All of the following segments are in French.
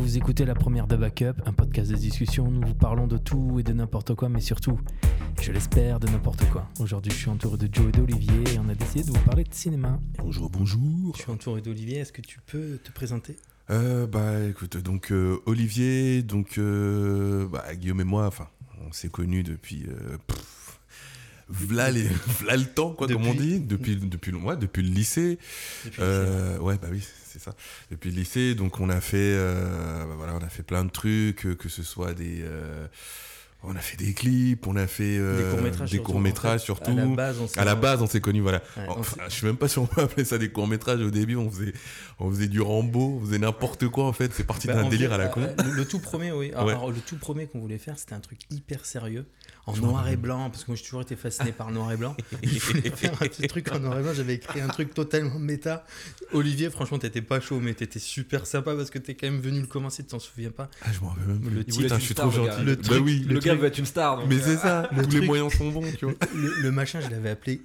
Vous écoutez la première de Backup, un podcast de discussion où nous vous parlons de tout et de n'importe quoi, mais surtout, je l'espère, de n'importe quoi. Aujourd'hui, je suis entouré de Joe et d'Olivier et on a décidé de vous parler de cinéma. Bonjour, bonjour. Je suis entouré d'Olivier, est-ce que tu peux te présenter? Euh, bah écoute, donc euh, Olivier, donc euh, bah, Guillaume et moi, enfin, on s'est connus depuis. Euh, pff, v'là, les, v'là le temps, quoi, comme on dit, depuis, depuis, le- ouais, depuis le lycée. Depuis Euh, ouais, bah oui, c'est ça. Depuis le lycée, donc on a fait, euh, bah voilà, on a fait plein de trucs, que ce soit des, euh, on a fait des clips, on a fait euh, Des courts-métrages des surtout. courts-métrages En fait, surtout. À la base, on s'est- À la base, on s'est connus, voilà. Ouais, on Enfin, s'est- je sais même pas si on peut appeler ça des courts-métrages au début. On faisait, on faisait du Rambo, on faisait n'importe quoi en fait. C'est parti Bah, d'un délire fait, à la con. Le, le tout premier, oui. Alors, Ouais. alors, le tout premier qu'on voulait faire, c'était un truc hyper sérieux, en noir et blanc, parce que moi j'ai toujours été fasciné par le noir et blanc. Il voulait faire un petit truc en noir et blanc. J'avais écrit un truc totalement méta. Olivier, franchement, t'étais pas chaud, mais t'étais super sympa parce que t'es quand même venu le commencer. Tu t'en souviens pas? Ah, je m'en rappelle même plus. Le titre, je suis trop gentil. Le bah truc- oui. Le, Le gars truc- veut être une star. donc, Mais euh, c'est ça. le Tous truc- les moyens sont bons, tu vois. le, le machin, je l'avais appelé.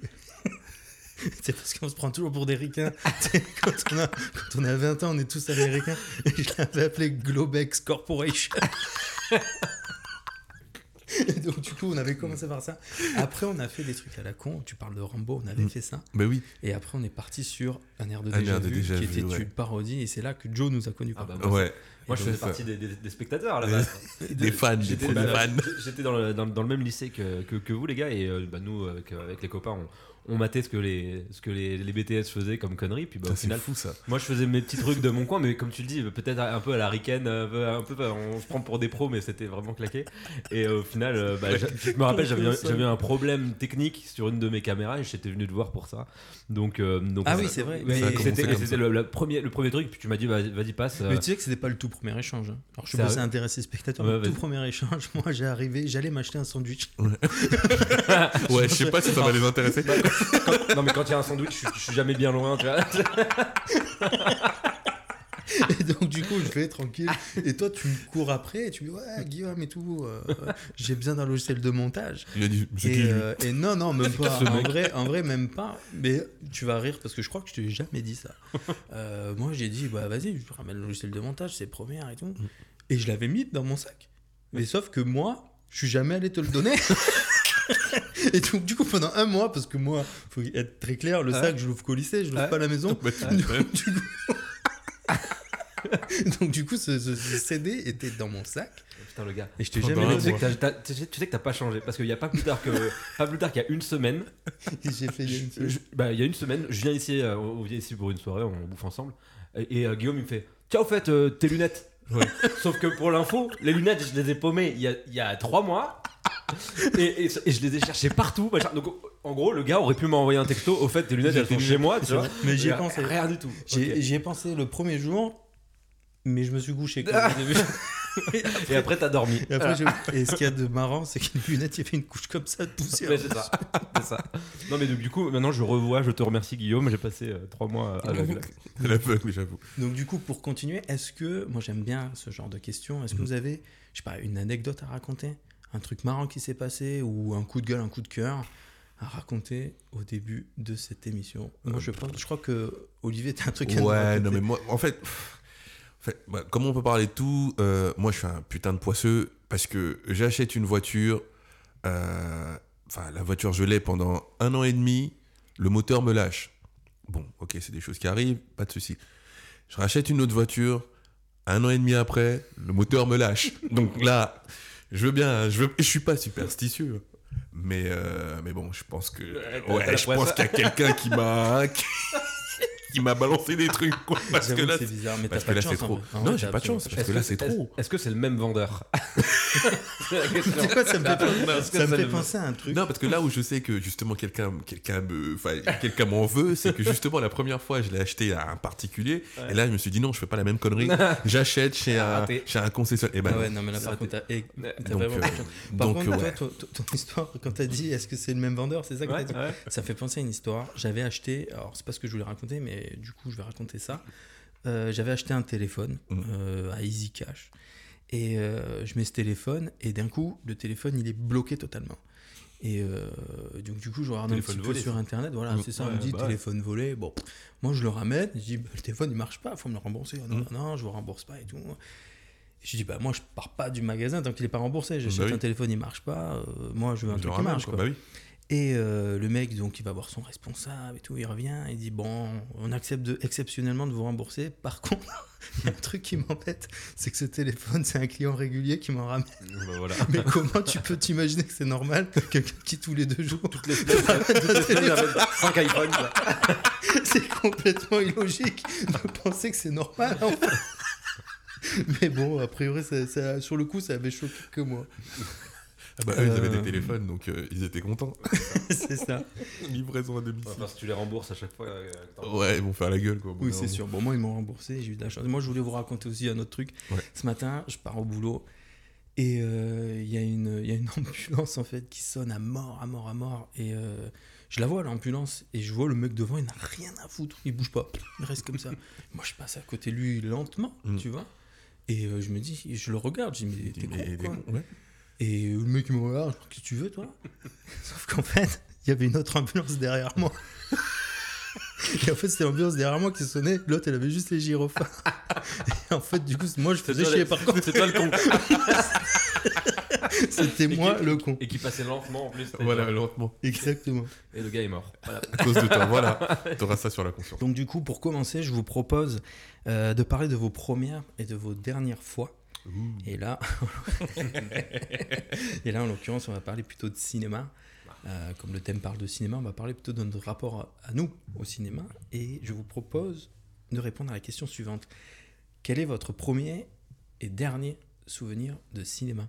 C'est parce qu'on se prend toujours pour des ricains. Tu sais, quand, on a, quand on a 20 ans, on est tous américains. Et je l'avais appelé Globex Corporation. Donc, du coup, on avait commencé par ça. Après, on a fait des trucs à la con. Tu parles de Rambo, on avait Mm. fait ça. Bah oui. Et après, on est parti sur Un air de Un déjà air de vu, déjà qui vu, était ouais. une parodie. Et c'est là que Joe nous a connus. Ah bah, moi, Ouais. Moi, je faisais partie des, des- des spectateurs à la Des- base. Des fans, des J'étais premiers fans. j'étais dans le, dans, dans le même lycée que, que, que vous, les gars, et euh, bah, nous, avec, avec les copains, on, on matait ce que les, ce que les, les BTS faisaient comme conneries. Puis bah, au final, fou ça. moi, je faisais mes petits trucs de mon coin, mais comme tu le dis, peut-être un peu à la ricaine, un peu, on se prend pour des pros, mais c'était vraiment claqué. Et au final, euh, bah, je me rappelle, j'avais un- j'avais un problème technique sur une de mes caméras et j'étais venu te voir pour ça. Donc, euh, donc Ah oui, c'est vrai. C'était le, la premier, le premier truc, puis tu m'as dit, vas-y, vas-y, passe. euh, Mais tu sais que c'était pas le tout premier échange. hein. Alors je suis à intéresser spectateurs. Ouais, le tout premier échange, moi j'ai arrivé, j'allais m'acheter un sandwich. Ouais, je sais pas si ça va les intéresser. Non, mais quand il y a un sandwich, je, suis- je suis jamais bien loin, tu vois. Et donc du coup je fais tranquille. Et toi tu me cours après et tu me dis ouais Guillaume et tout, euh, j'ai besoin d'un logiciel de montage. Il a dit, qui Et, euh, et non non même pas. En vrai, en vrai même pas. Mais tu vas rire parce que je crois que je t'ai jamais dit ça. Euh, moi j'ai dit bah vas-y je ramène le logiciel de montage c'est première et tout. Et je l'avais mis dans mon sac. Mais sauf que moi je suis jamais allé te le donner. Et donc, du coup, pendant un mois, parce que moi, faut être très clair, le sac, je l'ouvre qu'au lycée, je l'ouvre pas à la maison. Bah, Du coup, du coup- Donc du coup, ce, ce- ce CD était dans mon sac Putain, le gars. et je t'ai jamais tu sais que t'as- tu sais- que t'as pas changé parce qu'il y a pas plus tard que pas plus tard qu'il y a une semaine. J'ai fait il y a une semaine. je- bah, il y a une semaine, je viens ici, euh, on vient ici pour une soirée, on bouffe ensemble, et, et, euh, Guillaume il me fait, tiens au fait euh, tes lunettes. Ouais. Sauf que pour l'info, les lunettes je les ai paumées il y a, il y a trois mois. Et, et- et je les ai cherchées partout. machin. Donc en gros, le gars aurait pu m'envoyer un texto. Au fait, tes lunettes elles sont chez moi, tu vois. Mais j'y ai pensé. Rien du tout. J'y ai pensé le premier jour, mais je me suis couché. Quand Ah. même. Et après, t'as dormi. Et, après, j'ai- et ce qu'il y a de marrant, c'est que les lunettes, il y avait une couche comme ça de poussière. C'est ça. Non, mais donc, du coup, maintenant je revois, je te remercie Guillaume. J'ai passé euh, trois mois à l'aveugle. La bug, oui, j'avoue. Donc du coup, pour continuer, est-ce que, moi j'aime bien ce genre de questions, est-ce que Mhm. vous avez, je sais pas, une anecdote à raconter? Un truc marrant qui s'est passé ou un coup de gueule, un coup de cœur à raconter au début de cette émission Moi je pense, je crois que Olivier, t'as un truc à Ouais, non, mais moi, en fait, en fait bah, comment on peut parler de tout euh, Moi, je suis un putain de poisseux parce que j'achète une voiture. euh, Enfin, la voiture, je l'ai pendant un an et demi. Le moteur me lâche. Bon, ok, c'est des choses qui arrivent, pas de souci. Je rachète une autre voiture. Un an et demi après, le moteur me lâche. Donc là, je veux bien, je, veux, je suis pas superstitieux. Mais, euh, mais bon, je pense que. Ouais, je pense qu'il y a quelqu'un qui m'a. qui- m'a balancé des trucs, quoi. Parce que là, c'est bizarre, mais t'as parce pas que de là, chance. c'est trop. vrai. En Non, j'ai pas de chance, parce que là, c'est est-ce- trop. Est-ce que c'est le même vendeur C'est quoi, ça me fait, ça me penser à un truc. Non, parce que là où je sais que justement quelqu'un quelqu'un me, enfin quelqu'un m'en veut, c'est que justement la première fois je l'ai acheté à un particulier Ouais. et là je me suis dit non, je fais pas la même connerie, j'achète chez un chez un concessionnaire. Et ben Ah ouais, non. mais là, par contre, t'as eh, vraiment euh. Par donc, contre, ouais. toi, ton, histoire, quand t'as dit est-ce que c'est le même vendeur, c'est ça que t'as dit. Ça fait penser à une histoire. J'avais acheté, alors c'est pas ce que je voulais raconter, mais du coup je vais raconter ça. Euh, J'avais acheté un téléphone Mhm. euh, à Easy Cash. Et euh, je mets ce téléphone, et d'un coup, le téléphone il est bloqué totalement. Et donc, du coup, je regarde un petit peu volé, sur ça. internet. Voilà, Mhm. c'est ça. on me dit bah téléphone volé. Bon, moi je le ramène. Je dis bah, le téléphone il marche pas, faut me le rembourser. Ah Non, non, je vous rembourse pas et tout. Et je dis, bah moi, je pars pas du magasin tant qu'il est pas remboursé. J'achète Bah oui. un téléphone, il marche pas. moi, je veux un Je truc qui marche. quoi. Quoi. Bah oui. Et euh, le mec, donc, il va voir son responsable et tout. Il revient, il dit, bon, on accepte de, exceptionnellement de vous rembourser. Par contre, il y a un truc qui m'embête, c'est que ce téléphone, c'est un client régulier qui m'en ramène. Bah, voilà. Mais comment tu peux t'imaginer que c'est normal quelqu'un qui tous les deux jours Toutes les semaines, toutes les semaines, j'avais 5 iPhones. C'est complètement illogique de penser que c'est normal. en fait. Mais bon, a priori, ça- ça- sur le coup, ça avait choqué que moi. Ah bah, eux, ils avaient Euh. des téléphones, donc euh, ils étaient contents. c'est ça. Livraison à domicile. Enfin, si tu les rembourses à chaque fois. euh, Ouais, ils vont faire la gueule, quoi. Oui, c'est sûr. Bon, moi, ils m'ont remboursé, j'ai eu de la chance. Moi, je voulais vous raconter aussi un autre truc. Ouais. Ce matin, je pars au boulot et euh, il y, a une- il y a une ambulance, en fait, qui sonne à mort, à mort, à mort. Et euh, je la vois, l'ambulance, et je vois le mec devant, il n'a rien à foutre. Il bouge pas. Il reste comme ça. Moi, je passe à côté de lui lentement, Mm. tu vois. Et euh, je me dis, je le regarde, je dis, mais t'es con, ouais. Et le mec il me regarde, qu'est-ce que tu veux toi? Sauf qu'en fait, il y avait une autre ambulance derrière moi. Et en fait, c'était l'ambulance derrière moi qui sonnait. L'autre, elle avait juste les gyrophares. Et en fait, du coup, moi, je faisais chier par contre. C'est toi le con. C'était moi le con. Et qui passait lentement en plus. Voilà, genre- lentement. Exactement. Et le gars est mort. Voilà. À cause de toi, voilà. T'auras ça sur la conscience. Donc, du coup, pour commencer, je vous propose euh, de parler de vos premières et de vos dernières fois. Et là, et là, en l'occurrence, on va parler plutôt de cinéma. Euh, comme le thème parle de cinéma, on va parler plutôt de notre rapport à, nous au cinéma. Et je vous propose de répondre à la question suivante. Quel est votre premier et dernier souvenir de cinéma?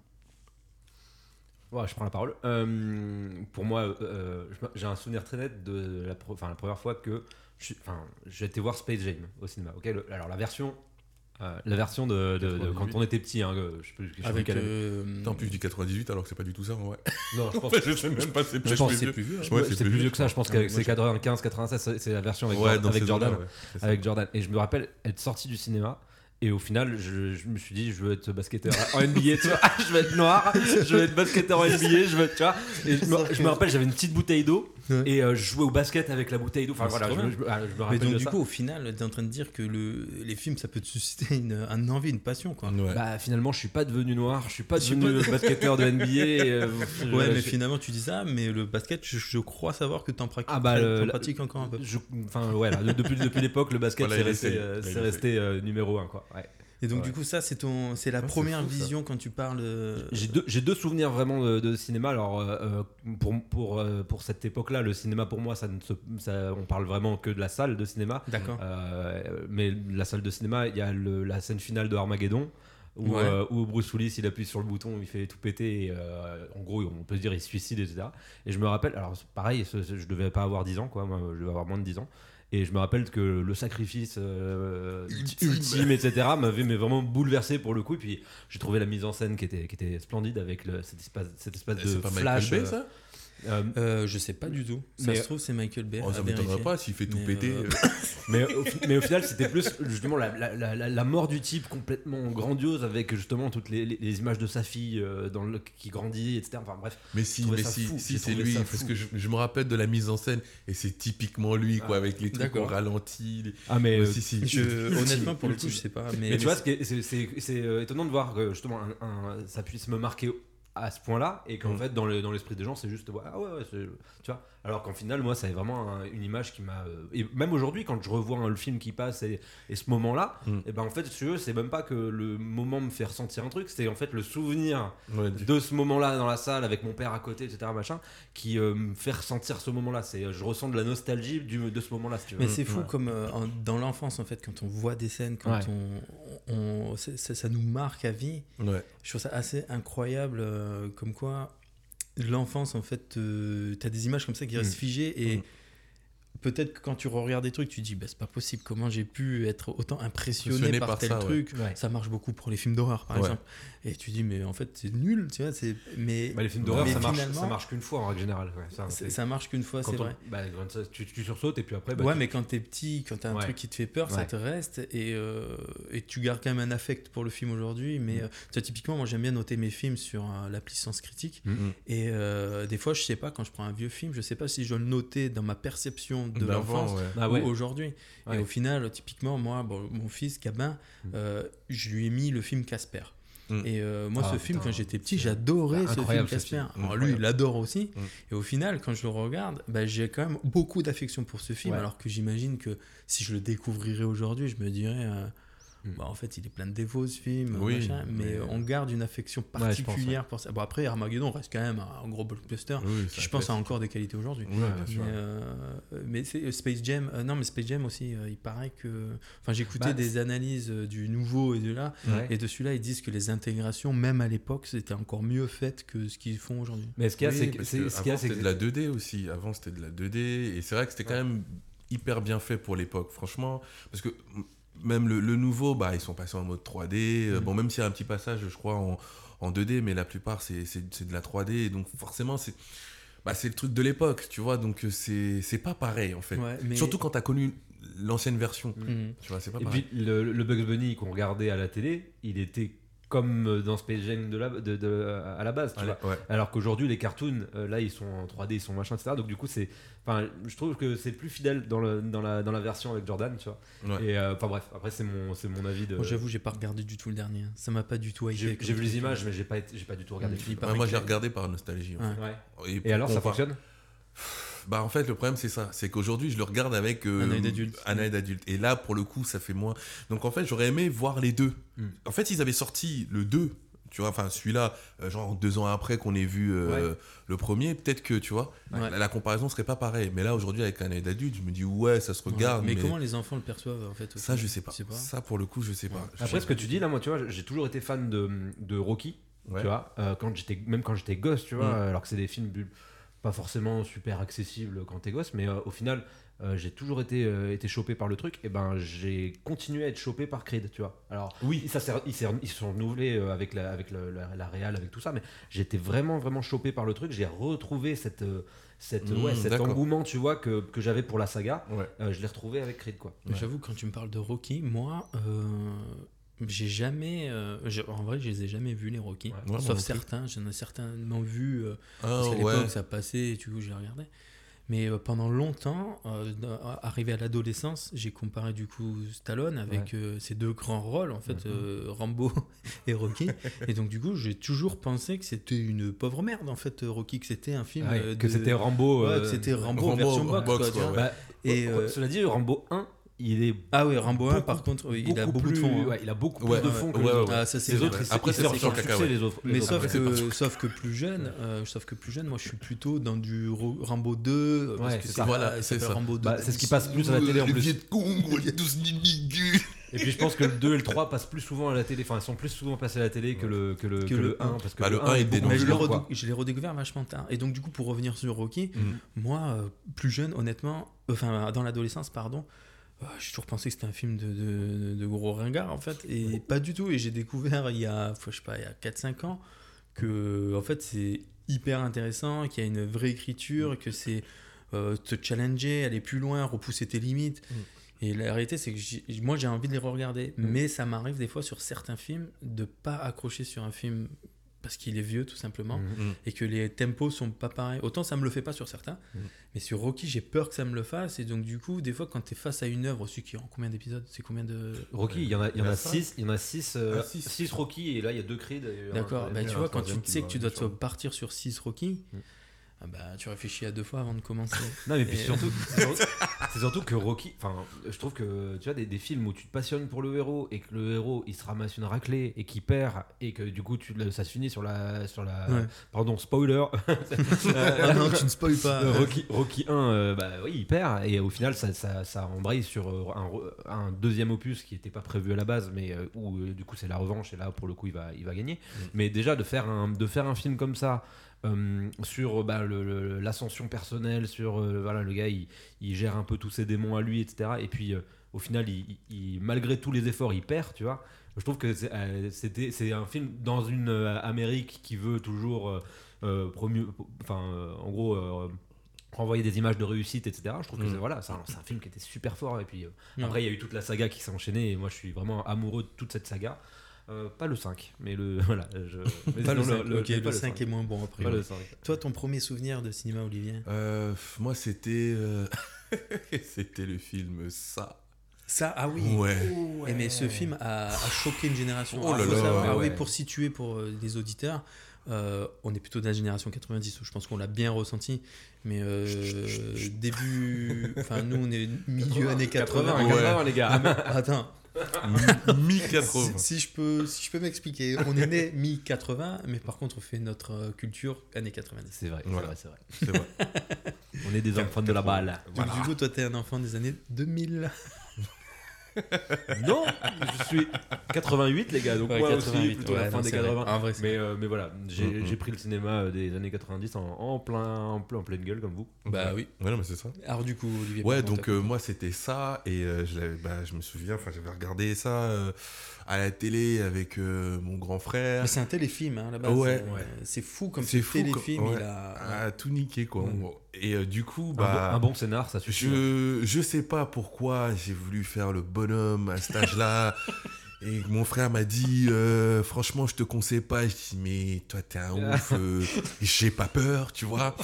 Ouais, je prends la parole. Euh, pour moi, euh, j'ai un souvenir très net de la, première fois que été voir Space Jam au cinéma. ok? Le- alors la version, euh, la version de, de- de 98. quand on était petit, hein, que je sais plus- je sais plus Avec quelle- euh, En plus, je dis 98 alors que c'est pas du tout ça, en vrai. Non, je pense, je sais même pas, c'est je pense que c'est vieux. plus vieux. Ouais, Ouais, c'est plus vieux que ça. Je pense Ouais, moi, c'est je- 95, 96, c'est- la version avec, Ouais, Jordan- avec Jordan. ouais. Avec. Et je me rappelle être sorti du cinéma. Et au final, je, je me suis dit, je veux être basketteur en NBA, tu vois. je veux être noir, je veux être basketteur en NBA, je veux, tu vois. Et je me, je me rappelle, j'avais une petite bouteille d'eau Ouais. et euh, je jouais au basket avec la bouteille d'eau. Enfin Ah, voilà, je, je me- me Mais rappelle donc, de du ça. coup, au final, tu es en train de dire que le, les films, ça peut te susciter une, une envie, une passion. Quoi. Ouais. Bah finalement, je suis pas devenu noir, je suis pas devenu pas- basketteur de NBA. euh, je- Ouais, mais je- finalement, tu dis ça, mais le basket, je, je crois savoir que tu en pratiques, Ah bah, le- t'en la- pratiques encore un peu. Enfin ouais, là, depuis, depuis l'époque, le basket Voilà, c'est resté, euh, resté euh, numéro 1 quoi. Ouais. Et donc, Ouais. du coup, ça, c'est ton, c'est la première fou, ça. vision quand tu parles. euh, J'ai deux, j'ai deux souvenirs vraiment de, de cinéma. Alors, euh, euh, pour, pour, euh, pour cette époque-là, le cinéma pour moi, ça ne se, ça- on parle vraiment que de la salle de cinéma. D'accord. Mais la salle de cinéma, il y a le- la scène finale de Armageddon. Où, Ouais. euh, où Bruce Willis il appuie sur le bouton, il fait tout péter et euh, en gros on peut se dire il se suicide etc. Et je me rappelle, alors pareil, ce- ce- je devais pas avoir 10 ans quoi, moi, je devais avoir moins de 10 ans. Et je me rappelle que le sacrifice euh, Ultime. ultime. etc. m'avait vraiment bouleversé pour le coup. Et puis j'ai trouvé la mise en scène qui était, qui était splendide avec le, espèce, cette espèce de flash. Michael Bay, euh, ça? Euh, Euh, je sais pas du tout. Ça Mais- se trouve, c'est Michael Bay. Oh, Ça m'étonnerait pas s'il fait tout Mais, péter. euh, mais, au, mais au final, c'était plus justement la, la, la, la- la mort du type complètement grandiose avec justement toutes les, les- les images de sa fille dans le, qui grandit, etc. Enfin bref. Mais si, mais si, fou, si j'ai c'est lui, parce que je, je me rappelle de la mise en scène et c'est typiquement lui, quoi, Ah, avec les trucs au ralenti. les- Ah, mais. Euh, si, si. je- honnêtement, pour le coup, je sais pas. Mais, tu vois, c'est étonnant de voir que justement ça puisse me marquer à ce point-là et qu'en Mm. fait dans le- dans l'esprit des gens c'est juste ouais, ah ouais, ouais tu vois alors qu'en final moi c'est vraiment un- une image qui m'a euh, et même aujourd'hui quand je revois hein, le film qui passe et, et ce moment-là Mm. et ben en fait si tu veux c'est même pas que le moment me fait ressentir un truc c'est en fait le souvenir Ouais, du- de ce moment-là dans la salle avec mon père à côté etc machin qui euh, me fait ressentir ce moment-là c'est je ressens de la nostalgie du, de ce moment-là si tu veux Mais c'est fou Ouais. comme euh, en- dans l'enfance, en fait, quand on voit des scènes, quand Ouais. on, on- ça nous marque à vie. ouais. Je trouve ça assez incroyable, euh, comme quoi l'enfance, en fait, tu as des images comme ça qui restent Mm. figées et Mm. Peut-être que quand tu regardes des trucs, tu te dis, bah, c'est pas possible, comment j'ai pu être autant impressionné, Impressionné par, par tel ça, truc? Ouais. Ça marche beaucoup pour les films d'horreur, par Ouais. exemple. Et tu dis, mais en fait, c'est nul, tu vois. c'est- Mais, Bah, les films d'horreur mais ça marche, finalement, ça marche qu'une fois en règle générale ouais, ça, ça marche qu'une fois, quand c'est on- vrai. bah, tu, tu sursautes et puis après bah, ouais, tu- mais quand t'es petit, quand t'as un Ouais. truc qui te fait peur, ça te reste et, euh, et tu gardes quand même un affect pour le film aujourd'hui. Mais Mm. euh, typiquement, moi j'aime bien noter mes films sur euh, l'appli Sens Critique. Mm. Et euh, des fois, je sais pas, quand je prends un vieux film, je sais pas si je dois le noter dans ma perception de l'enfance ouais. Ah ouais. ou aujourd'hui. Ouais. Et au final, typiquement, moi, bon, mon fils, Gabin, Mm. euh, je lui ai mis le film Casper. Mm. Et euh, moi, Ah, ce film, putain, quand j'étais petit, j'adorais ce film Casper. Alors, lui, il l'adore aussi. Mm. Et au final, quand je le regarde, bah, j'ai quand même beaucoup d'affection pour ce film. Ouais. Alors que j'imagine que si je le découvrirais aujourd'hui, je me dirais. euh. Bah, en fait, il est plein de défauts ce film, Oui, machin, mais, mais- on garde une affection particulière pour ça. Bon, après, Armageddon reste quand même un gros blockbuster Oui, qui, je pense, a encore des qualités aujourd'hui. Ouais, Mais, euh, mais euh, Space Jam, euh, non mais Space Jam aussi, euh, il paraît que, enfin j'écoutais Bah, des analyses du nouveau et de là, Ouais. et de celui-là ils disent que les intégrations, même à l'époque, c'était encore mieux faites que ce qu'ils font aujourd'hui. Mais ce qu'il y a, Oui, c'est que c'était de la 2D aussi. Avant, c'était de la 2D. Et c'est vrai que c'était quand même hyper bien fait pour l'époque, franchement. Parce que même le, le nouveau, bah, ils sont passés en mode 3D. Euh, Mm. Bon, même s'il y a un petit passage, je crois, en, en 2D, mais la plupart, c'est de la 3D. Et donc, forcément, c'est bah, le truc de l'époque, tu vois. Donc, euh, c'est pas pareil, en fait. Ouais, mais... Surtout quand tu as connu l'ancienne version. Mhm. Tu vois, c'est pas Et puis le, le Bugs Bunny qu'on regardait à la télé, il était comme dans Space Jam de la, de, de- à la base, tu Allez, vois. ouais. Alors qu'aujourd'hui, les cartoons, euh, là, ils sont en 3D, ils sont machin, etc. Donc du coup, c'est, enfin, je trouve que c'est plus fidèle dans, le, dans, la, dans la version avec Jordan, tu vois. Ouais. Et euh, enfin bref, après c'est mon, c'est mon avis de. Moi, j'avoue, j'ai pas regardé du tout le dernier. Ça m'a pas du tout. J'ai vu les images, mais j'ai pas, été- pas du tout regardé. Mm. le film. Ouais, moi, j'ai regardé par nostalgie. en Ouais. fait. Ouais. pour Et alors, ça fonctionne? Bah en fait le problème c'est ça, c'est qu'aujourd'hui je le regarde avec euh, Un œil d'adulte. un œil d'adulte. Et là pour le coup ça fait moins. Donc en fait j'aurais aimé voir les deux. Mm. En fait ils avaient sorti le 2, tu vois, enfin celui-là, euh, genre deux ans après qu'on ait vu euh, le premier, peut-être que tu vois, Ouais. la, la comparaison serait pas pareille. Mais là aujourd'hui avec un œil d'adulte je me dis ouais ça se Ouais. regarde. mais, mais comment les enfants le perçoivent en fait ça je sais pas. Je sais pas. Ça pour le coup je sais pas. Je Après, sais ce que tu dis là, moi, tu vois, j'ai toujours été fan de, de Rocky, Ouais. tu vois, euh, quand j'étais, même quand j'étais gosse, tu vois, Mm. alors que c'est des films pas forcément super accessibles quand t'es gosse, mais euh, au final, euh, j'ai toujours été, euh, été chopé par le truc, et ben j'ai continué à être chopé par Creed, tu vois. Alors, Oui. ça, ils, ils se sont renouvelés avec, la, avec la, la réal, avec tout ça, mais j'étais vraiment, vraiment chopé par le truc, j'ai retrouvé cette. cette, Mm, ouais, cet engouement, tu vois, que, que j'avais pour la saga, Ouais. je l'ai retrouvé avec Creed, quoi. J'avoue, quand tu me parles de Rocky, moi, j'ai jamais. euh, j'ai- en vrai, je les ai jamais vus, les Rocky. Ouais. Ouais, moi Sauf certains, j'en ai certainement vu. euh, Ah, parce qu'à ouais. l'époque, ça passait et du coup, je les regardais. Mais euh, pendant longtemps, euh, arrivé à l'adolescence, j'ai comparé du coup Stallone avec euh, ces deux grands rôles, en fait, Mhm. euh, Rambo et Rocky. et donc, du coup, j'ai toujours pensé que c'était une pauvre merde, en fait, Rocky, que c'était un film. Ouais, euh, que de- c'était Rambo. Ouais, euh, que c'était Rambo, Rambo version box, box, quoi. Bah, Et, oh, euh, cela dit, Rambo 1, il est. Ah oui, Rambo 1, beaucoup- par contre, oui, il a beaucoup de plus- fond. hein. ouais, il a beaucoup Ouais, plus de ouais, fond que ouais, les ouais, autres. ouais. Ah, ça, Les autres, ils- Après, ils c'est sortent parti sur en le cacahuète. succès, les autres. Mais sauf que, sauf que plus jeune, euh, sauf que plus jeune, moi je suis plutôt dans du Rambo 2, parce que ça. voilà, c'est ça. Rambo 2. Bah, c'est ce qui passe plus à la télé en Les plus. Il y a tous les Et puis je pense que le 2 et le 3 passent plus souvent à la télé. Enfin, ils sont plus souvent passés à la télé que le, que le, Que que le le 1. Parce que Bah, le le 1 est dénoncé. Je l'ai redécouvert vachement tard. Et donc du coup, pour revenir sur Rocky, Mm. moi, euh, plus jeune, honnêtement, enfin dans l'adolescence, pardon, euh, j'ai toujours pensé que c'était un film de, de, de gros ringard en fait, et pas du tout. Et j'ai découvert il y a, faut- je sais pas, il y a 4-5 ans que en fait c'est hyper intéressant, qu'il y a une vraie écriture, que c'est euh, te challenger, aller plus loin, repousser tes limites. Mm. Et la réalité, c'est que moi j'ai envie de les regarder, mais ça m'arrive des fois sur certains films de pas accrocher sur un film parce qu'il est vieux tout simplement Mhm. et que les tempos sont pas pareils. Autant ça me le fait pas sur certains, Mhm. mais sur Rocky, j'ai peur que ça me le fasse. Et donc, du coup, des fois, quand tu es face à une œuvre aussi qui en combien d'épisodes C'est combien de. Rocky, il y en a, il y en Il y en a a cinq. 6 il y en a six, euh, Ah, Rocky et là il y a deux Creed. D'accord, bah, tu vois, quand tu sais que tu dois te partir sur 6 Rocky. Ah bah, tu réfléchis à deux fois avant de commencer. Non mais puis Et- surtout, c'est surtout, c'est surtout que Rocky, enfin, je trouve que tu vois des, des films où tu te passionnes pour le héros et que le héros il se ramasse une raclée et qu'il perd et que du coup tu, ça se finit sur la, sur la, Ouais. pardon spoiler. Ah non, tu ne spoil pas. Euh, Rocky, Rocky 1, euh, bah oui, il perd et au final ça, ça, ça embraye sur euh, un, un deuxième opus qui n'était pas prévu à la base, mais où du coup c'est la revanche et là pour le coup il va, il va gagner. Mais déjà de faire un, de faire un film comme ça. Euh, sur bah, le- le- l'ascension personnelle, sur euh, voilà, le gars il, il gère un peu tous ses démons à lui, etc. Et puis euh, au final, il, il- malgré tous les efforts, il perd, tu vois. Je trouve que c'est euh, c'était- c'est un film dans une euh, Amérique qui veut toujours euh, euh, promu- enfin, euh, en gros, euh, renvoyer des images de réussite, etc. Je trouve que Mm. c'est voilà, c'est un, c'est un film qui était super fort. Et puis euh, Ouais. après, il y a eu toute la saga qui s'est enchaînée. Et moi, je suis vraiment amoureux de toute cette saga. Euh, pas le 5, mais le. Voilà. Je, mais Pas le sinon, 5, le- ok, mais le pas 5 est moins bon après. Pas le 5. Toi, ton premier souvenir de cinéma, Olivier? Euh, moi, c'était. euh, c'était le film Ça. Ça, ah oui. Ouais. Et mais ce film a, a choqué une génération. Oh là là, savoir- ah ouais. oui, pour situer pour les auditeurs, euh, on est plutôt de la génération 90. Je pense qu'on l'a bien ressenti. Mais euh, début. Enfin, nous, on est milieu années 80. Ouais. 80, les gars. Ah, mais attends, Mi-80. si, si je peux, si je peux m'expliquer, on est né mi-80, mais par contre, on fait notre euh, culture années 90. C'est vrai, c'est Voilà. vrai, c'est vrai. C'est vrai. On est des enfants de la balle. Donc, du coup, toi, t'es un enfant des années 2000. Non, je suis 88 les gars, donc Ouais, moi 88, aussi plutôt ouais, la fin non, des c'est vrai. 80. En vrai, c'est mais, euh, mais voilà, j'ai Mm, mm. j'ai pris le cinéma des années 90 en, en plein, en, plein, en pleine gueule comme vous. Bah oui. Ouais, non, mais c'est ça. Alors, du coup, Olivier. Ouais, donc euh, moi c'était ça et euh, je, l'avais- bah, je me souviens, enfin j'avais regardé ça euh, à la télé avec euh, mon grand frère. Mais c'est un téléfilm, hein, base. Ouais. Euh, C'est fou comme C'est ce fou, téléfilm, quoi. il a. Tout niqué quoi. Et euh, du coup, Un, bah, bon, un bon scénar, ça suffit. hein. je je sais pas pourquoi j'ai voulu faire le bonhomme à cet âge-là. Et mon frère m'a dit, euh, franchement, je te conseille pas. Je dis, mais toi, t'es un ouf. euh, j'ai pas peur, tu vois.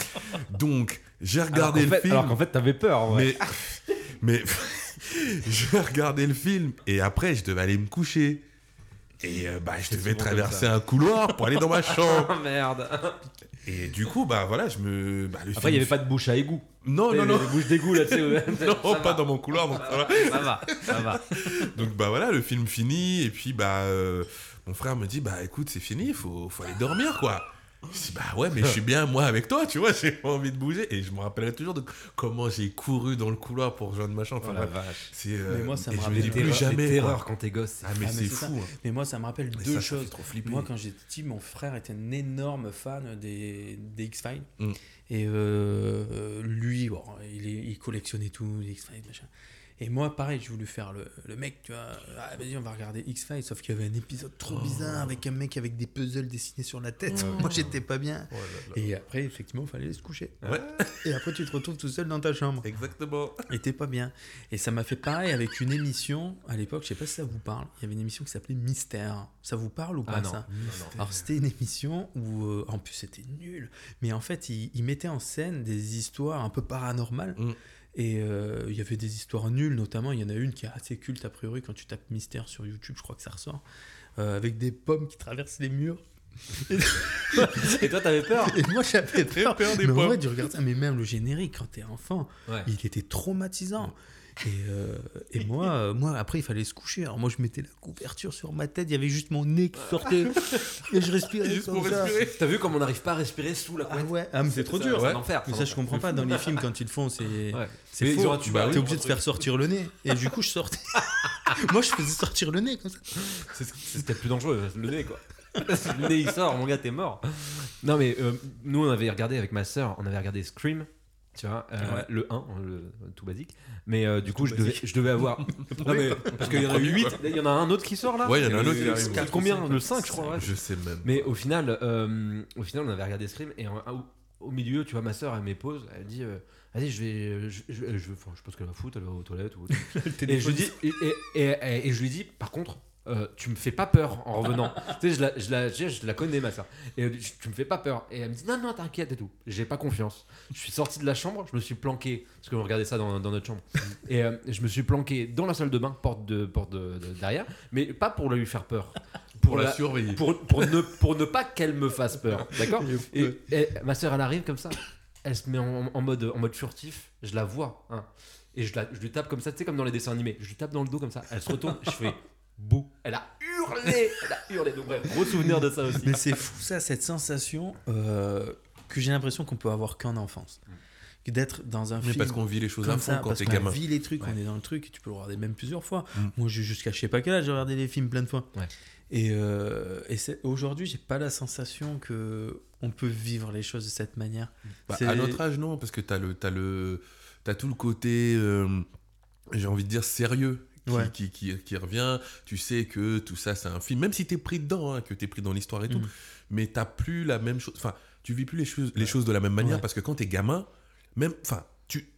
Donc, j'ai regardé le fait- film. Alors qu'en fait, t'avais peur. en vrai. Mais, mais j'ai regardé le film et après je devais aller me coucher. Et euh, bah, je devais traverser un couloir pour aller dans ma chambre. Oh merde. Et du coup, bah voilà, je me. Bah, le Après, il n'y avait pas de bouche à égout. Non, non, non. Les bouches d'égout là, tu sais. Non, Ça pas va. dans mon couloir, donc ça va. Ça va, ça va. Donc bah voilà, le film fini et puis bah euh, mon frère me dit bah écoute c'est fini, faut faut aller dormir quoi. Je dis bah ouais mais je suis bien moi avec toi tu vois j'ai pas envie de bouger et je me rappellerai toujours de comment j'ai couru dans le couloir pour rejoindre ma chambre. Oh Enfin, la bref, vache. c'est euh, Mais moi, ça me rappelle plus terreurs- jamais. Terreurs quand t'es gosse. c'est- Ah mais Ah, mais c'est fou. hein. Mais moi, ça me rappelle Mais deux ça, ça fait choses. trop flipper. Moi, quand j'étais petit, mon frère était un énorme fan des, des X-Files. Mm. Et euh, lui, bon, il collectionnait tout, les X-Files, machin. Et moi, pareil, j'ai voulu faire le, le mec, tu vois. Ah, vas-y, on va regarder X-Files. Sauf qu'il y avait un épisode trop bizarre avec un mec avec des puzzles dessinés sur la tête. Moi, j'étais pas bien. Oh là là. Et après, effectivement, il fallait aller se coucher. Ouais, Et après, tu te retrouves tout seul dans ta chambre. exactement. Et t'es pas bien. Et ça m'a fait pareil avec une émission à l'époque, je sais pas si ça vous parle. Il y avait une émission qui s'appelait Mystère. Ça vous parle ou pas Ah non. ça non, non. Alors c'était une émission où, euh, en plus c'était nul, mais en fait il, il mettait en scène des histoires un peu paranormales. Mm. Et euh, il y avait des histoires nulles, notamment il y en a une qui est assez culte a priori quand tu tapes Mystère sur YouTube, je crois que ça ressort, euh, avec des pommes qui traversent les murs. Et toi, t'avais peur Et moi j'avais peur. peur des mais en pommes. vrai, tu regardes ça, mais même le générique quand t'es enfant, Ouais. il était traumatisant. Et, euh, et moi, euh, moi, après, il fallait se coucher. Alors moi, je mettais la couverture sur ma tête. Il y avait juste mon nez qui sortait. et je respirais Juste comme pour ça. respirer. T'as vu comme on n'arrive pas à respirer sous la Ah couette ouais, ah, mais c'est trop ça, dur. C'est Ouais. enfer. Mais ça, je comprends pas. Dans les films, quand ils le font, c'est Ouais. c'est faux. un tuba, Bah, oui, T'es obligé de faire sortir le nez. Et du coup, je sortais. moi, je faisais sortir le nez comme ça. C'est ce qu'il de plus dangereux, le nez quoi. Le nez il sort, mon gars, t'es mort. Non, mais euh, nous on avait regardé avec ma soeur, on avait regardé Scream, tu vois, euh, Ouais. le 1, le, tout basique. Mais euh, du coup, je devais, je devais avoir. non, mais, parce qu'il y en a premier, 8, quoi. il y en a un autre qui sort là Ouais, il y en a un autre qui arrive. Quatre Combien? Cinq, Le 5, je crois. Je sais même. Mais au final, euh, au final, on avait regardé Scream et au, milieu, tu vois, ma soeur, elle met pause, elle dit euh, Vas-y, je vais. Je, je, je, enfin, je pense qu'elle va foutre, elle va aux toilettes. Ou... et, je dis, et, et, et- et je lui dis, par contre, euh, tu me fais pas peur en revenant. tu sais, je la, je, la, je, je la connais, ma soeur. Et tu me fais pas peur. Et elle me dit Non, non, t'inquiète et tout. J'ai pas confiance. Je suis sorti de la chambre, je me suis planqué, parce qu'on regardait ça dans, dans notre chambre. Et euh, je me suis planqué dans la salle de bain, porte, de, porte de, de- derrière, mais pas pour lui faire peur. Pour la surveiller. Pour, pour, ne, pour ne pas qu'elle me fasse peur. D'accord et, et ma soeur, elle arrive comme ça. Elle se met en, en mode, en mode furtif. Je la vois. hein. Et je, la, je lui tape comme ça, tu sais, comme dans les dessins animés. Je lui tape dans le dos comme ça. Elle se retourne. je fais bouh. Elle a hurlé. Elle a hurlé. Donc, bref, gros souvenir de ça aussi. Mais c'est fou ça, cette sensation euh, que j'ai l'impression qu'on peut avoir qu'en enfance. Que D'être dans un Mais film. parce qu'on vit les choses à fond ça, quand parce t'es qu'on gamin. vit les trucs, Ouais. on est dans le truc, et tu peux le regarder même plusieurs fois. Mm. Moi, j'ai- jusqu'à je sais pas quel âge, j'ai regardé les films plein de fois. Ouais. Et, euh, et c'est- aujourd'hui, j'ai pas la sensation que on peut vivre les choses de cette manière. Bah, C'est- à notre âge, non, parce que t'as le, t'as le, t'as tout le côté, euh, j'ai envie de dire sérieux. Qui, Ouais. qui, qui, qui revient, tu sais que tout ça c'est un film, même si t'es pris dedans, hein, que t'es pris dans l'histoire et tout, Mhm. mais t'as plus la même chose, enfin, tu vis plus les choses, les choses de la même manière parce que quand t'es gamin, même, enfin, tu,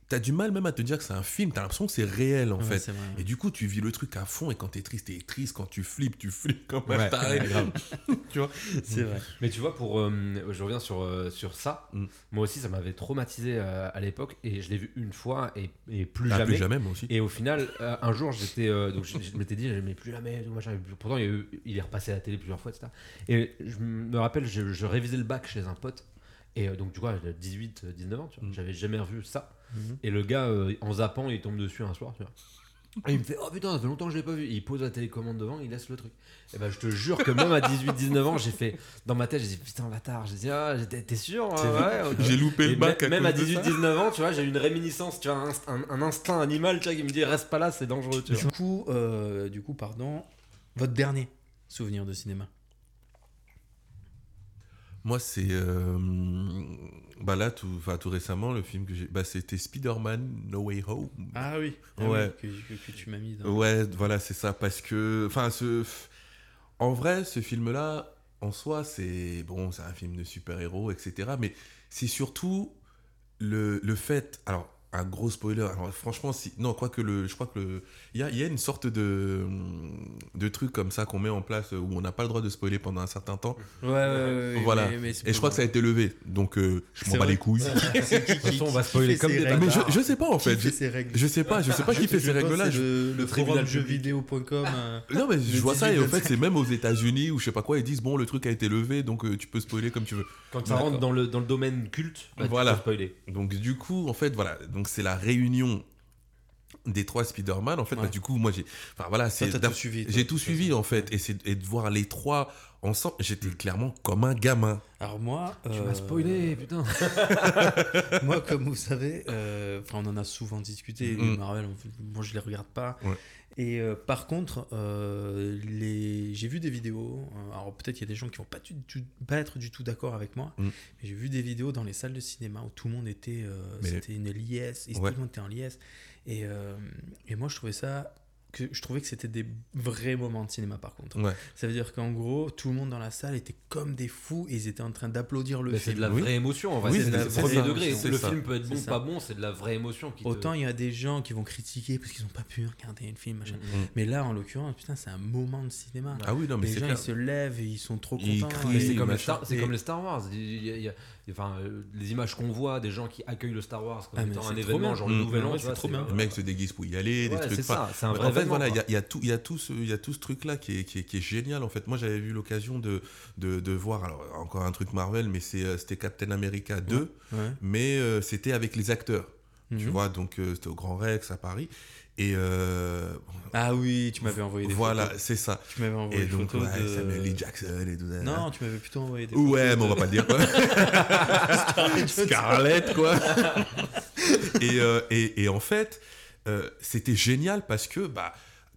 t'as du mal même à te dire que c'est un film. T'as l'impression que c'est réel, en Ouais, fait. Et du coup, tu vis le truc à fond. Et quand t'es triste, t'es triste. Quand tu flippes, tu flippes comme un Ouais, taré. ouais, grave. tu vois C'est vrai. Mais tu vois, pour, euh, je reviens sur, euh, sur ça. Mm. Moi aussi, ça m'avait traumatisé euh, à l'époque et je l'ai vu une fois et, et plus Ah, jamais. plus jamais, moi aussi. Et au final, euh, un jour, j'étais, euh, donc je, je m'étais dit, mais plus jamais, Pourtant, il, y a eu- il est repassé à la télé plusieurs fois, etc. Et je me rappelle, je, je révisais le bac chez un pote. Et euh, donc, du coup, j'avais 18, euh, 19 ans, tu vois. Mm. J'avais jamais revu ça. Mhm. Et le gars, euh, en zappant, il tombe dessus un soir, tu vois. Et il me fait Oh putain, ça fait longtemps que je l'ai pas vu. Et il pose la télécommande devant, il laisse le truc. Et ben je te jure que même à 18-19 ans, j'ai fait. Dans ma tête, j'ai dit Putain, bâtard. J'ai dit Ah, j'étais- t'es sûr hein, ouais. J'ai loupé Et le bac même, à même à cause de ça. 18-19 ans, tu vois, j'ai eu une réminiscence, tu vois, un, inst- un- un instinct animal, tu vois, qui me dit Reste pas là, c'est dangereux, tu vois. Du coup, euh, du coup, pardon, votre dernier souvenir de cinéma? Moi, c'est. euh, bah là, tout, tout récemment, le film que j'ai. Bah, c'était Spider-Man No Way Home. Ah oui. Ouais. que, que- que tu m'as mis dans. Ouais, voilà, c'est ça. Parce que. Enfin, ce. En vrai, ce film-là, en soi, c'est. Bon, c'est un film de super-héros, etc. Mais c'est surtout le, le fait. Alors, un gros spoiler. Alors, franchement, si. Non, quoi que le. Je crois que le. Il y a, il y a une sorte de. De truc comme ça qu'on met en place où on n'a pas le droit de spoiler pendant un certain temps. Ouais, ouais, Voilà. mais- Et je crois que ça a été levé. Donc, euh, je m'en bats les couilles. De toute façon, on va spoiler comme des règles Mais je, je sais pas en fait. Qui Je, fait ces règles je sais pas, je sais pas qui fait ces règles-là. Le, le tribunal jeuxvideo.com. euh, Non, mais je vois ça et en 18, fait, c'est même aux États-Unis ou je sais pas quoi, ils disent bon, le truc a été levé donc euh, tu peux spoiler comme tu veux. Quand ça rentre dans le, dans le domaine culte, bah, Voilà. tu peux spoiler. Donc, du coup, en fait, voilà. Donc, c'est la réunion des trois Spider-Man. En fait, Ouais. bah, du coup, moi, j'ai. Enfin, voilà, c'est. t'as tout suivi. toi, J'ai tout suivi en fait et, c'est- et de voir les trois ensemble, j'étais clairement comme un gamin. Alors moi, Tu euh, m'as spoilé, putain. moi, comme vous savez, euh, enfin, on en a souvent discuté. Mm. Marvel, moi, je les regarde pas. Ouais. Et euh, par contre, euh, les... j'ai vu des vidéos. euh, Alors peut-être qu'il y a des gens qui vont pas, du tout, pas être du tout d'accord avec moi, Mm. mais j'ai vu des vidéos dans les salles de cinéma où tout le monde était, euh, Mais- c'était une liesse, et Ouais. tout le monde était en liesse. Et, et moi, je trouvais ça, que je trouvais que c'était des vrais moments de cinéma. Par contre, Ouais. ça veut dire qu'en gros, tout le monde dans la salle était comme des fous et ils étaient en train d'applaudir le Mais c'est film. de la Oui. vraie émotion, en vrai. Oui, c'est c'est de la ça, premier c'est degré. ça, Le c'est film peut être bon, C'est ça. pas bon, c'est de la vraie émotion qui Autant il y a des gens qui vont critiquer parce qu'ils n'ont pas pu regarder le film, machin. Mm. Mais là, en l'occurrence, putain, c'est un moment de cinéma. Ah oui, non, mais les c'est gens, clair. ils se lèvent et ils sont trop Ils contents. c'est comme, les. Star- c'est Et- comme les Star Wars. Il y a- il y a- enfin, euh, les images qu'on voit, des gens qui accueillent le Star Wars comme Ah, étant un événement, bien. genre le Mm. nouvel Ouais, an, c'est tu trop bien. Les mecs se déguisent pour y aller, des trucs. ça, c'est un vrai en fait, événement, voilà, il y a, il y a tout, il y a tout ce, il y a tout ce truc-là qui est, qui, est, qui est génial en fait. Moi, j'avais eu l'occasion de, de, de voir, alors encore un truc Marvel, mais c'est, euh, c'était Captain America 2, Ouais. mais euh, c'était avec les acteurs. Tu Mhm. vois, donc euh, c'était au Grand Rex à Paris. Et euh, Ah oui, tu m'avais envoyé des voilà, photos. c'est ça. Tu m'avais envoyé Et des donc, photos ouais, de... Samuel L. Jackson et tout ça. Non, tu m'avais plutôt envoyé des Ouais, photos mais on va pas le dire quoi. Scarlett, quoi. et, euh, et, et en fait, euh, c'était génial parce que bah,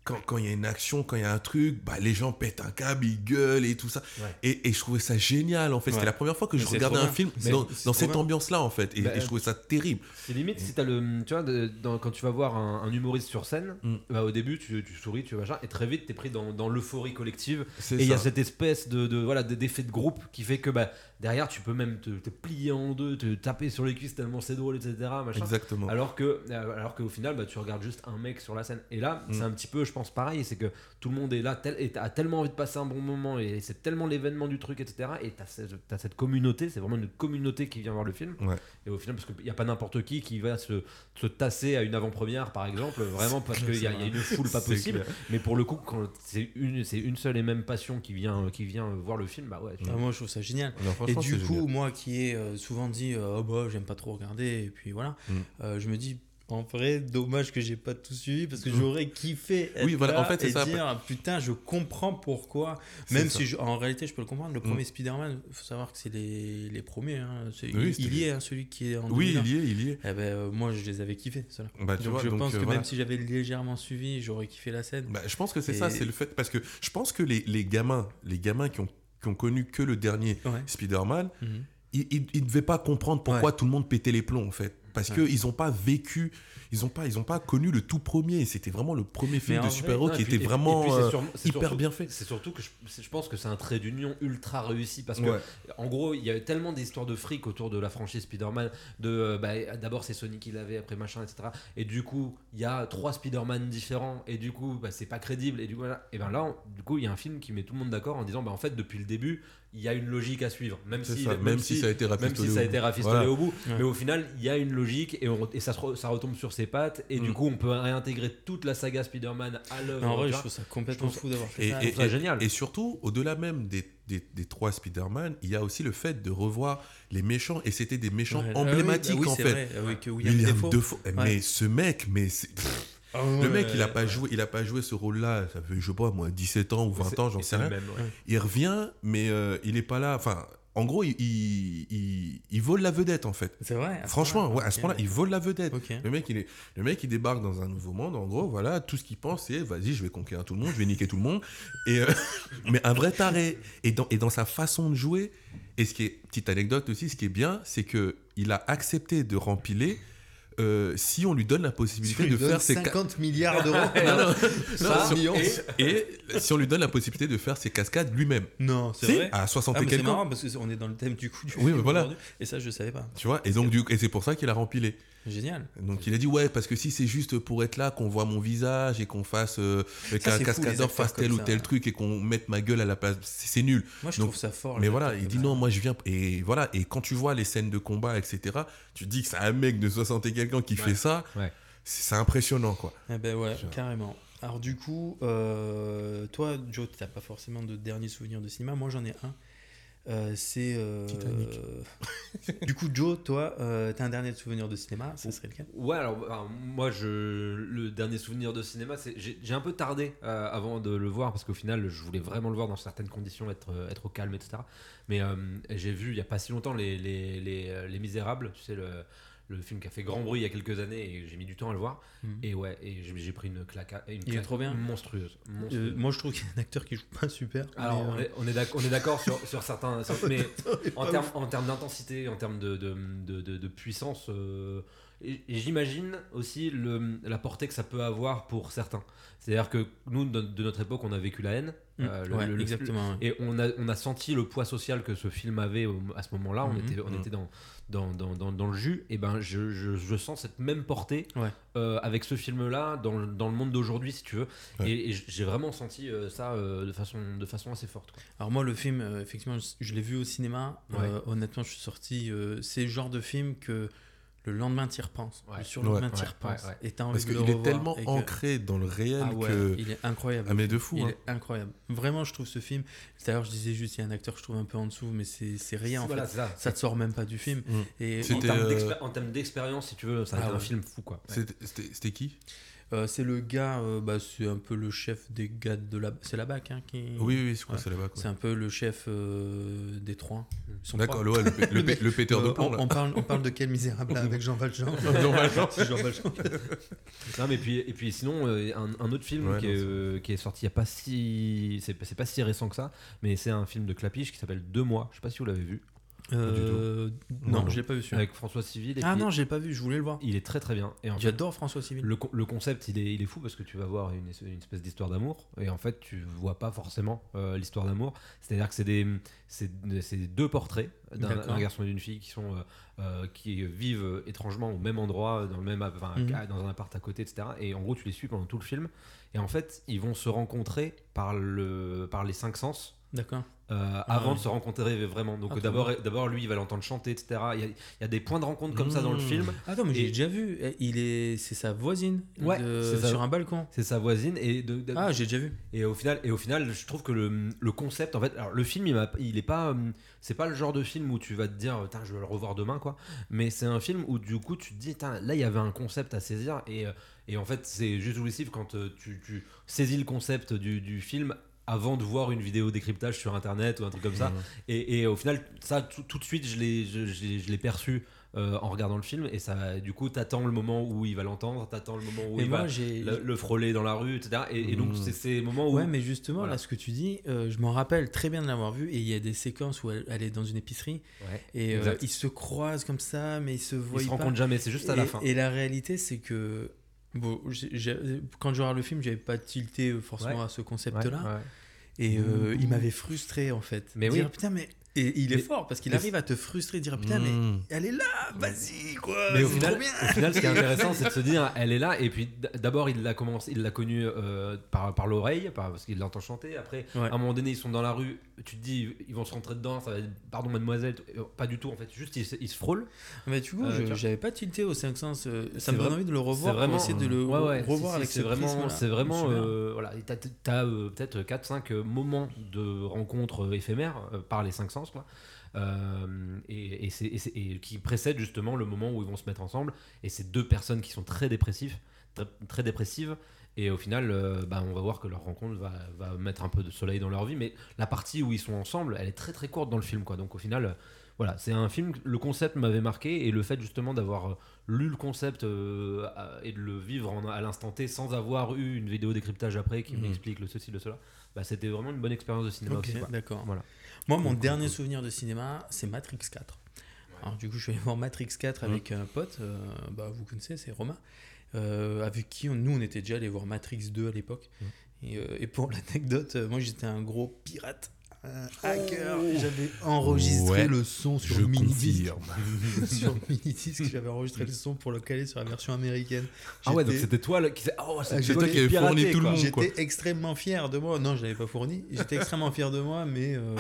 quand quand il y a une action, quand il y a un truc, bah, les gens pètent un câble, ils gueulent et tout ça. Ouais. Et, et je trouvais ça génial en fait. C'était la première fois que Mais je regardais un bien. film Mais dans, cette ambiance-là en fait. Et, Bah, et je trouvais ça terrible. C'est limite si t'as le. Tu vois, de- dans- quand tu vas voir un, un humoriste sur scène, Mm. bah, au début, tu, tu souris, tu machin, et très vite, t'es pris dans, dans l'euphorie collective. Et il y a cette espèce de, de voilà de- d'effet de groupe qui fait que bah, derrière, tu peux même te, te plier en deux, te taper sur les cuisses tellement c'est drôle, etc. Machin. Exactement. Alors que, euh, alors qu'au final, bah, tu regardes juste un mec sur la scène. Et là, Mm. c'est un petit peu, je pense, pareil. C'est que tout le monde est là tel, et a tellement envie de passer un bon moment et c'est tellement l'événement du truc, etc. Et t'as cette, t'as cette communauté, c'est vraiment une communauté qui vient voir le film. Ouais. Et au final, parce qu'il n'y a pas n'importe qui qui va se, se tasser à une avant-première, par exemple, vraiment parce qu'il y, y a une foule pas possible. clair. Mais pour le coup, quand c'est une, c'est une seule et même passion qui vient, qui vient voir le film, bah ouais. tu- Ah, moi, je trouve ça génial. Non, Et du coup, génial. moi qui ai euh, souvent dit euh, oh bah j'aime pas trop regarder et puis voilà, Mm. euh, je me dis en vrai dommage que j'ai pas tout suivi parce que j'aurais kiffé être Oui, voilà, là en fait, c'est et ça. dire ah, putain je comprends pourquoi même si je- en réalité je peux le comprendre le Mm. premier Spider-Man faut savoir que c'est les, les premiers hein. C'est- Oui, il, y est hein, celui qui est en Oui, 2001. il y est, il y est. Eh ben, euh, moi je les avais kiffés Bah, tu donc vois, je donc, pense euh, que voilà. même si j'avais légèrement suivi j'aurais kiffé la scène Bah, je pense que c'est ça, c'est le fait parce que je pense que les, les gamins, les gamins qui ont, qui ont connu que le dernier ouais Spider-Man, Mhm. ils, ils, ils devaient pas comprendre pourquoi Ouais. tout le monde pétait les plombs en fait. parce Ouais. que ils ont pas vécu, ils ont pas, ils ont pas connu le tout premier. C'était vraiment le premier film de super-héros qui puis- était puis- vraiment puis euh, hyper surtout- bien fait. C'est surtout que je, pense que c'est un trait d'union ultra réussi parce que, Ouais. en gros, il y avait tellement d'histoires de fric autour de la franchise Spider-Man. De, euh, bah, d'abord, c'est Sony qui l'avait, après machin, etc. Et du coup, il y a trois Spider-Man différents, et du coup, bah, c'est pas crédible. Et du coup, voilà. et ben là, on- du coup, il y a un film qui met tout le monde d'accord en disant, bah, en fait, depuis le début, il y a une logique à suivre. Même si, ça, même si ça a été rafistolé si au été bout. rafistolé Voilà. au bout, Ouais. mais au final, il y a une logique et, on- et ça, ça retombe sur ses pattes. Et du Mm. coup, on peut réintégrer toute la saga Spider-Man à l'œuvre. En vrai, je trouve ça complètement fou d'avoir fait Et, ça. et- ça génial. et surtout, au-delà même des, des, des trois Spider-Man, il y a aussi le fait de revoir les méchants, et c'était des méchants Ouais. Ah oui, emblématiques bah oui, en fait. vrai, avec William, William Dafoe. Dafoe. Eh, Ouais. Mais ce mec, mais c'est- Ah le ouais, mec, il a pas ouais. joué, il a pas joué ce rôle-là. Ça fait, je sais pas, moi, 17 ans ou 20 ans, j'en sais rien. même, ouais. Il revient, mais euh, il est pas là. Enfin, en gros, il, il, il- la vedette en fait. C'est vrai. Franchement, ouais, à ce Ok. point-là, il vole la vedette. Le mec, il est, le mec, il débarque dans un nouveau monde. En gros, voilà, tout ce qu'il pense, c'est vas-y, je vais conquérir tout le monde, je vais niquer tout le monde. Et euh, mais un vrai taré. Et dans, et dans sa façon de jouer. Et ce qui est petite anecdote aussi, ce qui est bien, c'est que il a accepté de rempiler euh, si on lui donne la possibilité de faire ses ca- 50 milliards d'euros. Et, et si on lui donne la possibilité de faire ses cascades lui-même. Non, c'est Si, vrai. à 60 Ah, et c'est marrant parce qu'on est dans le thème du coup du Oui, mais voilà. Et ça, je savais pas. Tu vois, et donc du, et c'est pour ça qu'il a rempilé. Génial. Donc il a dit ouais parce que si c'est juste pour être là qu'on voit mon visage et qu'on fasse euh, avec Ça, un c'est fou, les cascadeur fasse tel ou ça. tel truc et qu'on mette ma gueule à la place c'est nul. Moi, je Donc, trouve ça fort. Mais voilà, il dit non moi je viens et voilà et quand tu vois les scènes de combat etc tu te dis que c'est un mec de 60 et quelqu'un qui fait ça Ouais. c'est c'est impressionnant quoi. Eh ben ouais, Genre. carrément. Alors du coup, euh, toi, Joe, t'as pas forcément de dernier souvenir de cinéma. Moi, j'en ai un. Euh, c'est euh, Titanic. du coup, Joe, toi, euh, t'as un dernier souvenir de cinéma Ça serait lequel? Ouais, alors, alors, moi, je, le dernier souvenir de cinéma, c'est j'ai un peu tardé avant de le voir parce qu'au final, je voulais vraiment le voir dans certaines conditions, être, être au calme, etc. Mais j'ai vu il y a pas si longtemps les, les, les, Les Misérables, tu sais, le, le film qui a fait grand bruit il y a quelques années et j'ai mis du temps à le voir. Mhm. Et ouais, et j'ai pris une claque, une Il est claque trop bien. monstrueuse. Euh. Moi, je trouve qu'il y a un acteur qui joue pas super. Alors, on euh, est, on est d'accord sur, sur certains. sur- mais en termes en termes d'intensité, en termes de, de, de, de- de puissance, euh, et, et j'imagine aussi le, la portée que ça peut avoir pour certains. C'est-à-dire que nous, de, de notre époque, on a vécu la haine. mm, euh, le- ouais, le- le- exactement. Et on a, on a senti le poids social que ce film avait au- à ce moment-là. On était, on Mhm. était dans, dans, dans, dans, dans le jus. Et ben, je, je, je sens cette même portée Ouais. euh, avec ce film-là dans, le- dans le monde d'aujourd'hui, si tu veux. Ouais. Et, et j'ai vraiment senti euh, ça euh, de, façon, de façon assez forte. quoi. Alors moi, le film, effectivement, je, je l'ai vu au cinéma. Ouais. Honnêtement, je suis sorti. c'est le genre de film que le lendemain, t'y repenses. Ouais. Le surlendemain, Ouais. t'y Ouais, repenses. ouais, ouais. Et t'as envie Parce de le qu'il est tellement que- ancré dans le réel Ah ouais, que il est incroyable. ah mais de fou Il hein. est incroyable. Vraiment, je trouve ce film. D'ailleurs, je disais juste, il y a un acteur que je trouve un peu en dessous, mais c'est c'est rien en Voilà, fait. ça. Ça te sort même pas du film. Mm. Et En C'était, termes euh, en termes d'expérience, si tu veux, ça a Ah un film fou, quoi. C'était qui? Euh, c'est le gars, euh, bah, c'est un peu le chef des gars de la. C'est la BAC hein, qui. Oui oui je crois Ouais. que c'est là-bas quoi. C'est un peu le chef euh, des trois. D'accord le, le, le, le péteur de plomb on, là. on parle, on parle de quel misérable là, avec Jean Valjean Jean Valjean. C'est Jean Valjean. Non, mais puis, et puis sinon, euh, un, un autre film Ouais, qui, non, est, euh, qui est sorti il n'y a pas si. C'est c'est pas si récent que ça, mais c'est un film de Clapiche qui s'appelle Deux mois. Je sais pas si vous l'avez vu. Euh, Non, je l'ai pas vu celui-là. Avec François Civil. Et Ah puis, non, je l'ai pas vu, je voulais le voir. Il est très très bien. Et J'adore François Civil. le, le concept, il est, il est fou parce que tu vas voir une, es- une espèce d'histoire d'amour et en fait, tu vois pas forcément euh, l'histoire d'amour. C'est-à-dire que c'est des, c'est deux portraits d'un garçon et d'une fille qui sont euh, qui vivent étrangement au même endroit, dans le même, enfin, Mhm. dans un appart à côté, etc. Et en gros, tu les suis pendant tout le film. Et en fait, ils vont se rencontrer par le, par les cinq sens. D'accord. Euh, avant ouais. de se rencontrer vraiment. Donc Ah, trop d'abord, d'abord lui, il va l'entendre chanter, etc. Il y, a, il y a des points de rencontre comme ça dans le Mmh. film. Attends, mais Et- j'ai déjà vu. Eh, Il est, c'est sa voisine. Ouais, de- sur un balcon. C'est sa voisine et de, de- Ah, j'ai déjà vu. Et au final, et au final, je trouve que le, le concept, en fait, alors le film, il, il est pas, hum, c'est pas le genre de film où tu vas te dire, Tain, je vais le revoir demain, quoi. Mais c'est un film où du coup, tu te dis, là, il y avait un concept à saisir, et, euh, et en fait, c'est juste jouissif quand euh, tu, tu saisis le concept du, du film avant de voir une vidéo décryptage sur internet ou un truc comme ça. Et, et au final, ça, tout, tout de suite, je l'ai je, je- je l'ai perçu euh, en regardant le film. Et ça, du coup, t'attends le moment où il va l'entendre, t'attends le moment où il moi, va le, le frôler dans la rue, etc. Et, et donc, Mhm. c'est ces moments où. Ouais, mais justement, Voilà. là, ce que tu dis, euh, je m'en rappelle très bien de l'avoir vu. Et il y a des séquences où elle, elle est dans une épicerie Ouais. et euh, ils se croisent comme ça, mais ils se voient Ils se rencontrent jamais, c'est juste à la fin. Et la réalité, c'est que. Bon, quand je regarde le film, j'avais pas tilté forcément Ouais. à ce concept-là. ouais. Et euh, il m'avait frustré en fait. Mais Dire, oui. putain, mais. Et il est Mais- fort parce qu'il mais- arrive à te frustrer, dire putain, mais Mmh. elle est là, vas-y quoi. Mais au final, trop bien. au final, ce qui est intéressant, c'est de se dire, elle est là. Et puis, d'abord, il l'a commencé, il l'a connue euh, par, par l'oreille, par- parce qu'il l'entend chanter. Après, Ouais. à un moment donné, ils sont dans la rue. Tu te dis, ils vont se rentrer dedans. Ça va être, pardon, mademoiselle. Euh, Pas du tout, en fait. Juste, ils, se- ils se frôlent. Mais du coup, Euh, j'avais pas tilté au 5 sens. euh, C'est Ça me donne envie de le revoir c'est vraiment- essayer de le Ouais, ouais, revoir avec si, ce c'est vraiment, c'est vraiment, euh, voilà. T'as, euh, peut-être 4-5 moments de rencontres euh, éphémères par les cinq sens, quoi. Euh, et, et c'est, et c'est- et qui précèdent justement le moment où ils vont se mettre ensemble. Et c'est deux personnes qui sont très dépressifs, très, très dépressives. Et au final, euh, bah, on va voir que leur rencontre va, va mettre un peu de soleil dans leur vie. Mais la partie où ils sont ensemble, elle est très très courte dans le film, quoi. Donc au final, euh, voilà, c'est un film. Le concept m'avait marqué et le fait justement d'avoir euh, lu le concept euh, et de le vivre en- à l'instant T sans avoir eu une vidéo décryptage après qui Mhm. m'explique le ceci, le cela, bah, c'était vraiment une bonne expérience de cinéma aussi. d'accord. Voilà. Moi, mon dernier souvenir de cinéma, c'est Matrix 4. Alors, du coup, je suis allé voir Matrix 4 avec un pote, euh, bah, vous connaissez, c'est Romain, avec qui on- nous, on était déjà allé voir Matrix 2 à l'époque. Et, euh, et pour l'anecdote, euh, moi, j'étais un gros pirate, un hacker. J'avais enregistré Ouais, le son sur Je mini-disque. confirme. sur mini-disque, j'avais enregistré le son pour le caler sur la version américaine. Ah ouais, donc c'était toi le- qui. Oh, Ah, c'est j'ai- toi qui avais fourni tout le monde. J'étais extrêmement fier de moi. Non, je l'avais pas fourni. J'étais extrêmement fier de moi, mais euh,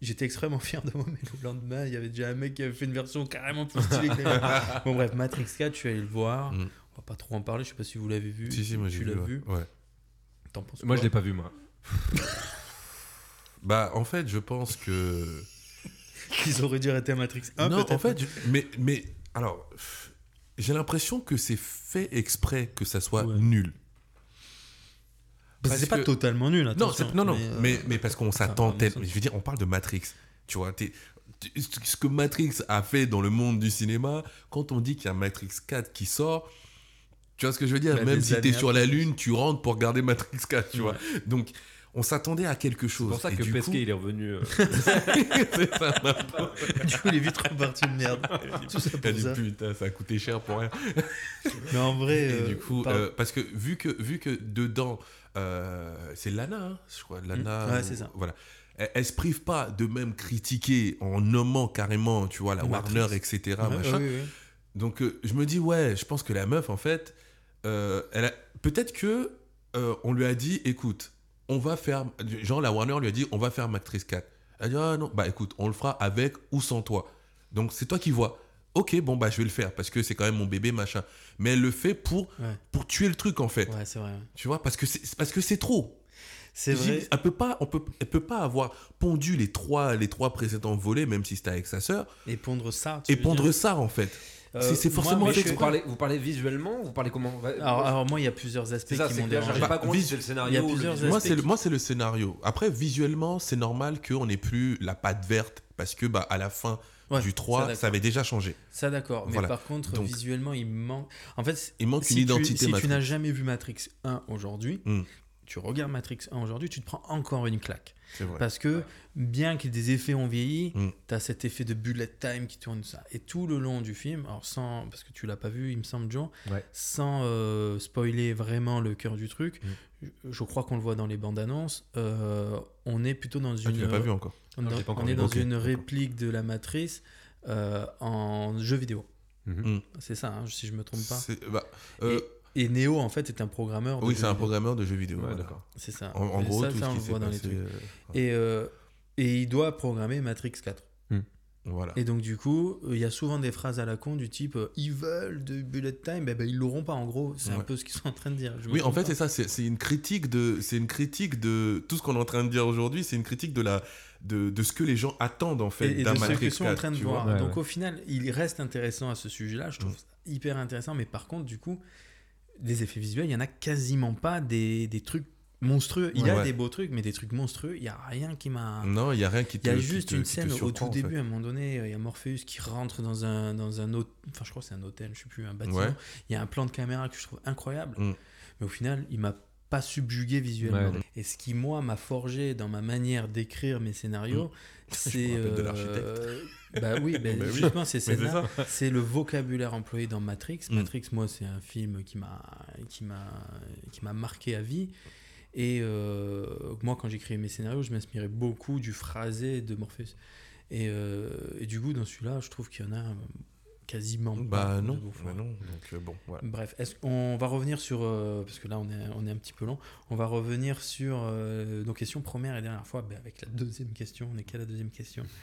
j'étais extrêmement fier de moi. Mais le lendemain, il y avait déjà un mec qui avait fait une version carrément plus stylée que. Bon, bref, Matrix 4, je suis allé le voir. Mm. On va pas trop en parler. Je sais pas si vous l'avez vu. Si, si, moi j'ai tu vu. vu. Ouais. T'en penses Moi, je l'ai pas vu, moi. Bah, en fait, je pense que. Ils auraient dû arrêter à Matrix 1 non, en fait, je- mais, mais alors, j'ai l'impression que c'est fait exprès que ça soit Ouais. nul. Parce que c'est pas que- totalement nul. Non, non, non, mais, euh, mais, mais parce qu'on s'attend enfin, tellement. Je veux dire, on parle de Matrix. Tu vois, t'es- ce que Matrix a fait dans le monde du cinéma, quand on dit qu'il y a Matrix 4 qui sort, tu vois ce que je veux dire Même si t'es sur la Lune, tu rentres pour regarder Matrix 4, tu Ouais. vois. Donc, on s'attendait à quelque C'est chose. pour ça Et que Pesquet, coup- il est revenu. euh, C'est ça, du coup, il est vite reparti de merde. Tout ça pour dit, ça. putain, ça a coûté cher pour rien. Mais en vrai. Et euh, du coup, par- euh, parce que vu que, vu que dedans, euh, c'est Lana, hein, je crois, Lana. Mm. Ouais, ou- c'est ça. Voilà. Elle, se prive pas de même critiquer en nommant carrément, tu vois, la. Warner, etc. Ouais, machin. ouais, ouais. Donc, euh, je me dis, ouais, je pense que la meuf, en fait, euh, elle a- peut-être que euh, on lui a dit, écoute, on va faire. Genre, la Warner lui a dit, on va faire Matrix 4. Elle a dit, ah non, bah écoute, on le fera avec ou sans toi. Donc, c'est toi qui vois. Ok, bon, bah je vais le faire parce que c'est quand même mon bébé, machin. Mais elle le fait pour, Ouais. pour tuer le truc, en fait. Ouais, c'est vrai. Tu vois, parce que c'est parce que c'est trop. C'est vrai. Elle peut pas, on peut, elle peut pas avoir pondu les trois, les trois précédents volets, même si c'était avec sa sœur, Et pondre ça. tu et pondre dire ça en fait. Euh, c'est- moi, forcément moi, vous, parlez, vous parlez visuellement Vous parlez comment? Alors, alors, moi, il y a plusieurs aspects ça, qui m'ont dérangé. pas Bah, c'est le scénario. le. Moi c'est le, qui- moi c'est le scénario. Après visuellement c'est normal qu'on n'ait plus la patte verte parce que bah à la fin Ouais, du ça, 3 d'accord. ça avait déjà changé. Ça, d'accord. Mais Voilà. par contre, Donc- visuellement, il manque. En fait, Il manque si une tu- identité Si tu Matrix. n'as jamais vu Matrix 1 aujourd'hui, Hmm. Tu regardes Matrix 1 aujourd'hui, tu te prends encore une claque. Vrai. Parce que, bien que des effets ont vieilli, Hmm. tu as cet effet de bullet time qui tourne ça. Et tout le long du film, alors sans. Parce que tu l'as pas vu, il me semble, John, Ouais. sans euh, spoiler vraiment le cœur du truc, Hmm. je, je crois qu'on le voit dans les bandes annonces, euh, on est plutôt dans Ah, une. tu l'as pas vu encore. On, Non, pas encore on est dans une réplique de la matrice euh, en jeu vidéo. Mhm. C'est ça, hein, si je me trompe pas. Bah, euh, Et Neo, en fait, est un programmeur. de oui c'est un vidéo. programmeur de jeux vidéo. Ouais, voilà. d'accord. C'est ça. En, en Et gros ça, tout ça, ce on qui voit dans les trucs. euh, Et, euh, et il doit programmer Matrix 4. voilà. Et donc, du coup, il y a souvent des phrases à la con du type euh, Ils veulent de bullet time, ben, ben, ils l'auront pas, en gros. C'est un peu ce qu'ils sont en train de dire. Je Oui, en fait, c'est ça. C'est une critique de, c'est une critique de tout ce qu'on est en train de dire aujourd'hui. C'est une critique de la, de, de ce que les gens attendent en fait Et, et d'un de ce Matrix qu'ils sont en 4, train de voir. Ouais, donc, ouais. au final, il reste intéressant à ce sujet-là. Je trouve Mm. ça hyper intéressant. Mais par contre, du coup, des effets visuels, il y en a quasiment pas des, des trucs monstrueux. Il y a Ouais. des beaux trucs, mais des trucs monstrueux, il y a rien qui m'a. Non, il y a rien qui Il te y a juste te- une scène au tout en fait. début, à un moment donné, il y a Morpheus qui rentre dans un, dans un hôtel, enfin je crois que c'est un hôtel, je sais plus, un bâtiment. Ouais. Il y a un plan de caméra que je trouve incroyable, Mm. mais au final, il m'a pas subjugué visuellement. Ouais. Et ce qui, moi, m'a forgé dans ma manière d'écrire mes scénarios. Mm. de euh, l'architecte. bah oui, bah, Bah oui. justement, c'est c'est c'est le vocabulaire employé dans Matrix. Mm. Matrix, moi, c'est un film qui m'a qui m'a qui m'a marqué à vie. Et euh, moi, quand j'écrivais mes scénarios, je m'inspirais beaucoup du phrasé de Morpheus. Et, euh, et du coup, dans celui-là, je trouve qu'il y en a quasiment pas. Bah de non, bah fois. non. Donc euh, bon, voilà. Bref, est-ce qu'on va revenir sur euh, parce que là on est on est un petit peu long. On va revenir sur euh, nos questions première et dernière fois, ben, avec la deuxième question. On est qu'à la deuxième question.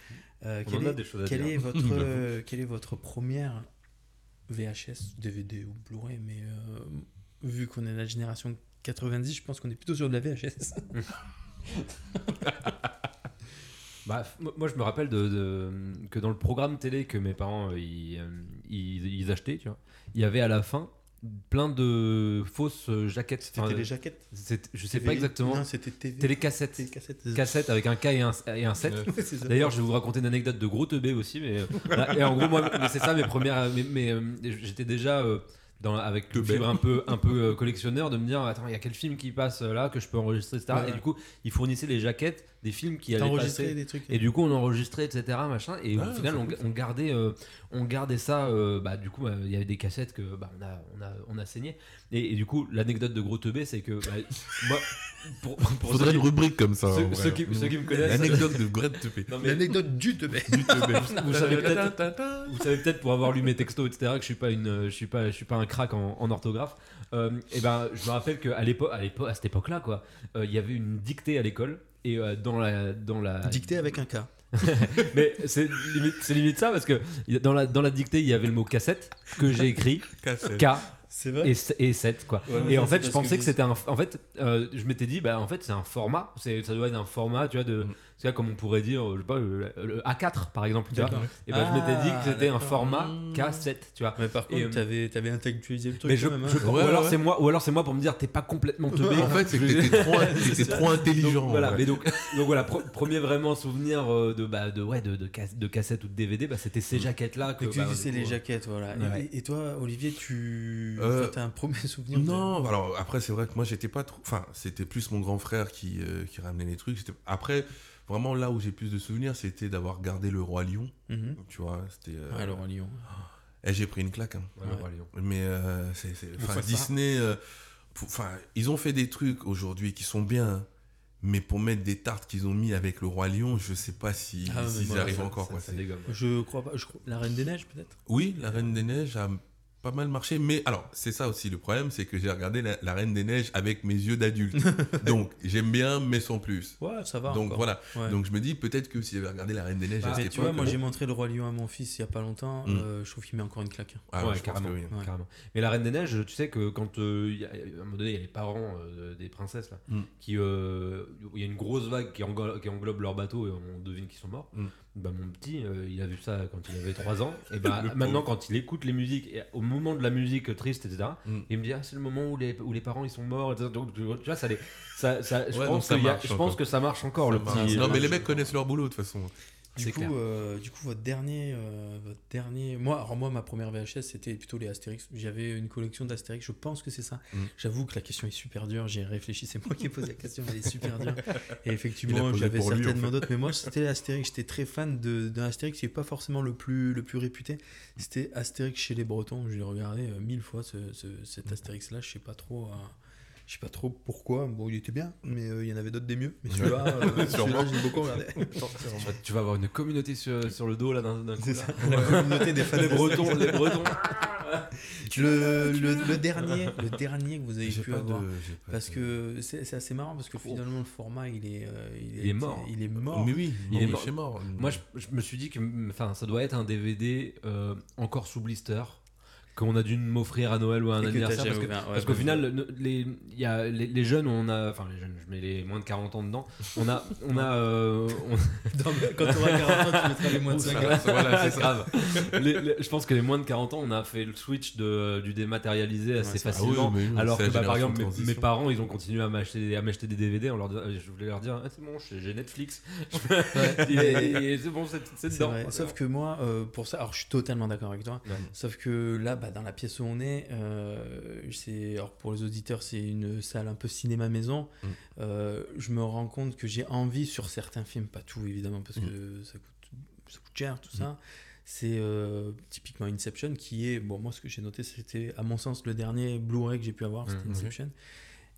On quelle en a est, des choses à quelle dire. est votre quelle est votre première VHS, DVD ou Blu-ray? Mais euh, vu qu'on est la génération 90, je pense qu'on est plutôt sur de la VHS. Bah, moi, je me rappelle de, de- que dans le programme télé que mes parents euh, ils, euh, ils- ils achetaient, tu vois, il y avait à la fin plein de fausses euh, jaquettes. C'était Enfin, téléjaquette. c'était- je sais TV. pas exactement. Non, c'était TV. Télécassette. Télécassette. Cassette avec un K et un, et un 7. Ouais, c'est ça. D'ailleurs, je vais vous raconter une anecdote de gros teubé aussi, mais et en gros, moi, c'est ça mes premières. Mais, mais, j'étais déjà euh, dans, avec le fibre un peu, un peu collectionneur de me dire, attends, il y a quel film qui passe là que je peux enregistrer, etc. Ouais. Et du coup, ils fournissaient les jaquettes des films qui enregistré passer. des trucs. Et du coup, on enregistrait, etc. Machin, et Ah, au final, on, cool, ça. on gardait, euh, on gardait ça. euh, bah, du coup, euh, il y avait des cassettes que bah, on, a, on, a, on a saigné. Et, et du coup, l'anecdote de gros teubé, c'est que bah, moi, pour, pour Faudrait ceux, une rubrique comme ça. ceux- ceux qui, ceux qui me connaissent, L'anecdote de. Non, mais- L'anecdote du teubé. vous savez peut-être Vous savez peut-être pour avoir lu mes textos, etc., que je suis pas une, euh, je suis pas, je suis pas un crack en, en orthographe. et ben, je me rappelle qu'à l'époque, à l'époque, à cette époque-là, quoi, euh, il y avait une dictée à l'école et euh, dans la, dans la. Dicté avec un K. Mais c'est limite, c'est limite ça parce que dans la, dans la dictée, il y avait le mot cassette que j'ai écrit Cassette. K C'est et, et 7 quoi. Ouais, et en fait, je pensais que que c'était un. En fait, euh, je m'étais dit, bah en fait, c'est un format. C'est, ça doit être un format, tu vois, de. Mm. Tu vois, comme on pourrait dire, je sais pas, le, le A4 par exemple, tu vois. Et ben, je m'étais dit Ah, que c'était un d'accord. format Mm. K7, tu vois. Mais par contre, euh, t'avais, t'avais intellectualisé le truc Mais je, quand même. je- hein. ou Ouais, alors ouais. c'est moi, ou alors c'est moi pour me dire t'es pas complètement teubé. En fait, c'est que t'étais trop, t'étais trop intelligent. Donc, voilà, mais donc, donc voilà, premier vraiment souvenir euh, de, bah, de, ouais, de, de, cas- de cassette ou de DVD, bah, c'était ces jaquettes-là. que tu bah, disais les jaquettes, voilà. Et- Ouais. Et, et toi, Olivier, tu Euh, t'as un premier souvenir de- Non, alors après c'est vrai que moi j'étais pas trop. Enfin, c'était plus mon grand frère qui, euh, qui ramenait les trucs. C'était- Après, vraiment là où j'ai plus de souvenirs, c'était d'avoir gardé le roi lion. Mhm. Tu vois, c'était. euh, Ouais, Laurent Lyon. eh, j'ai pris une claque. hein. ouais, le Roi Lion. Mais euh, c'est, enfin. Disney, euh, enfin, ils ont fait des trucs aujourd'hui qui sont bien. hein. Mais pour mettre des tartes qu'ils ont mis avec le roi lion, je sais pas si, Ah, moi, y arrivent ça- encore. Ça, quoi. ça. Je crois pas. Je crois... La Reine des Neiges, peut-être? Oui, la Reine des Neiges a pas mal marché, mais alors c'est ça aussi le problème, c'est que j'ai regardé la, la Reine des Neiges avec mes yeux d'adulte. Donc j'aime bien, mais sans plus. Ouais, ça va. Donc encore. voilà. Ouais. Donc je me dis peut-être que si j'avais regardé la Reine des Neiges Bah, à Mais cette tu vois, moi bon. j'ai montré le Roi Lion à mon fils il y a pas longtemps. Mm. euh, je trouve qu'il met encore une claque. Ah, ouais, carrément, oui. Ouais. carrément. Mais la Reine des Neiges, tu sais que quand euh, il y a- à un moment donné, il y a les parents euh, des princesses là, Mm. qui euh, il y a une grosse vague qui englobe, qui englobe leur bateau et on devine qu'ils sont morts. Mm. Bah, mon petit, euh, il a vu ça quand il avait 3 ans. Et bah, maintenant, quand il écoute les musiques, et au moment de la musique triste, etc., Mm. il me dit ah, c'est le moment où les, où les parents ils sont morts. etc. Donc, tu vois, ça, les, ça, ça, je Ouais, donc pense, y a- marche je pense que ça marche encore le Ça petit. marche. non, euh, mais les mecs connaissent leur boulot de toute façon. Du coup, euh, du coup, votre dernier, euh, votre dernier, moi, alors moi, ma première VHS, c'était plutôt les Astérix. J'avais une collection d'Astérix. Je pense que c'est ça. Mm. J'avoue que la question est super dure. J'ai réfléchi. C'est moi qui ai posé la question. Elle est super dure. Et effectivement, j'avais en certainement fait. d'autres. Mais moi, c'était Astérix. J'étais très fan de- d'un Astérix qui est pas forcément le plus, le plus réputé. C'était Astérix chez les Bretons. Je l'ai regardé euh, mille fois ce, ce- cet Astérix-là. Je sais pas trop. Je sais pas trop pourquoi. Bon, il était bien, mais euh, il y en avait d'autres des mieux. Mais celui-là, euh, Sûrement. celui-là, j'ai beaucoup regardé. Tu vas- Tu vas avoir une communauté sur, sur le dos là d'un coup. C'est là. ça. La communauté des fans Les d'Astérix. Bretons, les Bretons. Le, le, le dernier, le dernier que vous avez pu avoir. de. Parce de- que c'est assez marrant parce que finalement le format il est, euh, Il est mort. Il est mort. Mais oui, Il il est est mort. mort. Moi, je, je me suis dit que enfin, ça doit être un DVD euh, encore sous blister. Qu'on a dû m'offrir à Noël ou à un Et anniversaire. Parce jamais que- ouvert. Ouais, Parce qu'au final, le- les, il y a les, les jeunes, on a, enfin les jeunes, je mets les moins de 40 ans dedans. On a, on a, euh, on- Dans Quand tu auras 40 ans, tu mettras les moins de 50. Voilà, c'est grave. Les- les- je pense que les moins de 40 ans, on a fait le switch de, du dématérialisé assez Ouais, facilement. Ah oui, alors que bah, par exemple, mes, parents, ils ont continué à m'acheter, à m'acheter des DVD. On leur je voulais leur dire, ah, c'est bon, j'ai Netflix. Et- et c'est bon, c'est dedans. vrai. Sauf que moi, euh, pour ça, alors je suis totalement d'accord avec toi. Ouais. Sauf que là, bah, dans la pièce où on est, euh, c'est, alors pour les auditeurs, c'est une salle un peu cinéma maison. Mm. Euh, je me rends compte que j'ai envie sur certains films, pas tout évidemment, parce Mm. que ça coûte, ça coûte cher, tout ça. C'est euh, typiquement Inception qui est, bon, moi ce que j'ai noté, c'était à mon sens le dernier Blu-ray que j'ai pu avoir, c'était Mm, Inception.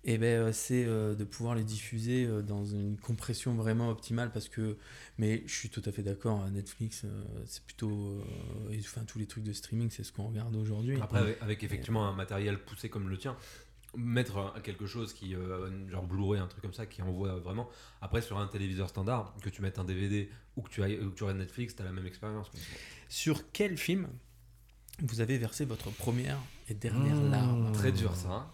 Et ben euh, c'est euh, de pouvoir les diffuser euh, dans une compression vraiment optimale parce que mais je suis tout à fait d'accord à Netflix c'est plutôt euh, enfin tous les trucs de streaming c'est ce qu'on regarde aujourd'hui Après, avec, avec effectivement un matériel poussé comme le tien, mettre quelque chose qui, euh, genre Blu-ray, un truc comme ça, qui envoie vraiment. Après, sur un téléviseur standard, que tu mettes un DVD ou que tu, ailles, ou que tu regardes Netflix, t'as la même expérience. sur quel film vous avez versé votre première et dernière Mmh. larme? Très dur ça. hein.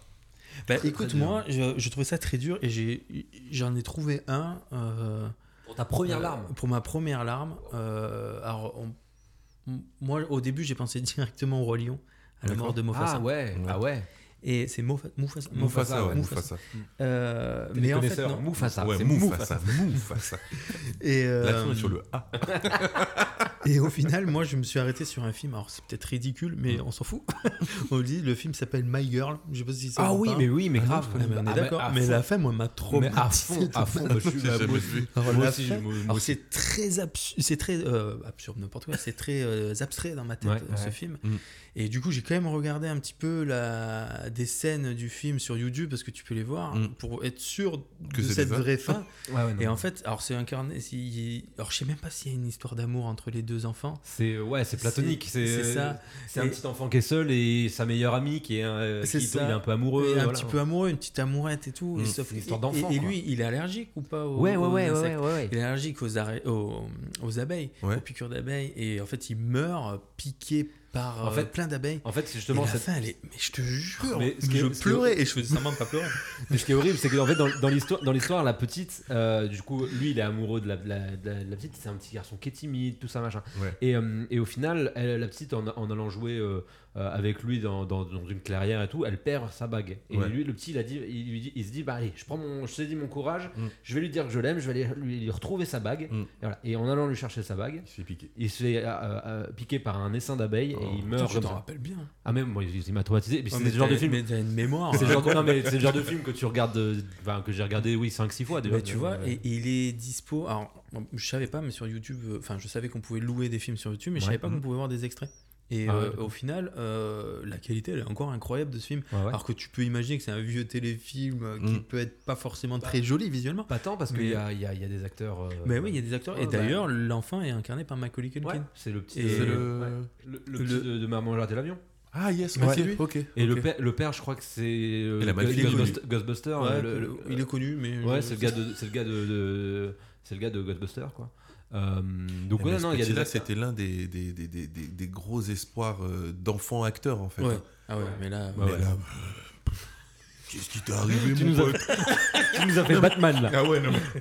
Bah très écoute moi je, je trouvais ça très dur et j'ai j'en ai trouvé un euh, Pour ta première Euh, larme. Pour ma première larme. euh, alors, on- moi, au début, j'ai pensé directement au Roi Lion, à la mort de Mufasa. Ah ouais, Ouais. ah ouais. Et c'est Mofa- Mufasa. Mufasa, ouais, Mufasa. Mufasa. Euh, mais en fait, non. Mufasa. Ouais, c'est Mufasa, Mufasa. Et, euh, L'accent est sur le A. et au final, moi, je me suis arrêté sur un film. Alors, c'est peut-être ridicule, mais on s'en fout. on le dit, le film s'appelle My Girl. Je sais pas si ça Ah oui, parle. mais oui, mais Ah grave. Ah, mais on est Ah, d'accord. à Mais la fin, moi, m'a trop. Mais à fond, à fond. Bah, je suis- moi-. Alors, Moi moi- moi c'est très absurde, c'est très euh, absurde n'importe quoi, c'est très euh, abstrait dans ma tête euh, ce film. Mm. Et du coup, j'ai quand même regardé un petit peu la des scènes du film sur YouTube parce que tu peux les voir Mm. pour être sûr Que de c'est cette vraie fin. Ouais, ouais, non. Et en fait, alors c'est incarné. si- Alors je sais même pas s'il y a une histoire d'amour entre les deux enfants. C'est ouais, c'est platonique. C'est- ça. C'est un Et- petit enfant qui est seul et sa meilleure amie qui est, un- C'est qui ça. il est un peu amoureux. Et un voilà. petit peu amoureux, une petite amourette et tout. Mm. Et, sauf- une histoire d'enfant, Et, lui, il est allergique ou pas aux, Ouais, ouais, aux ouais, ouais, insectes ouais, ouais. Il est allergique aux, aux, aux abeilles, Ouais. aux piqûres d'abeilles. Et en fait, il meurt piqué par En euh, fait, plein d'abeilles. En fait, Et justement, la cette- fin, elle est... Mais je te jure, Mais ce qui est- je est- pleurais et je faisais semblant de pas pleurer. Mais ce qui est horrible, c'est que en fait, dans, dans l'histoire, dans l'histoire, la petite, euh, du coup, lui, il est amoureux de la, de la- de la- de la petite. C'est un petit garçon qui est timide, tout ça, machin. Ouais. Et, euh, et au final, elle- la petite, en, en allant jouer avec lui dans, dans- dans une clairière et tout, elle perd sa bague. Et Ouais. lui, le petit, il a dit, il, lui dit- il se dit, bah allez, je prends mon, je saisis mon courage, Mm. je vais lui dire que je l'aime, je vais aller lui, lui retrouver sa bague. Mm. Et, voilà. et en allant lui chercher sa bague, Il se fait piquer. il se fait piquer par un essaim d'abeilles. Et il Putain, meurt comme ça. rappelles bien. Ah même, moi, il, m'a traumatisé. Mais c'est mais le genre de film. Mais t'as une mémoire. C'est le, genre de, non, mais c'est le genre de film que tu regardes, euh, enfin, que j'ai regardé, oui, 5-6 fois déjà. Bah, tu vois, Euh, et, et il est dispo. Alors, je savais pas, mais sur YouTube, euh, enfin, je savais qu'on pouvait louer des films sur YouTube, mais je savais pas qu'on Mhm. pouvait voir des extraits. Et Ah ouais, euh, au final, euh, la qualité, elle est encore incroyable de ce film. ouais, ouais. Alors que tu peux imaginer que c'est un vieux téléfilm euh, qui Mhm. peut être pas forcément très joli visuellement. Pas tant parce qu'il y a, il y, a, il y a des acteurs. euh, Mais oui, il y a des acteurs. et bah- d'ailleurs, l'enfant est incarné par Macaulay Culkin. Ouais, c'est le petit. Et- le, le- ouais, le, le le- petit de, de Maman raté l'avion. Ah yes, Ouais. ok, C'est lui. ok. Et le, père, le père, je crois que c'est euh, Ghostbuster- Malfine, Ghostbuster, Ghostbuster, Ouais, le- le- il est connu, mais. ouais, c'est le gars de, c'est le gars de, de- c'est le gars de Ghostbuster quoi. Euh, donc Eh ouais, non, il y a des acteurs. c'était l'un des, des, des, des, des- des gros espoirs euh, d'enfants acteurs en fait. Ouais. Ah ouais, mais là. Ouais, Mais ouais. là, qu'est-ce qui t'est arrivé, Tu mon pote Tu nous as fait Batman là. Ah ouais, non.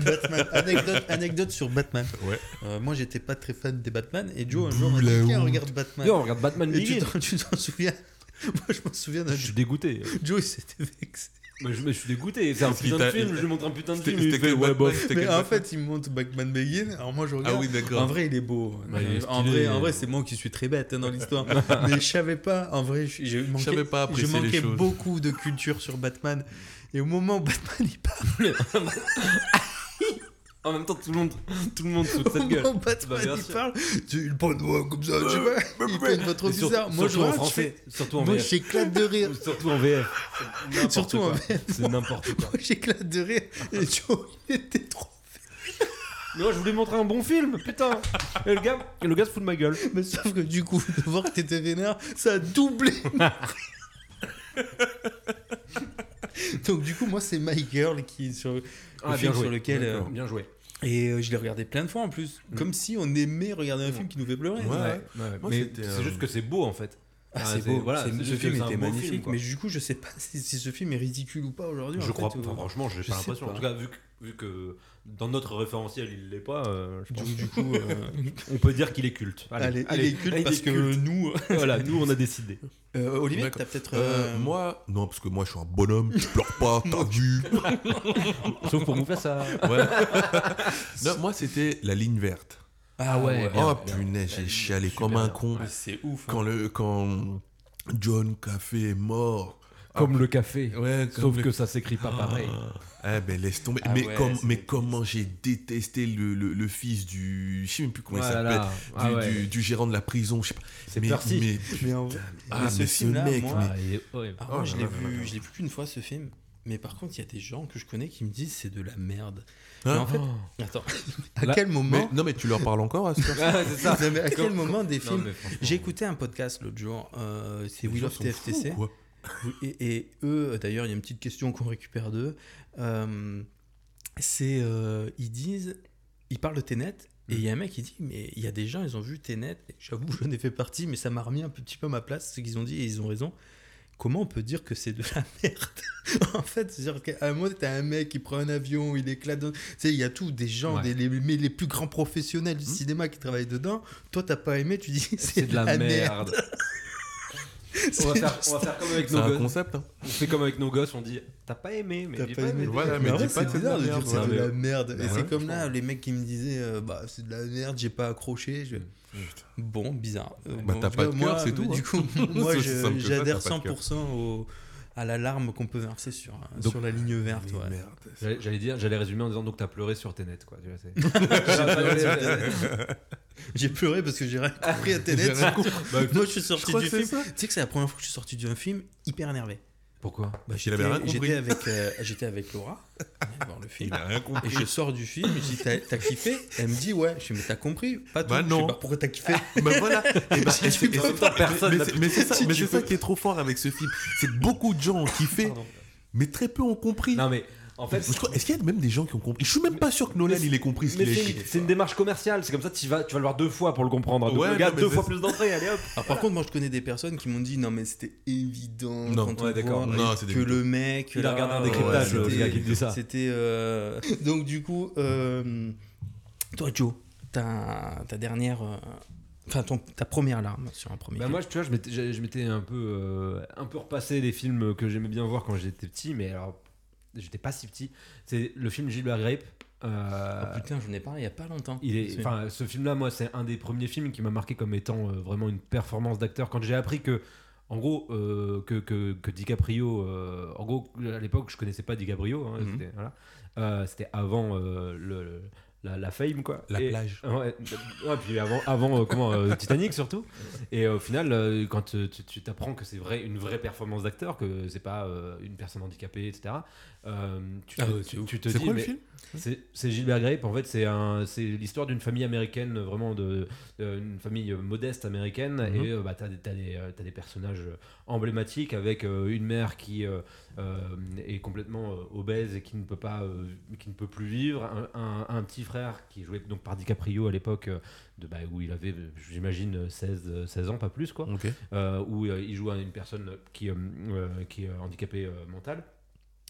Batman. Anecdote, anecdote sur Batman. Ouais. Euh, moi, j'étais pas très fan des Batman. Et Joe, un jour, m'a dit Tiens, regarde Batman. Viens, on regarde Batman Et tu Begins. t'en- tu t'en souviens? Moi, je m'en souviens d'un Je suis dégoûté. Joe, il s'était vexé. Mais je, mais je suis dégoûté. C'est un Parce qu'il putain de t'a- film. Je lui montre un putain de C'était film. il c'était fait, quel ouais, Batman bof. C'était Mais quel en Batman fait, il me montre Batman Begin. Alors moi, je regarde. Ah oui, d'accord. En vrai, il est beau. Bah, il est en stylé. vrai, en vrai c'est moi qui suis très bête hein, dans l'histoire. Mais je savais pas. En vrai, je, je manquais, savais pas je les manquais choses. beaucoup de culture sur Batman. Et au moment où Batman il parle, En même temps, tout le monde, tout le monde se fout de au cette gueule. où Batman Bah, bien il sûr. parle, tu, il parle de moi comme ça, tu vois. Il fait une voix trop Et sur- bizarre. Moi, je surtout en regarde, je français. Surtout en Moi, VF. j'éclate de rire. Surtout en VF. C'est n'importe Surtout en quoi. VF. C'est n'importe quoi. Moi, j'éclate de rire. Et Joe, il était trop. Moi, je voulais montrer un bon film, putain. Et le gars, et le gars se fout de ma gueule. Mais sauf que du coup, de voir que t'étais vénère, ça a doublé. Donc du coup, moi, c'est My Girl qui est sur le Ah, film bien joué. sur lequel. euh, Bien joué. Et euh, je l'ai regardé plein de fois en plus. Mm. Comme si on aimait regarder un film qui nous fait pleurer. Ouais. Ouais, ouais. Moi, mais c'est euh, juste que c'est beau en fait. Ah, Ah, c'est beau. voilà, ce film était film, magnifique. mais du coup, je sais pas si, si ce film est ridicule ou pas aujourd'hui. Je en crois fait, pas. ou- franchement, j'ai je pas l'impression. En tout cas, vu que, vu que dans notre référentiel, il l'est pas, euh, je pense Du, du coup, euh, on peut dire qu'il est culte. allez, il est culte allez, parce que culte. nous. voilà, nous on a décidé. Euh, Olivier, t'as peut-être. Euh, euh, moi, non, parce que moi, je suis un bonhomme, je pleure pas, t'as vu. Sauf pour vous faire ça. Ouais. non, moi, c'était la ligne verte. Ah ouais. oh, bien. punaise, j'ai chialé comme un con. Mais C'est ouf. hein. Quand, le, quand John Café est mort. Comme le café. Ouais, comme Sauf le- que ça s'écrit pas pareil. Ah, ben laisse tomber. Ah mais ouais, comme, mais comment j'ai détesté le, le, le fils du. Je sais même plus comment il s'appelle. Voilà. Ah du, ouais. du, du gérant de la prison, je sais pas. C'est mais, Percy. mais- Mais en- Ah, mais ce mais ce film-là, mec, moi- mais- Ah, horrible. Ah, Oh moi, je l'ai vu, je l'ai vu qu'une fois ce film. Mais par contre, il y a des gens que je connais qui me disent c'est de la merde. Hein mais en fait, Oh. attends, à Là- quel mais- moment non, mais tu leur parles encore à ce Ah, ça. Non, mais à quel moment des films mais. J'ai écouté un podcast l'autre jour, euh, c'est of sont TFTC. fous, quoi. Et, et eux, d'ailleurs, il y a une petite question qu'on récupère d'eux. Euh, c'est, euh, ils disent, ils parlent de Tenet, et il y a un mec qui dit, mais il y a des gens, ils ont vu Tenet, et j'avoue, j'en ai fait partie, mais ça m'a remis un petit peu à ma place, ce qu'ils ont dit, et ils ont raison. Comment on peut dire que c'est de la merde? En fait, c'est-à-dire qu'à un moment, t'as un mec qui prend un avion, il éclate. dans- Tu sais, il y a tout, des gens, Ouais. des, les, plus grands professionnels du Hmm? cinéma qui travaillent dedans. Toi, t'as pas aimé, tu dis c'est, C'est de la merde. On, va faire, on va faire comme avec nos un gosses. concept. hein. On fait comme avec nos gosses, on dit T'as pas aimé, mais T'as dis pas aimé. Voilà, mais mais en dis vrai, pas que c'est c'est de la bizarre de dire merde, que c'est ouais. la merde. Bah Et ouais, c'est comme là, les mecs qui me disaient, euh, bah, c'est de la merde, j'ai pas accroché. Je- Bon, bizarre. Euh, Bah, bon, t'as en tout pas cas, de moi, cœur, c'est tout, Du hein. coup, moi, je- j'adhère t'as pas de cœur. 100% au, à la larme qu'on peut verser sur, euh, Donc- sur la ligne verte. Mais ouais. merde. J'allais j'allais dire, j'allais résumer en disant donc t'as pleuré sur tes nets quoi. Tu vois, c'est- J'ai pleuré parce que j'ai rien compris à Tenet. Bah, moi, je suis sorti du film. Tu sais que c'est la première fois que je suis sorti d'un film hyper énervé. Pourquoi Bah, qu'il avait rien compris. J'étais avec, euh, j'étais avec Laura. allait voir le film. Il a rien Et compris. je sors du film, je dis t'as t'as kiffé? Elle me dit ouais. Je dis mais t'as compris? Pas tout. Bah Je dis, non. bah, pourquoi t'as kiffé? Bah voilà. Et bah, et et même temps, personne mais c'est- pu- mais c'est ça, Si mais tu c'est ça peux. qui est trop fort avec ce film. C'est que beaucoup de gens ont kiffé, Pardon. mais très peu ont compris. Non mais en fait, Est-ce qu'il y a même des gens qui ont compris? Je suis même pas sûr que Nolan il ait compris ce mais qu'il a c'est écrit. c'est une démarche commerciale. C'est comme ça, tu vas, tu vas le voir deux fois pour le comprendre. Donc Ouais, mais deux fois plus d'entrées. Allez hop. Alors, par contre, moi je connais des personnes qui m'ont dit non mais c'était évident Non. quand Ouais, on voit Non, que le mec. Il a regardé un décryptage, le c'était- gars qui dit ça. C'était euh, donc du coup, euh, toi Joe, ta, ta dernière, euh, enfin ton- ta première larme sur un premier. Bah film. moi, tu vois, je m'étais, je je m'étais un peu, euh, un peu repassé les films que j'aimais bien voir quand j'étais petit, mais alors j'étais pas si petit. C'est le film Gilbert Grape. Euh, Oh, putain, j'en ai parlé il y a pas longtemps. Il est, enfin, ce film-là, moi, c'est un des premiers films qui m'a marqué comme étant euh, vraiment une performance d'acteur. Quand j'ai appris que, en gros, euh, que, que, que DiCaprio, euh, en gros, à l'époque, je connaissais pas DiCaprio. hein, Mhm. c'était, voilà. Avant le, la, la fame, quoi. La Et- plage. Ouais, ouais, puis avant, avant comment, Titanic surtout. Et au final, quand tu t'apprends que c'est vrai, une vraie performance d'acteur, que c'est pas une personne handicapée, etc. euh, tu, te, Ah ouais, tu- tu te dis, quoi le film? c'est Gilbert Grape, en fait, c'est l'histoire d'une famille américaine, vraiment de, de- une famille modeste américaine, Mhm. et euh, bah, t'as des, euh, des personnages emblématiques avec euh, une mère qui euh, est complètement obèse et qui ne peut pas, euh, qui ne peut plus vivre, un, un- un petit frère qui jouait donc par DiCaprio à l'époque, de bah, où il avait, j'imagine, 16, euh, 16 ans, pas plus quoi. Où il joue une personne qui, qui est handicapée mentale.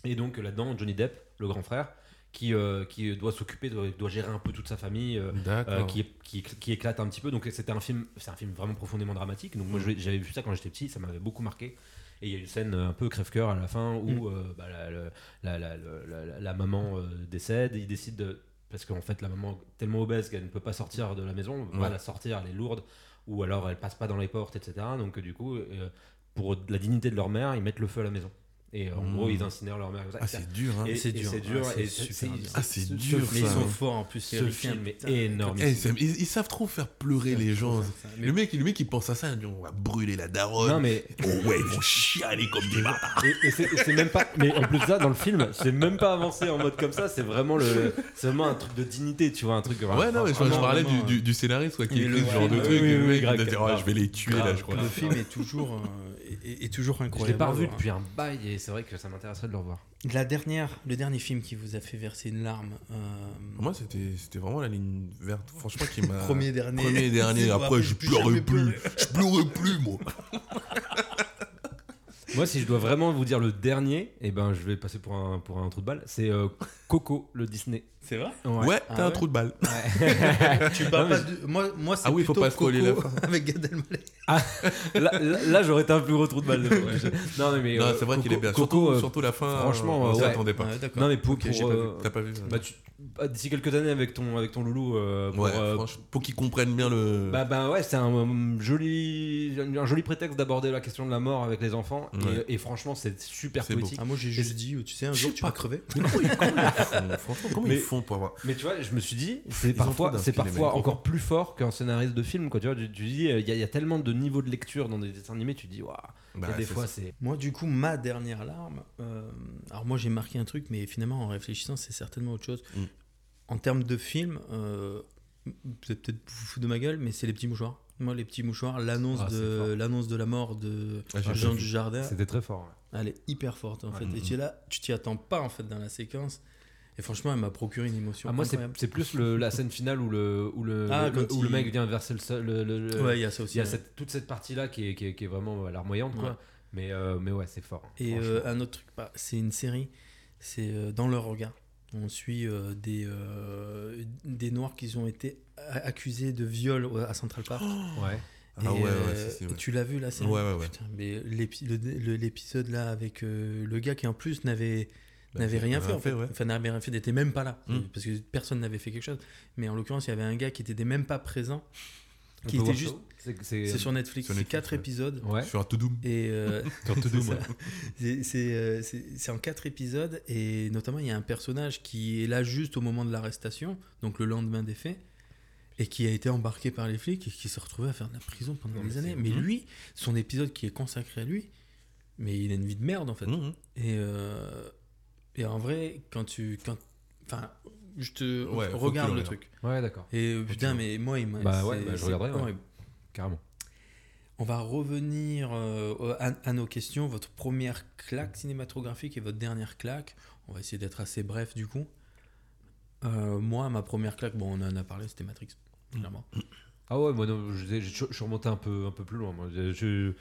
Et donc là-dedans, Johnny Depp, le grand frère, qui, euh, qui doit s'occuper, doit, doit gérer un peu toute sa famille, euh, euh, qui, qui, qui éclate un petit peu. Donc c'était un film, c'est un film vraiment profondément dramatique. Donc moi l'ai- j'avais vu ça quand j'étais petit, ça m'avait beaucoup marqué. Et il y a une scène un peu crève-cœur à la fin où euh, bah, la, la- la- maman décède. Il décide de parce qu'en fait la maman est tellement obèse qu'elle ne peut pas sortir de la maison, on va Ouais. la sortir, elle est lourde, ou alors elle passe pas dans les portes, etc. Donc du coup, pour la dignité de leur mère, ils mettent le feu à la maison. Et euh, en Mmh. gros, ils incinèrent leur mère. comme ça. Ah, c'est dur, hein. C'est dur. c'est dur. Ah, c'est dur. Ah, c'est ce- dur, Mais ils sont forts en plus. Ce film est énorme. Eh, ils, ils savent trop faire pleurer les gens. Mais- Le mec, le mec, il pense à ça, il dit, on va brûler la daronne. Non mais Oh ouais, ils vont chialer comme des bâtards. Et, et c'est même pas. Mais en plus de ça, dans le film, c'est même pas avancé en mode comme ça. C'est vraiment le. C'est vraiment un truc de dignité, tu vois, un truc. Ouais, non, mais je, parlais vraiment, du, du, du scénariste quoi, qui écrit le- ce genre de truc. le mec, il va dire, grave. oh, je vais les tuer là, je crois. Le film est toujours. Est, est toujours Je incroyable. l'ai pas revu depuis un bail et c'est vrai que ça m'intéresserait de le revoir. La dernière, le dernier film qui vous a fait verser une larme. euh, Moi, c'était c'était vraiment la ligne verte. Franchement, qui m'a. premier dernier. Premier et dernier. Après, je pleurais plus. pleuré. Je pleurais plus, moi. Moi, si je dois vraiment vous dire le dernier, eh ben, je vais passer pour un, pour un trou de balle. C'est euh, Coco, le Disney. C'est vrai Ouais, Ah t'as un ouais trou de balle. Tu parles Non, pas de... Moi, moi c'est Ah oui, faut plutôt pas spoiler la Coco fin. avec Gad Elmaleh. là, là, là, j'aurais été un plus gros trou de balle. de non, mais, Non, euh, c'est vrai qu'il est Coco- bien. Coco, Surtout, euh, surtout la fin. franchement, on euh, s'y ouais. attendait pas. Ouais. Non, mais pour, Ok, pour, euh, T'as pas vu bah, tu- bah, d'ici quelques années avec ton, avec ton loulou. euh, pour, Ouais, euh, pour qu'ils comprennent bien le. Bah, bah ouais, c'est un, joli, un joli prétexte d'aborder la question de la mort avec les enfants. Ouais. Et, franchement, c'est super poétique. Ah, moi, j'ai juste dit, tu sais, un Je jour, tu vas pas. crever. Franchement, comment Mais- ils font pour avoir. Mais tu vois, je me suis dit, c'est parfois, c'est parfois encore plus fort qu'un scénariste de film. Quoi. Tu vois, tu, tu dis, il y, a- il y a tellement de niveaux de lecture dans des dessins animés, tu dis, waouh. Bah, des c'est fois, c'est. Moi, du coup, ma dernière larme. euh, alors, moi, j'ai marqué un truc, mais finalement, en réfléchissant, c'est certainement autre chose. Mm. En termes de film, euh, vous êtes peut-être foutre de ma gueule, mais c'est les petits mouchoirs. Moi, les petits mouchoirs, l'annonce Ah, c'est de l'annonce de la mort de Ah, Jean pas vu. Dujardin, C'était très fort. ouais. elle est hyper forte en fait. Mm, Et tu es là, tu t'y attends pas en fait dans la séquence. Et franchement, elle m'a procuré une émotion Ah, moi, c'est c'est plus le- la scène finale où le, où le, Ah, le- où le il- mec vient verser le sol. le- le- le- Ouais, il y a ça il aussi. y a ouais. cette, toute cette partie-là qui est, qui, est, qui est vraiment alarmoyante. Quoi. Ouais. Mais, euh, mais ouais, c'est fort. Et franchement. euh, un autre truc, bah, c'est une série, c'est euh, Dans leur regard. On suit euh, des, euh, des noirs qui ont été accusés de viol à Central Park. ouais. Et, Ah ouais, ouais, euh, si, si, ouais. Tu l'as vu la série Ouais, ouais, ouais. Putain, mais l'épisode là avec euh, le gars qui en plus n'avait Bah, n'avait c'est- rien fait, en fait. ouais. Enfin, n'avait rien fait, n'était même pas là. Mm. Parce que personne n'avait fait quelque chose. Mais en l'occurrence, il y avait un gars qui était même pas présent. On Qui était juste. C'est- C'est C'est sur Netflix, c'est Netflix, quatre ouais. épisodes. Ouais. Sur un to doom. Et euh, c'est. C'est- c'est euh, c'est- c'est en quatre épisodes et notamment il y a un personnage qui est là juste au moment de l'arrestation, donc le lendemain des faits, et qui a été embarqué par les flics et qui s'est retrouvé à faire de la prison pendant des années. c'est- Mais lui, son épisode qui est consacré à lui, mais il a une vie de merde en fait. Mhm. Et, euh, et en vrai, quand tu... Quand, enfin, je te Ouais, regarde le truc. Ouais, d'accord. Et euh, putain, mais moi, il m'a... Bah ouais, bah je regarderai, ouais. Carrément. On va revenir euh, à, à nos questions. Votre première claque cinématographique et votre dernière claque. On va essayer d'être assez bref du coup. Euh, moi, ma première claque, bon, on en a parlé, c'était Matrix, clairement. Ah ouais, moi non, je, je- je suis remonté un peu, un peu plus loin. Moi. Je-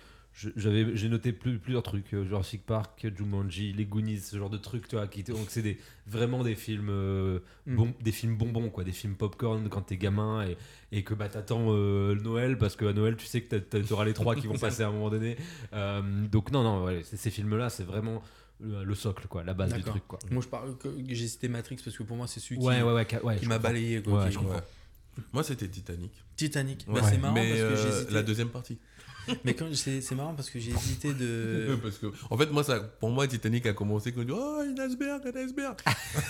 j'avais, j'ai noté plus- plusieurs trucs, euh, Jurassic Park, Jumanji, les Goonies, ce genre de trucs, tu vois, qui donc c'est des, vraiment des films, euh, Mm. des films bonbons, quoi, des films popcorn quand t'es gamin et, et que bah t'attends euh, le Noël parce qu'à Noël tu sais que t'auras les trois qui vont passer à un moment donné. Euh, donc non, non, ouais, c'est- ces films-là, c'est vraiment le, le socle, quoi, la base du truc, quoi. Moi, je parle que j'ai cité Matrix parce que pour moi, c'est celui Ouais, qui, ouais, ouais, ca- ouais, qui je m'a balayé. Quoi, Ouais, qui- je comprends. Ouais. Moi, c'était Titanic. Titanic. Bah, c'est marrant Mais parce que j'ai euh, la deuxième partie. Mais quand c'est c'est marrant parce que j'ai hésité de. Parce que, en fait, moi, ça, pour moi, Titanic a commencé quand on dit Oh, un iceberg, un iceberg.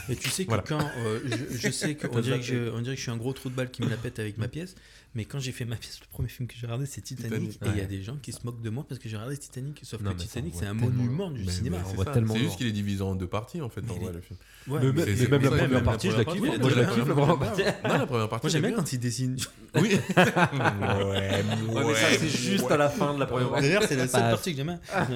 Et tu sais que Voilà. quand euh, je, je sais qu'on dirait, que je, on dirait que je suis un gros trou de balle qui me la pète avec ma pièce, mais quand j'ai fait ma pièce, le premier film que j'ai regardé c'est Titanic, Titanic, et il y a des gens qui se moquent de moi parce que j'ai regardé Titanic, sauf Non, que Titanic c'est un monument du Mais- cinéma. c'est juste qu'il est divisé en deux parties, en fait. Est- le film. Ouais, Mais, même la première partie, je la kiffe. Moi, je ouais, la la kiffe, la première première partie. Non, la première partie. Moi j'aime bien quand il dessine. Oui. Ouais, mais ça, c'est juste à la fin de la première partie. D'ailleurs, c'est la seule Bah, partie que j'aime bien. Ah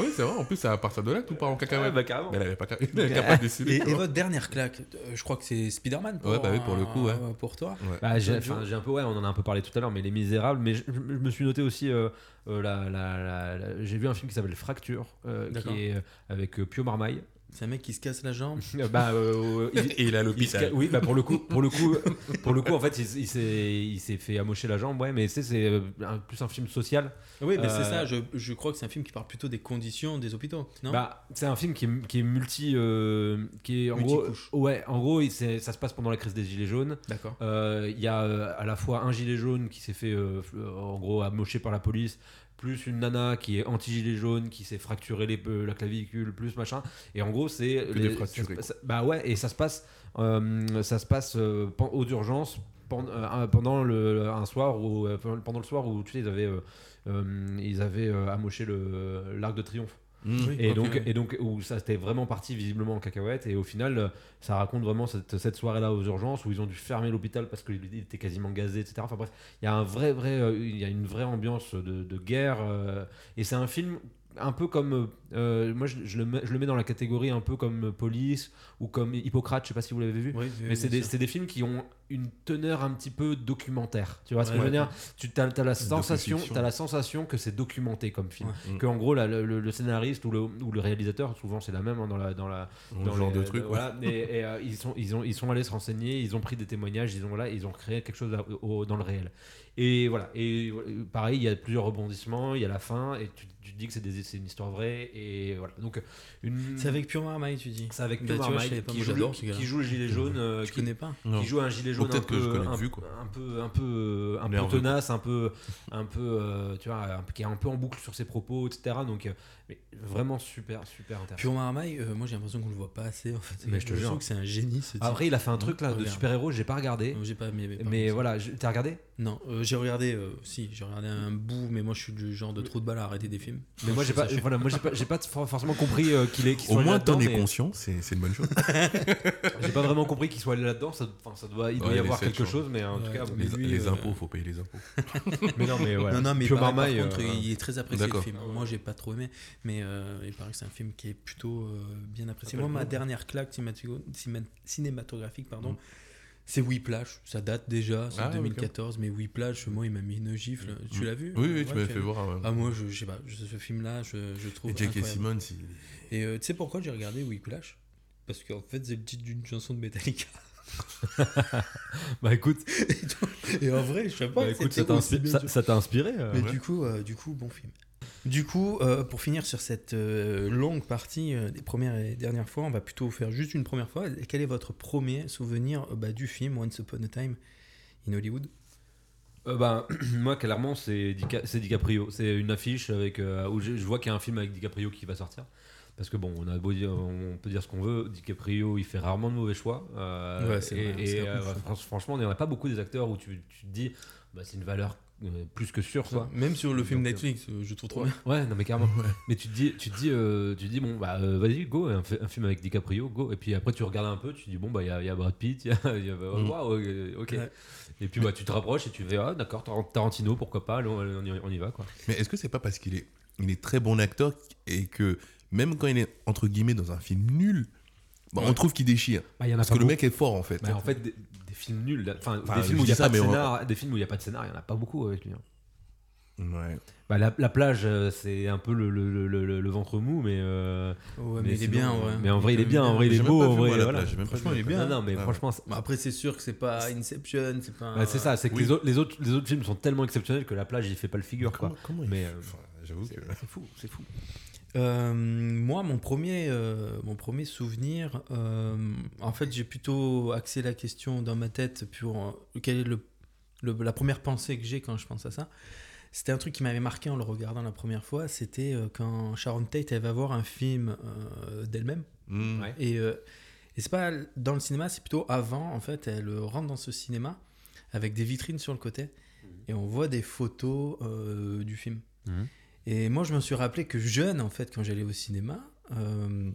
oui, c'est vrai. En plus, c'est à partir de là tout part en cacahuète. bah, carrément. Mais elle avait pas, pas décidé. Et, votre dernière claque, euh, je crois que c'est Spider-Man. Ouais, bah oui, pour le coup, ouais. Pour toi. Bah, j'ai un peu, ouais, on en a un peu parlé tout à l'heure, mais Les Misérables. Mais je, je me suis noté aussi, euh, euh, la, la- la- j'ai vu un film qui s'appelle Fracture, euh, qui est euh, avec Pio Marmaille. C'est un mec qui se casse la jambe. Euh, bah, euh, il- Et il est à il se l'hôpital. ca- oui, bah pour le coup, pour le coup, pour le coup, en fait, il, il s'est, il s'est fait amocher la jambe, ouais, mais c'est, c'est euh, un- plus un film social. Oui, mais c'est Euh, ça. Je, je crois que c'est un film qui parle plutôt des conditions des hôpitaux. Non? Bah, c'est un film qui est, qui est multi, euh, qui est en gros, Multicouche. ouais, en gros, ça se passe pendant la crise des gilets jaunes. D'accord. Euh, Il y a euh, à la fois un gilet jaune qui s'est fait euh, euh, en gros amocher par la police, plus une nana qui est anti-gilet jaune, qui s'est fracturé les, la clavicule, plus machin. Et en gros, c'est. Fracturés, ça bah ouais, et ça se passe, euh, ça se passe euh, aux urgences euh, pendant le, un soir où, euh, pendant le soir où tu sais, ils avaient, ils avaient amoché le- l'arc de triomphe. Mm. Oui. Et donc, et donc où ça c'était vraiment parti visiblement en cacahuète. Et au final, euh, ça raconte vraiment cette, cette soirée-là aux urgences où ils ont dû fermer l'hôpital parce qu'il il était quasiment gazé, etc. Enfin bref, il y a un vrai, vrai, euh, il y a une vraie ambiance de, de guerre. euh, et c'est un film un peu comme, euh, moi je, je le mets, je le mets dans la catégorie un peu comme Police ou comme Hippocrate. Je sais pas si vous l'avez vu. Oui, Mais c'est des, des films qui ont une teneur un petit peu documentaire. Tu vois ce que Ouais, je veux ouais. dire Tu as, la sensation, as la sensation que c'est documenté comme film. Ouais. Que en gros, là, le, le- le scénariste ou le, ou le réalisateur, souvent c'est la même hein, dans la dans la Dans dans ce genre les- de truc. Voilà. Et, et, euh, ils sont ils ont ils sont allés se renseigner, ils ont pris des témoignages, ils ont voilà, ils ont créé quelque chose à- au- dans le réel. Et voilà. Et euh, pareil, il y a plusieurs rebondissements, il y a la fin, et tu, tu te dis que c'est des- c'est une histoire vraie. Et voilà. Donc une. C'est avec Pure Marmaille, tu dis. c'est avec Bah, savais pas, qui, joue, j'adore qui joue le gilet jaune, euh, Je qui, connais pas. Non. qui joue un gilet jaune un que je peu, connais un, vu, quoi. un peu un peu un peu Nerveux, tenace un peu un peu euh, tu vois un qui est un peu en boucle sur ses propos etc donc mais vraiment super super intéressant Pure Marmaille, euh, moi j'ai l'impression qu'on le voit pas assez en fait. Mais je te jure. que c'est un génie ce type. après il a fait un truc là de Regarde. super héros j'ai pas regardé J'ai pas mais, par mais voilà je- t'as regardé? Non, euh, j'ai regardé, euh, si, j'ai regardé un bout, mais moi je suis du genre de trou de balle à arrêter des films. mais moi j'ai pas Ça, voilà moi j'ai pas j'ai pas for- forcément compris euh, qu'il est qu'il Au moins, t'en es mais conscient, c'est c'est une bonne chose. j'ai pas vraiment compris qu'il soit allé là-dedans ça, enfin, ça doit il doit Ouais, y avoir quelque chose mais en tout cas Les, impôts, faut payer les impôts. mais non mais voilà Non, non, mais par, contre, il est très apprécié le film. Moi, j'ai pas trop aimé, mais euh, il paraît que c'est un film qui est plutôt euh, bien apprécié. Moi, ma dernière claque cinématographique, pardon, Mm. c'est Whiplash. Ça date déjà, c'est Ah, ok. 2014, mais Whiplash, moi, il m'a mis une gifle. Tu Mm. l'as vu? Oui, oui, Ouais, tu tu fait voir. euh, Ah, moi, je, je sais pas, je- ce film-là, je, je trouve. Et J.K. incroyable. Simmons, il- Et euh, tu sais pourquoi j'ai regardé Whiplash? Parce qu'en fait, c'est le titre d'une chanson de Metallica. bah écoute et, et en vrai, je sais pas. bah, écoute ça t'a ça- ça inspiré euh Mais Ouais. du coup, euh, du coup, bon film. Du coup, euh, pour finir sur cette euh, longue partie euh, des premières et dernières fois, on va plutôt faire juste une première fois. Et Quel est votre premier souvenir bah, du film Once Upon a Time in Hollywood? Bah, moi, clairement, c'est Dica- DiCaprio. C'est une affiche avec, où je, je vois qu'il y a un film avec DiCaprio qui va sortir. Parce que bon, on a beau dire, on peut dire ce qu'on veut, DiCaprio, il fait rarement de mauvais choix. Ouais, et, vrai, franchement, il n'y en a pas beaucoup des acteurs où tu, tu te dis, bah, c'est une valeur euh, plus que sûre, quoi. Même sur le film Donc, euh, Netflix, euh, je trouve trop Ouais, bien. ouais, non mais carrément. Mais tu te dis, tu te dis, euh, tu te dis bon bah euh, vas-y go, un, fi- un film avec DiCaprio, go. Et puis après tu regardes un peu, tu te dis bon bah il y, a- il y a Brad Pitt, il y a, il y a- Mm. waouh, ok. Ouais. Et puis bah tu te rapproches et tu fais ah d'accord Tar- Tarantino pourquoi pas, on y, on y va quoi. Mais est-ce que c'est pas parce qu'il est, il est très bon acteur et que même quand il est entre guillemets dans un film nul, bah, on Ouais. trouve qu'il déchire Bah, y en a Parce que le beaucoup. mec est fort en fait. Bah, en fait des, des films nuls, enfin Enfin, des films où il y a dis pas ça, de on- scénar, des films où il y a pas de scénar, il y en a pas beaucoup avec lui. hein. Ouais. Bah, la, la plage euh, c'est un peu le, le, le, le- le ventre mou mais euh, Ouais, mais, mais il est sinon, bien en euh, vrai. mais en vrai il est bien, en vrai il est beau, en vrai la voilà. plage, même Franchement, il est bien. Non, non, mais Ah ouais. franchement Bon, après, c'est sûr que c'est pas Inception, c'est pas. bah, c'est ça, c'est que Oui. les, autres, les, autres, les autres films sont tellement exceptionnels que la plage il fait pas le figure quoi. Comment, comment il Mais, fait euh, Enfin, J'avoue que. C'est fou, c'est fou. Euh, moi, mon premier, euh, mon premier souvenir, euh, en fait, j'ai plutôt axé la question dans ma tête pour euh, quelle est le, le- la première pensée que j'ai quand je pense à ça. C'était un truc qui m'avait marqué en le regardant la première fois. C'était euh, quand Sharon Tate elle va voir un film euh, d'elle-même. Ouais. Et, euh, et c'est pas dans le cinéma, c'est plutôt avant. En fait, elle rentre dans ce cinéma avec des vitrines sur le côté et on voit des photos euh, du film. Mhm. Et moi, je me suis rappelé que jeune, en fait, quand j'allais au cinéma, euh,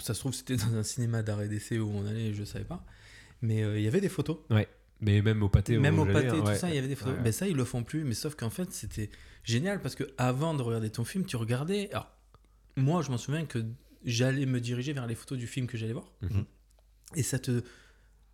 ça se trouve, c'était dans un cinéma d'arrêt d'essai où on allait, je savais pas, mais euh, il y avait des photos. Mais même au pâté, Même au pâté, hein, tout ouais. ça, il y avait des photos. Ouais. Mais ça, ils le font plus. Mais sauf qu'en fait, c'était génial parce que avant de regarder ton film, tu regardais. Alors, moi, je m'en souviens que j'allais me diriger vers les photos du film que j'allais voir. Mhm. Et ça te,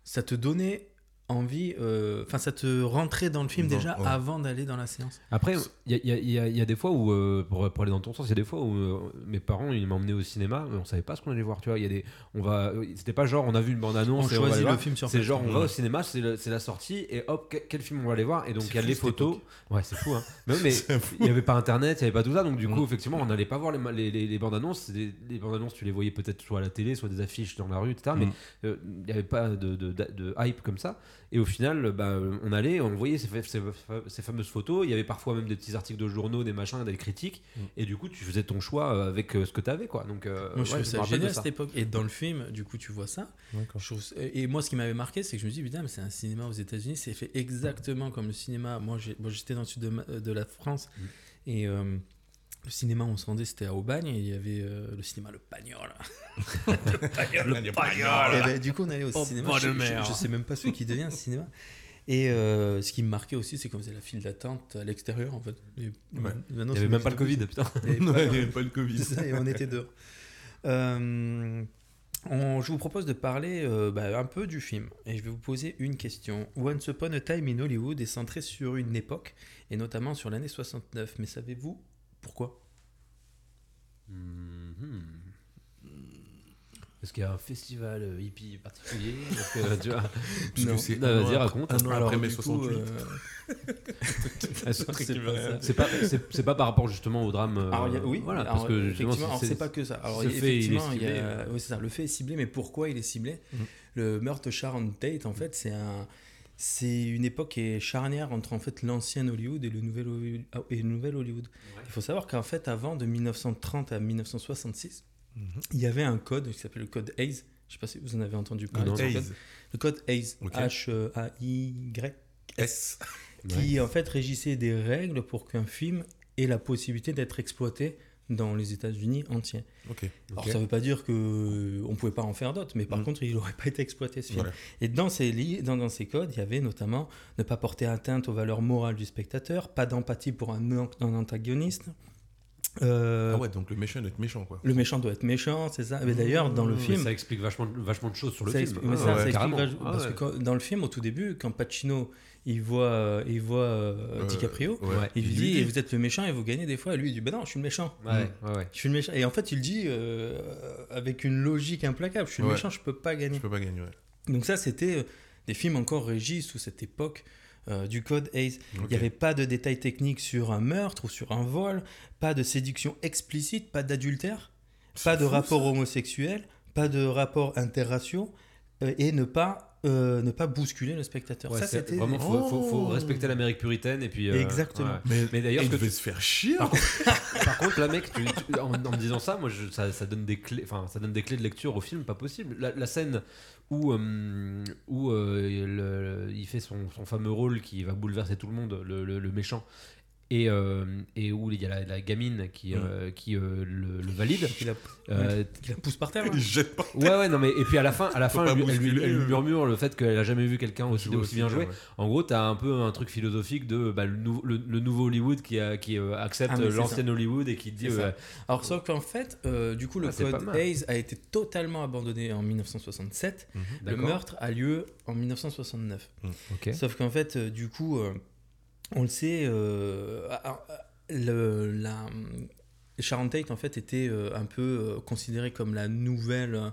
ça te donnait envie. euh, Enfin, ça te rentrait dans le film déjà ouais. avant d'aller dans la séance. Après, il y a, il y y y a des fois où, euh, pour, pour aller dans ton sens, il y a des fois où euh, mes parents ils m'emmenaient au cinéma, mais on savait pas ce qu'on allait voir. Tu vois, il y a des, on va, euh, c'était pas genre on a vu une bande annonce On et on va aller choisit le voir. film sur C'est genre on va au cinéma, c'est le- c'est la sortie et hop que- quel film on va aller voir et donc il y a fou, les photos. Ouais, c'est fou. Hein. Mais, il y avait pas internet, il y avait pas tout ça, donc du coup Mm. effectivement on n'allait pas voir les, les, les- les bandes annonces. Les, les bandes annonces tu les voyais peut-être soit à la télé, soit des affiches dans la rue, etc. Mais Mm. euh, il n'y avait pas de, de- de- de hype comme ça. Et au final, bah, on allait, on voyait ces, fa- ces fa- ces fameuses photos. Il y avait parfois même des petits articles de journaux, des machins, des critiques. Mm. Et du coup, tu faisais ton choix euh, avec euh, ce que tu avais. Quoi. Donc, euh, Moi, je ouais, trouve ça génial à cette époque. Et dans le film, du coup, tu vois ça. Trouve Et moi, ce qui m'avait marqué, c'est que je me dis, putain, mais c'est un cinéma aux États-Unis, c'est fait exactement comme le cinéma. Moi, j'étais dans le sud de, ma- de la France Mm. et, euh, le cinéma, on se rendait, c'était à Aubagne, et il y avait euh, le cinéma Le Pagnol. Le Et ben, du coup, on allait au Oh, cinéma. Je, je- je sais même pas ce qui devient ce cinéma. Et euh, ce qui me marquait aussi, c'est qu'on faisait la file d'attente à l'extérieur, en fait. Et Ouais. maintenant, Il n'y avait même pas le plus- Covid, putain. il y avait n'y avait pas le Covid. Ça, et on était dehors. Euh, on- je vous propose de parler euh, bah, un peu du film. Et je vais vous poser une question. Once Upon a Time in Hollywood est centré sur une époque, et notamment sur l'année 69. Mais savez-vous pourquoi? Mhm. Est-ce qu'il y a un festival euh, hippie particulier? Tu vois, Parce Non. que c'est vas-y, raconte. après- un an après du mai coup, 68. euh, que c'est pas pas c'est par rapport justement au drame. euh, Alors, a- oui, voilà, alors, parce que justement, effectivement, alors, c'est pas que ça. Alors, ce fait, il est effectivement, il y a- ciblé, euh. ça. Le fait est ciblé, mais pourquoi il est ciblé? Mhm. Le meurtre de Sharon Tate, en fait, c'est un, c'est une époque qui est charnière entre en fait l'ancien Hollywood et le nouvel Hollywood. ah, Et le nouvel Hollywood. Il faut savoir qu'en fait, avant de 1930 à 1966, Mhm. il y avait un code qui s'appelle le code Hayes. Je sais pas si vous en avez entendu parler. Hayes. Le code Hayes, Ok. H-A-I-Y, S. qui en fait régissait des règles pour qu'un film ait la possibilité d'être exploité dans les États-Unis entiers. Alors ça veut pas dire que on pouvait pas en faire d'autres, mais par Mhm. contre il n'aurait pas été exploité ce film. Voilà. Et dans ces, li- dans, dans ces codes, il y avait notamment ne pas porter atteinte aux valeurs morales du spectateur, pas d'empathie pour un antagoniste. Euh, Ah ouais, donc le méchant doit être méchant, quoi. Le méchant doit être méchant, c'est ça. Mais d'ailleurs, dans le Mais film, ça explique vachement, vachement de choses sur le ça film. explique- mais Ah, ça, ouais, ça explique Ah, parce ouais. que quand- dans le film, au tout début, quand Pacino il voit, euh, il voit euh, DiCaprio, ouais. Il lui dit, dit. et vous êtes le méchant et vous gagnez des fois. Et lui il dit, ben non, je suis le méchant. Ouais, ouais, ouais. Je suis le méchant. Et en fait, il dit euh, avec une logique implacable. Je suis le méchant, je peux pas gagner. Je peux pas gagner, ouais. Donc ça, c'était des films encore régis sous cette époque euh, du code Hayes. Il Ok. n'y avait pas de détails techniques sur un meurtre ou sur un vol, pas de séduction explicite, pas d'adultère, pas de rapport homosexuel, pas de rapport interraciaux, euh, et ne pas, euh, ne pas bousculer le spectateur. Ouais, ça, c'est- c'était... vraiment, faut, faut, faut Oh. respecter l'Amérique puritaine et puis. euh, Exactement. ouais. Mais, Mais d'ailleurs, il ce que devait tu- se faire chier. Par Par contre, là, mec, tu- tu- en, en me disant ça, moi, je- ça, ça donne des clés, enfin, ça donne des clés de lecture au film, pas possible. La, la scène où, euh, où euh, le- il fait son, son fameux rôle qui va bouleverser tout le monde, le, le- le méchant, et, euh, et où il y a la, la gamine qui, Mm. euh, qui euh, le, le valide. Qui la, Euh, qui la pousse par terre. Il. Ouais, ouais, non, mais et puis à la fin, à la fin elle, lui- elle lui, bousculer, elle lui murmure le fait qu'elle a jamais vu quelqu'un aussi, Jouer aussi bien ouais. En gros, t'as un peu un truc philosophique de bah, le, nou- le- le nouveau Hollywood qui, a- qui euh, accepte Ah, l'ancien Hollywood et qui dit euh, Alors, sauf qu'en fait, euh, du coup, le Ah, code. Hayes a été totalement abandonné en 1967. Le D'accord. meurtre a lieu en 1969. Ok. Sauf qu'en fait, euh, du coup, euh, on le sait, euh, ah, ah, le, la, Sharon Tate, en fait, était euh, un peu euh, considérée comme la nouvelle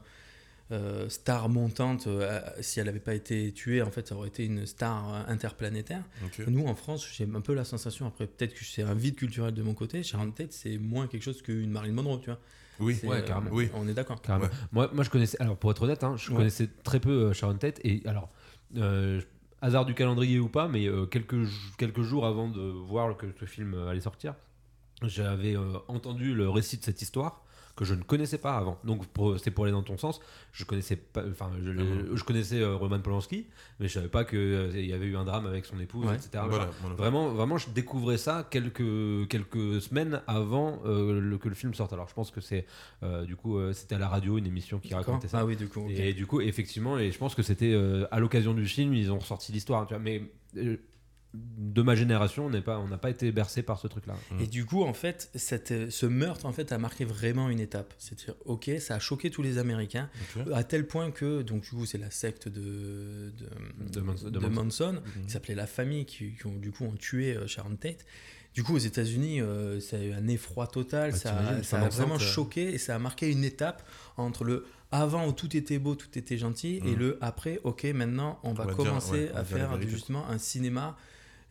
euh, star montante. euh, si elle n'avait pas été tuée, en fait, ça aurait été une star interplanétaire. Nous, en France, j'ai un peu la sensation, après, peut-être que c'est un vide culturel de mon côté, Sharon Tate, c'est moins quelque chose qu'une Marilyn Monroe, tu vois. Oui. Ouais, carrément. Oui. On est d'accord. Ouais. Moi, moi, je connaissais. Alors, pour être honnête, hein, je Ouais. connaissais très peu euh, Sharon Tate. Et alors, euh, hasard du calendrier ou pas, mais euh, quelques, quelques jours avant de voir que ce film allait sortir, j'avais euh, entendu le récit de cette histoire que je ne connaissais pas avant. Donc, c'est pour aller dans ton sens. Je connaissais pas. Enfin, je, Mhm. je connaissais euh, Roman Polanski, mais je savais pas qu'il y avait eu un drame avec son épouse, Ouais. etc. Voilà, voilà. Vraiment, vraiment, je découvrais ça quelques, quelques semaines avant euh, le, que le film sorte. Alors, je pense que c'est euh, du coup, euh, c'était à la radio une émission qui racontait ça. Ah oui, du coup. Et du coup, effectivement, et je pense que c'était euh, à l'occasion du film, ils ont ressorti l'histoire. Mais euh, de ma génération, on n'est pas, on n'a pas été bercé par ce truc-là. Et du coup, en fait, cette, euh, ce meurtre en fait, a marqué vraiment une étape. C'est-à-dire, ok, ça a choqué tous les Américains, à tel point que, donc, du coup, c'est la secte de, de, De Manson- de de Manson. Manson, Mhm. qui s'appelait La Famille, qui, qui ont, du coup, ont tué euh, Sharon Tate. Du coup, aux États-Unis, euh, ça a eu un effroi total, Bah, ça, a- ça femme a vraiment choqué et ça a marqué une étape entre le avant où tout était beau, tout était gentil, et Mhm. le après, ok, maintenant, on va, va dire, commencer ouais, on va à faire justement un cinéma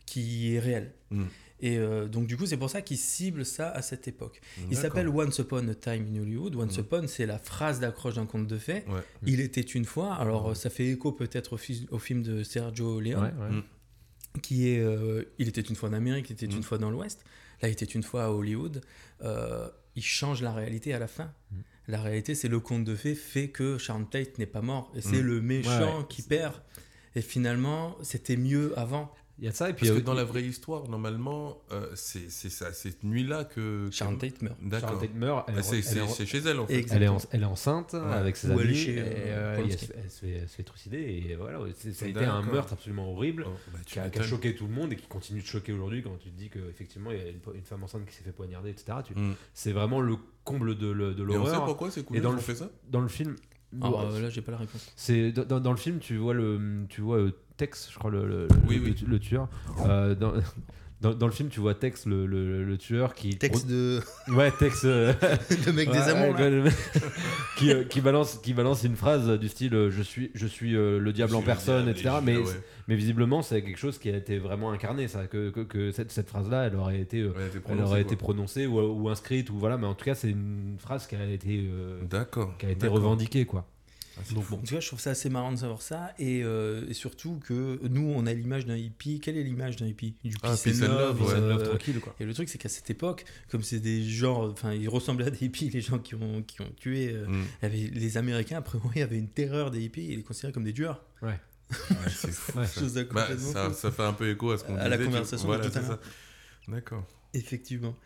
qui est réel. Mhm. Et euh, donc, du coup, c'est pour ça qu'il cible ça à cette époque. Il s'appelle Once Upon a Time in Hollywood. Once Mhm. Upon, c'est la phrase d'accroche d'un conte de fées. Ouais. Il était une fois. Alors, Mhm. ça fait écho peut-être au, fi- au film de Sergio Leone, ouais. Mm. qui est Il était une fois en Amérique, il était une fois dans l'Ouest. Là, il était une fois à Hollywood. Euh, il change la réalité à la fin. La réalité, c'est le conte de fées fait que Sharon Tate n'est pas mort. Et c'est le méchant Ouais. qui perd. Et finalement, c'était mieux avant. Il y a de ça et puis Parce euh, que dans la vraie histoire, normalement, euh, c'est ça, cette nuit-là que. Sharon Tate meurt. Sharon D'accord. Tate meurt. Elle, Bah, est- c'est elle chez elle en fait. Elle est, en- elle est enceinte Ouais. avec ses Ou elle amis est chez, et, euh, euh, et elle, se- elle se fait, elle se fait trucider et voilà ça a été un meurtre absolument horrible Oh, bah, qui a, qui a m'étonnes. choqué tout le monde et qui continue de choquer aujourd'hui quand tu te dis qu'effectivement il y a une, une femme enceinte qui s'est fait poignarder etc Tu- Mm. c'est vraiment le comble de, de Et on sait l'horreur pourquoi c'est cool. Et dans le- fait ça? dans le film Ah, bon, euh, là, j'ai pas la réponse. c'est dans, dans le film tu vois le tu vois euh, Tex je crois le, le, Oui, le, oui. le tueur Euh, dans, dans, dans le film tu vois Tex le, le, le tueur qui Texte de ouais Tex euh, le mec des amours. ouais, là. le qui, euh, qui balance qui balance une phrase du style euh, je suis je suis euh, le diable Je en personne diable, etc et mais ouais. mais visiblement c'est quelque chose qui a été vraiment incarné ça que, que, que cette, cette phrase là elle aurait été euh, Ouais, elle prononcée, aurait été prononcée ou, ou inscrite ou voilà mais en tout cas c'est une phrase qui a été euh, D'accord. qui a été revendiquée quoi Donc fou. En tout cas, je trouve ça assez marrant de savoir ça. Et, euh, et surtout que nous, on a l'image d'un hippie. Quelle est l'image d'un hippie? Du Ah, peace peace and love. love, ouais. Love tranquille quoi Et le truc, c'est qu'à cette époque, comme c'est des gens, enfin, ils ressemblaient à des hippies, les gens qui ont, qui ont tué. euh, Mm. avait- les Américains, après, il y avait une terreur des hippies, ils les considéraient comme des tueurs. Ouais, c'est ça. Bah, ça, fait un peu écho à ce qu'on À la disait, conversation voilà, à l'heure. ça. D'accord. Effectivement.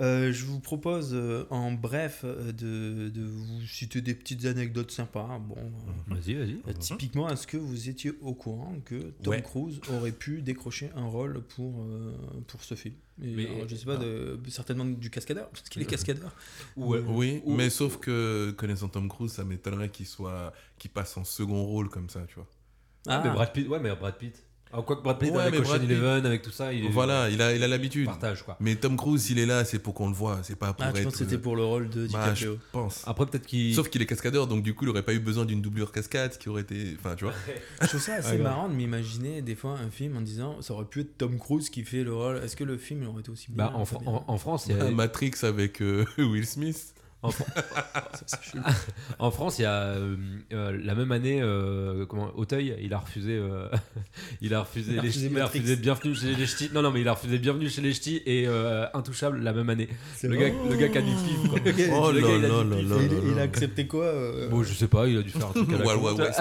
Euh, je vous propose euh, en bref euh, de, de vous citer des petites anecdotes sympas. Bon, euh, vas-y vas-y Euh, typiquement, est-ce que vous étiez au courant que Tom Ouais. Cruise aurait pu décrocher un rôle pour, euh, pour ce film? Et Mais- alors, Je sais pas, de, certainement du cascadeur, parce qu'il est cascadeur. ou, Oui, ou- mais sauf que connaissant Tom Cruise, ça m'étonnerait qu'il soit, qu'il passe en second rôle comme ça, tu vois. ah, mais Ah, Brad Pitt ouais mais Brad Pitt ah, quoi que Brad Pitt Ouais, avec Ocean Brad Pitt- Eleven avec tout ça il est Voilà, il a, il a l'habitude. partage quoi Mais Tom Cruise, s'il est là, c'est pour qu'on le voit, c'est pas pour Ah, tu être. penses que c'était pour le rôle de Bah, je DiCaprio pense. après peut-être qu'il Sauf qu'il est cascadeur, donc du coup, il aurait pas eu besoin d'une doublure cascade, qui aurait été. Enfin, tu vois. Je trouve ça assez Ouais, marrant de m'imaginer des fois un film en disant ça aurait pu être Tom Cruise qui fait le rôle. Est-ce que le film il aurait été aussi bien bah, en, en, en France il y a Matrix avec euh, Will Smith. En, Fran- en France, il y a euh, euh, la même année, euh, comment Auteuil, il a refusé, euh, il a refusé, Il a les refusé ch'tis- il a refusé Bienvenue chez les ch'tis. Non, non, mais il a refusé Bienvenue chez les ch'tis et euh, Intouchable la même année. Le gars, le gars qui a du pif. Quoi. Le gars, Oh le gars, il a il, a accepté quoi euh, Bon, je sais pas, il a dû faire un truc à la Wild con. Wild West.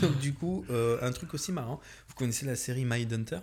Donc du coup, euh, un truc aussi marrant, vous connaissez la série Mindhunter?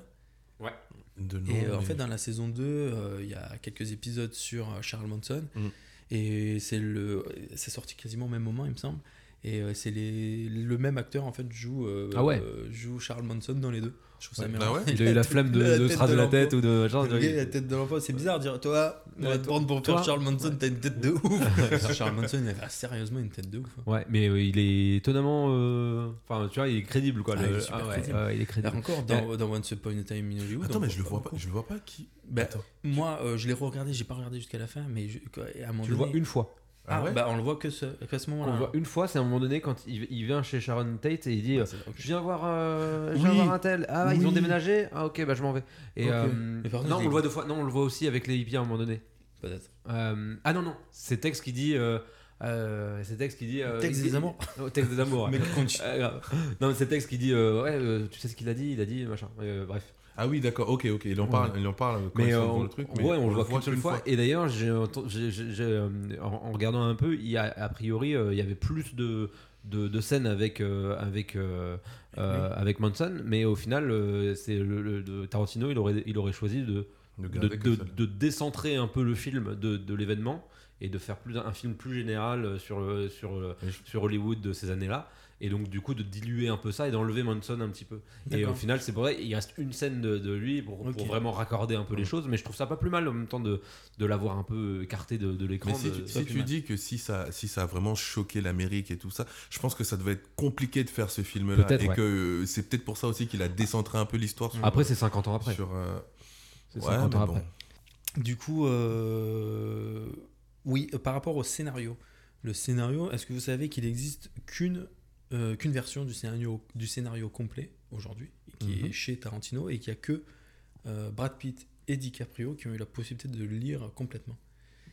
De nom, Et euh, en fait, dans la saison 2, euh, il y a quelques épisodes sur euh, Charles Manson. Mm. Et c'est le, c'est sorti quasiment au même moment, il me semble. Et c'est les, le même acteur en fait joue, Ah ouais. joue Charles Manson dans les deux. Je trouve ça Ouais. marrant. Ah ouais Il a eu la flemme de, de se raser la tête ou de genre. Le gars, il a la tête de l'enfant, c'est bizarre de dire toi, on va te prendre pour toi. Charles Manson, t'as une tête de ouf. Charles Manson, il a sérieusement une tête de ouf. hein. Ouais, mais euh, il est étonnamment. euh, Enfin, tu vois, il est crédible quoi. Ah, le- il est crédible. ouais, il est Là crédible. encore, dans, dans Once Upon a Time in Hollywood. Attends, mais je le vois pas. Je le vois pas qui. Bah, Attends. moi, euh, je l'ai regardé, j'ai pas regardé jusqu'à la fin, mais je- à un moment Tu le vois une fois. Ah, Ah ouais bah on le voit que ce, qu'à ce On moment-là. le voit une fois, c'est à un moment donné quand il, il vient chez Sharon Tate et il dit. Ah, euh. Je viens voir, euh, je viens Oui. voir un tel. Ah, ils ont déménagé. Ah, ok, bah je m'en vais. Et euh, Mais non, on le voit deux fois. Non, on le voit aussi avec les hippies à un moment donné. Peut-être. Euh, ah non non, c'est Tex qui dit. Euh, euh, c'est Tex qui dit. euh, Tex il des amours. Non, Tex des amours. Mais Euh, non, c'est Tex qui dit. euh, ouais, euh, tu sais ce qu'il a dit? Il a dit machin. Euh, bref. Ah oui, d'accord. Ok, ok. Il en parle. Il en parle quand Mais ils sont euh, on, le truc. ouais, on le voit qu'une seule fois. Et d'ailleurs, euh, en, en regardant un peu, il y a, a priori, euh, il y avait plus de, de, de scènes avec, euh, avec, euh, avec Manson, mais au final, c'est le, le- de Tarantino, il aurait, il aurait choisi de, De de, décentrer un peu le film de, de l'événement et de faire plus un film plus général sur, sur, sur Hollywood de ces années-là. Et donc, du coup, de diluer un peu ça et d'enlever Manson un petit peu. Et au final, c'est vrai, il reste une scène de, de lui pour, vraiment raccorder un peu les choses. Mais je trouve ça pas plus mal en même temps de, de l'avoir un peu écarté de, de l'écran. Mais si de- tu, si tu dis que si ça, si ça a vraiment choqué l'Amérique et tout ça, je pense que ça devait être compliqué de faire ce film-là. Et ouais. que euh, c'est peut-être pour ça aussi qu'il a décentré un peu l'histoire sur. Après, c'est 50 ans après. sur, euh, C'est ouais, 50 ans bon. après. Du coup, euh, oui, euh, par rapport au scénario. Le scénario, est-ce que vous savez qu'il existe qu'une euh, qu'une version du scénario, du scénario complet aujourd'hui, qui Mhm. est chez Tarantino, et qu'il n'y a que euh, Brad Pitt et DiCaprio qui ont eu la possibilité de le lire complètement.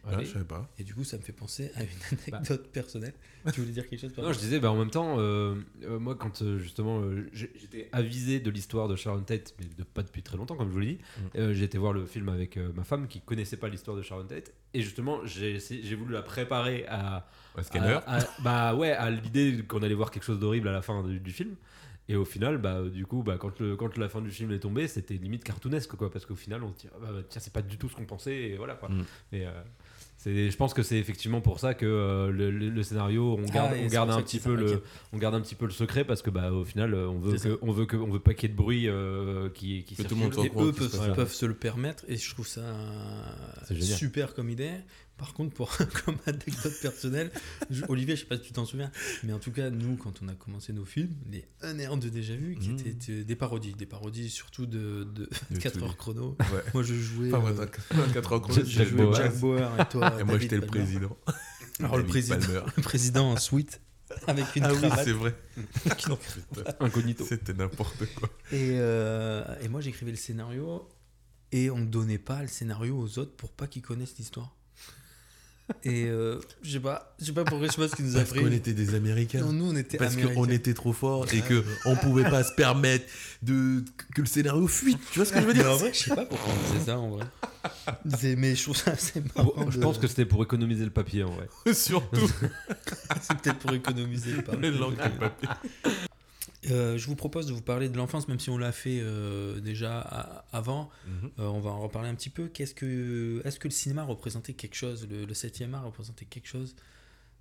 Ah, Allez. je savais pas. Et du coup, ça me fait penser à une anecdote personnelle. Tu voulais dire quelque chose Non, je disais, bah, en même temps, euh, euh, moi, quand euh, justement euh, j'étais avisé de l'histoire de Sharon Tate, mais de, pas depuis très longtemps, comme je vous l'ai dit, Mm. euh, j'ai été voir le film avec euh, ma femme qui connaissait pas l'histoire de Sharon Tate, et justement, j'ai voulu la préparer à, Un scanner. à- à- bah ouais, à l'idée qu'on allait voir quelque chose d'horrible à la fin du, du film. Et au final, bah, du coup, bah, quand, le, quand la fin du film est tombée, c'était limite cartoonesque, quoi, parce qu'au final, on se dit, ah, bah, tiens, c'est pas du tout ce qu'on pensait, et voilà, quoi. Mm. Et, euh, je pense que c'est effectivement pour ça que euh, le, le- le scénario, on garde, on un petit peu le, ok. on garde un petit peu le secret parce que bah au final, euh, on veut C'est que, on veut que, on veut pas qu'il y ait de bruit euh, qui, qui Que tout le monde soit Et au courant eux peuvent, se le permettre et je trouve ça super comme idée. Par contre, pour, comme anecdote personnelle, je- Olivier, je sais pas si tu t'en souviens, mais en tout cas, nous, quand on a commencé nos films, les 1 et 1 de Déjà Vu, qui Mhm. étaient euh, des parodies, des parodies surtout de, de De 4 tous heures chrono. Ouais. Moi, je jouais. Pas moi, euh, t'as 4 ans chrono, je- Jack jouais Bauer. Jack Bauer et toi. Et moi, j'étais le président. Alors, le président, Palmer. le président en suite, avec une Ah oui, c'est vrai. Incognito. C'était n'importe quoi. Et, euh, et moi, j'écrivais le scénario et on ne donnait pas le scénario aux autres pour pas qu'ils connaissent l'histoire. Et euh, je sais pas, je sais pas pourquoi, je sais pas ce qui nous a Parce qu'on pris. était des Américains. Non, nous, on était Parce qu'on était trop forts et que on pouvait pas se permettre de que le scénario fuite. Tu vois ce que je veux Mais dire en vrai, je sais pas pourquoi on faisait ça en vrai. C'est- Mais je trouve ça assez Bon, marrant. je de- pense que c'était pour économiser le papier en vrai. Surtout c'est peut-être pour économiser le papier. les langues et le papier. Euh, je vous propose de vous parler de l'enfance, même si on l'a fait euh, déjà avant. Euh, on va en reparler un petit peu. Qu'est-ce que, est-ce que le cinéma représentait quelque chose, le, le 7e art représentait quelque chose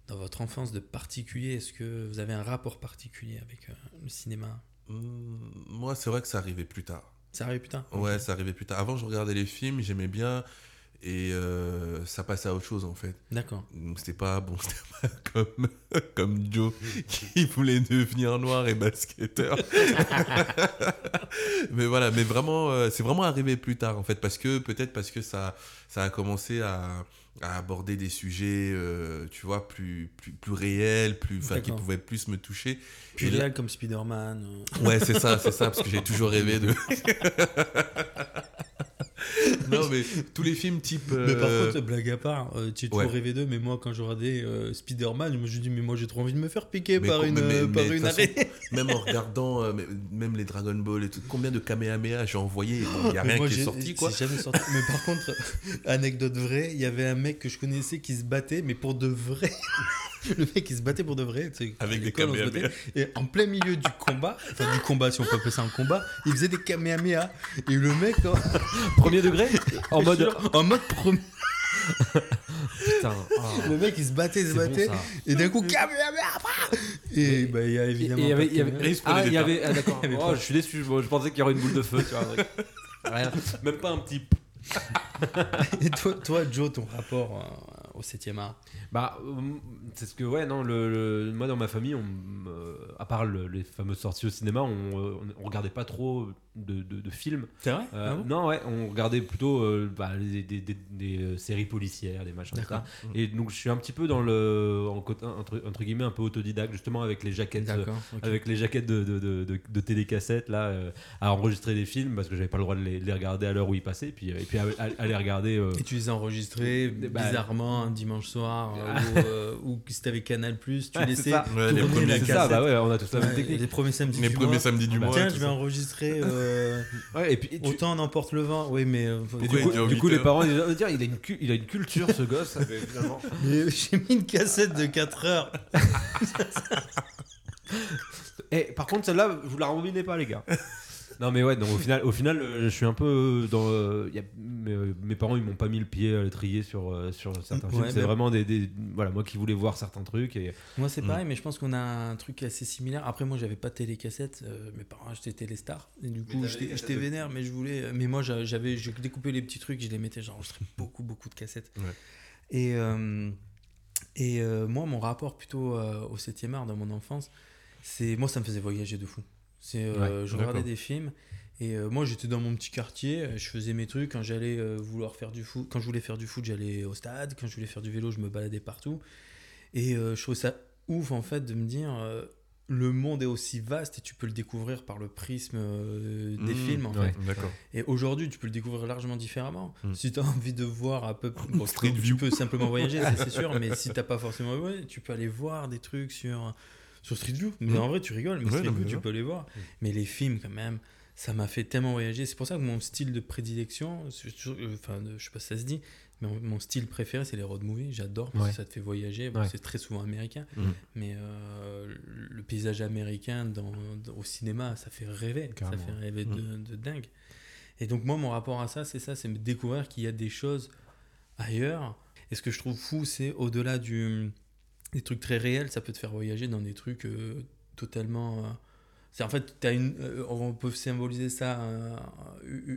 dans votre enfance de particulier? Est-ce que vous avez un rapport particulier avec le cinéma? Hum, Moi, c'est vrai que ça arrivait plus tard. Ça arrive putain Ouais, ça arrivait plus tard. Avant, je regardais les films, j'aimais bien et euh, ça passait à autre chose en fait. D'accord. Donc c'était pas bon, c'était pas comme comme Joe qui voulait devenir noir et basketteur. mais voilà, mais vraiment, euh, c'est vraiment arrivé plus tard en fait, parce que peut-être parce que ça ça a commencé à, à aborder des sujets, euh, tu vois, plus plus plus réels, plus qui pouvaient plus me toucher. Puis Et là- réel comme Spider-Man. Ouais, c'est ça, c'est ça, parce que j'ai toujours rêvé de. Non, mais tous les films type. Mais par euh, contre, blague à part, euh, tu as toujours ouais. rêvé d'eux, mais moi quand je regardais euh, Spider-Man, je me suis dit, mais moi j'ai trop envie de me faire piquer Mais par une, mais- mais par une façon, même en regardant même les Dragon Ball et tout, combien de Kamehameha j'ai envoyé Bon, Il n'y a rien moi, qui est sorti, quoi. c'est jamais sorti. Mais par contre, anecdote vraie, il y avait un mec que je connaissais qui se battait, mais pour de vrai. Le mec qui se battait pour de vrai. tu sais, Avec des Kamehameha. Et en plein milieu du combat, enfin du combat, si on peut appeler ça un combat, il faisait des Kamehameha. Et le mec, en, Premier degré En mode. en mode premier, Putain. ah, le mec il se battait, il se bon, battait. et d'un coup, Kamehameha bah Et bah, il y a Et- évidemment. et il y avait- il Ah, il y avait. ah, D'accord. Il Oh, pas. je suis déçu. Je, je pensais qu'il y aurait une boule de feu. Tu vois, un truc. Rien. Même pas un petit. Et toi, toi, Joe, ton rapport euh, au 7 art? Bah, euh, c'est ce que, ouais, non, le, le- moi dans ma famille, on, euh, à part le- les fameuses sorties au cinéma, on, euh, on, regardait pas trop de, de- de films. C'est vrai Euh, Ah bon non, ouais, on regardait plutôt euh, bah, des, des- des- des, séries policières, des machins ça. Et donc, je suis un petit peu dans le, en entre, entre guillemets, un peu autodidacte, justement, avec les jaquettes. avec les jaquettes de, de, de, télécassettes là à enregistrer des films parce que j'avais pas le droit de les, de les regarder à l'heure où ils passaient et puis, et puis à, à- à les regarder Et tu les as enregistrés Bah, bizarrement un dimanche soir euh, Ah. ou, euh, ou si t'avais Canal Plus, tu laissais. Ouais, les premiers la c'est cassette. ça bah ouais on a tous la même Ouais, technique les premiers samedis Les du premiers mois. samedis du Bah, mois. Tiens, je vais ça. enregistrer euh, Ouais, et puis et tu- autant n'emporte le vent. Oui, mais, euh, et du coup, du coup, 8 les parents ils vont dire il a une il a une culture ce gosse mais j'ai mis une cassette de 4 heures. Eh, par contre, celle-là, vous la rembobinez pas, les gars. Non, mais ouais, donc, au final, au final euh, je suis un peu dans. euh, y a- mes, euh, mes parents, ils m'ont pas mis le pied à l'étrier sur, euh, sur certains Ouais, films. C'est vraiment des, des- Voilà, moi qui voulais voir certains trucs. Et... Moi, c'est Mm. pareil, mais je pense qu'on a un truc assez similaire. Après, moi, j'avais pas de télécassette. euh, mes parents achetaient Téléstar. Et du coup, t'avais j'étais des j'étais cassettes de- vénère, mais je voulais. Mais moi, j'a- j'avais, j'ai découpé les petits trucs, je les mettais, j'enregistrais beaucoup, beaucoup de cassettes. Ouais. Et, euh, et euh, moi, mon rapport plutôt euh, au 7 art dans mon enfance, c'est. Moi, ça me faisait voyager de fou. C'est, euh, Ouais, je regardais des films. Et euh, moi, j'étais dans mon petit quartier, je faisais mes trucs. Quand j'allais euh, vouloir faire du foot, quand je voulais faire du foot, j'allais au stade. Quand je voulais faire du vélo, je me baladais partout. Et je trouve ça ouf en fait de me dire le monde est aussi vaste et tu peux le découvrir par le prisme des Mmh, films en ouais. fait. Et aujourd'hui, tu peux le découvrir largement différemment. Mm. Si tu as envie de voir à peu bon, Street tu, View. tu peux simplement voyager, c'est sûr, mais si t'as pas forcément ouais, tu peux aller voir des trucs sur sur Street View. Mais Mm. en vrai, tu rigoles, mais Ouais, Street non, View, mais tu peux les voir. Mais les films quand même, ça m'a fait tellement voyager. C'est pour ça que mon style de prédilection, euh, enfin, je sais pas si ça se dit, mais mon- style préféré, c'est les road movies. J'adore parce Ouais. que ça te fait voyager. Bon, Ouais. C'est très souvent américain, Mhm. mais euh, le paysage américain dans, dans- au cinéma, ça fait rêver. Carrément. Ça fait rêver de, de dingue. Et donc, moi, mon rapport à ça, c'est ça c'est me découvrir qu'il y a des choses ailleurs. Et ce que je trouve fou, c'est au-delà du, des trucs très réels, ça peut te faire voyager dans des trucs euh, totalement. euh, en fait, une, euh, on peut symboliser ça,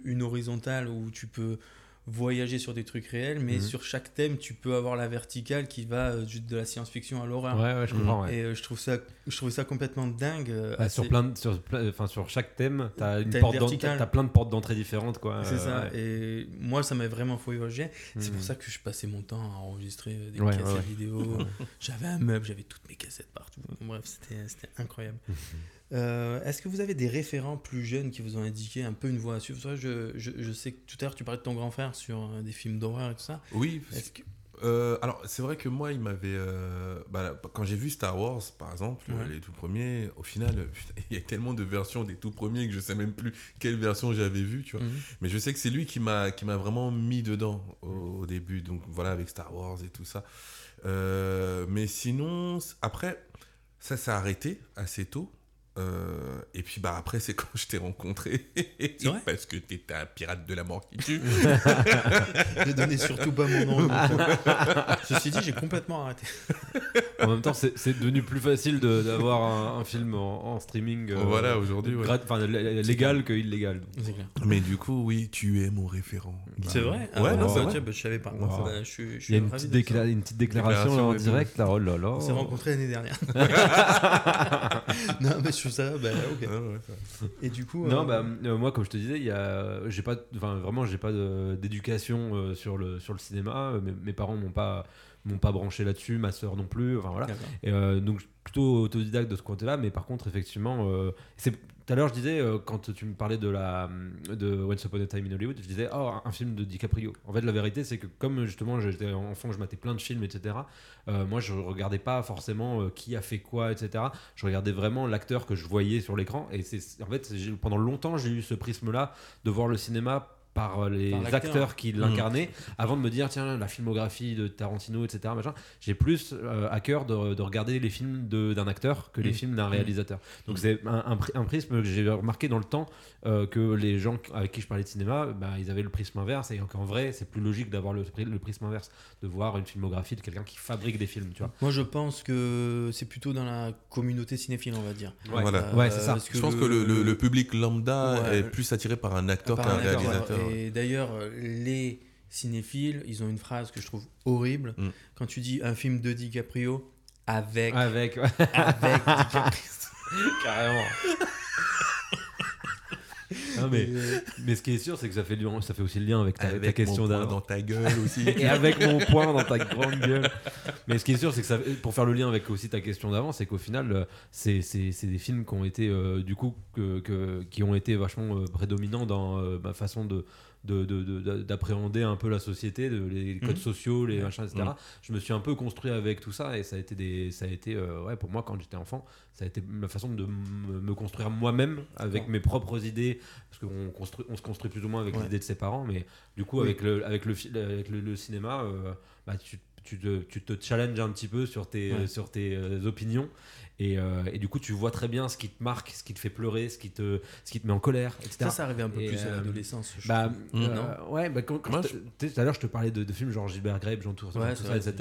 une horizontale où tu peux voyager sur des trucs réels, mais Mhm. sur chaque thème, tu peux avoir la verticale qui va euh, de la science-fiction à l'horreur. Ouais, ouais, je comprends. ouais. Et euh, je trouve ça, je trouve ça complètement dingue. euh, sur plein de- sur, plein- enfin, sur chaque thème, verticale. t'as- t'as plein de portes d'entrée différentes quoi. C'est ça. Et moi, ça m'a vraiment fait voyager. C'est Mhm. pour ça que je passais mon temps à enregistrer des cassettes vidéo. j'avais un meuble, j'avais toutes mes cassettes partout. Bref, c'était c'était incroyable. Euh, Est-ce que vous avez des référents plus jeunes qui vous ont indiqué un peu une voie à suivre? Toi, je, je, je sais que tout à l'heure, tu parlais de ton grand frère sur euh, des films d'horreur et tout ça. Oui, que... Euh, alors, c'est vrai que moi, il m'avait. euh, bah, quand j'ai vu Star Wars, par exemple, Ouais. les tout premiers, au final, il y a tellement de versions des tout premiers que je sais même plus quelle version j'avais vue, tu vois. Mhm. Mais je sais que c'est lui qui m'a qui m'a vraiment mis dedans au, au début. Donc voilà, avec Star Wars et tout ça. Mais sinon, après, ça s'est arrêté assez tôt. Euh, et puis bah après c'est quand je t'ai rencontré vrai? Parce que t'étais un pirate de la mort qui tue Ne donnez surtout pas mon nom. Ceci dit, j'ai complètement arrêté. En même temps, c'est c'est devenu plus facile d'avoir un, un film en, en streaming. euh, voilà aujourd'hui ouais. légal que illégal. Mais du coup oui tu es mon référent C'est vrai? Ah ouais bah, non bah, vrai bah, je savais pas. Wow. Bah, je suis, je Il y a une petite, de décla- ça. une petite déclaration, Déclaration en direct. Là, oh là là. On s'est rencontrés l'année dernière. non, mais je trouve ça, bah, ok. Ouais. Et du coup, Non, euh, bah, euh, moi, comme je te disais, il y a, j'ai pas, enfin, vraiment, j'ai pas d'éducation euh, sur le sur le cinéma. Mes, mes parents m'ont pas m'ont pas branché là-dessus, ma sœur non plus. Enfin voilà. Et, euh, donc plutôt autodidacte de ce côté-là, mais par contre, effectivement, euh, c'est tout à l'heure, je disais, euh, quand tu me parlais de, la, de Once Upon a Time in Hollywood, je disais, oh, un film de DiCaprio. En fait, la vérité, c'est que comme justement j'étais enfant, je matais plein de films, etc., moi, je regardais pas forcément qui a fait quoi, etc. Je regardais vraiment l'acteur que je voyais sur l'écran. Et c'est en fait, pendant longtemps, j'ai eu ce prisme-là de voir le cinéma par les Par l'acteur. acteurs qui l'incarnaient avant de me dire tiens la filmographie de Tarantino etc machin j'ai plus euh, à cœur de, de regarder les films d'un acteur que les Mm. films d'un réalisateur donc Mm. c'est un, un pri- un prisme que j'ai remarqué dans le temps euh, que les gens avec qui je parlais de cinéma bah, ils avaient le prisme inverse et qu'en vrai c'est plus logique d'avoir le, pri- le prisme inverse de voir une filmographie de quelqu'un qui fabrique des films tu vois Moi, je pense que c'est plutôt dans la communauté cinéphile, on va dire. Voilà. Ouais, c'est ça. parce je pense que le, le- le public lambda Ouais. est plus attiré par un acteur qu'un réalisateur. Et d'ailleurs, les cinéphiles, ils ont une phrase que je trouve horrible. Mm. Quand tu dis un film de DiCaprio avec, avec avec DiCaprio. carrément Non, mais, euh, mais ce qui est sûr, c'est que ça fait, ça fait aussi le lien avec ta, question d'avant. dans ta gueule aussi et avec mon poing dans ta grande gueule. Mais ce qui est sûr, c'est que ça, pour faire le lien avec aussi ta question d'avant, c'est qu'au final, euh, c'est des films qui ont été euh, du coup que, que- qui ont été vachement euh, prédominants dans ma façon de de- de- de- d'appréhender un peu la société, les codes Mhm. sociaux, les machins, etc. Mhm. Je me suis un peu construit avec tout ça et ça a été des, ça a été, euh, ouais, pour moi quand j'étais enfant, ça a été ma façon de me construire moi-même avec mes propres idées, parce qu'on construit, on se construit plus ou moins avec Ouais. l'idée de ses parents, mais du coup Oui. avec le, avec le, fi- avec le, le cinéma, euh, bah, tu, tu, te, tu te challenges un petit peu sur tes, Ouais. sur tes euh, opinions. Et, euh, et du coup, tu vois très bien ce qui te marque, ce qui te fait pleurer, ce qui te, ce qui te met en colère, etc. ça, ça arrivait un peu Et, plus à euh, l'adolescence. je Bah, trouve. euh, ouais, bah, quand, quand Moi, je- tu sais, tout à l'heure, je te parlais de, de films genre Gilbert Grape, Jean Tour, Ouais, tout ça, etc.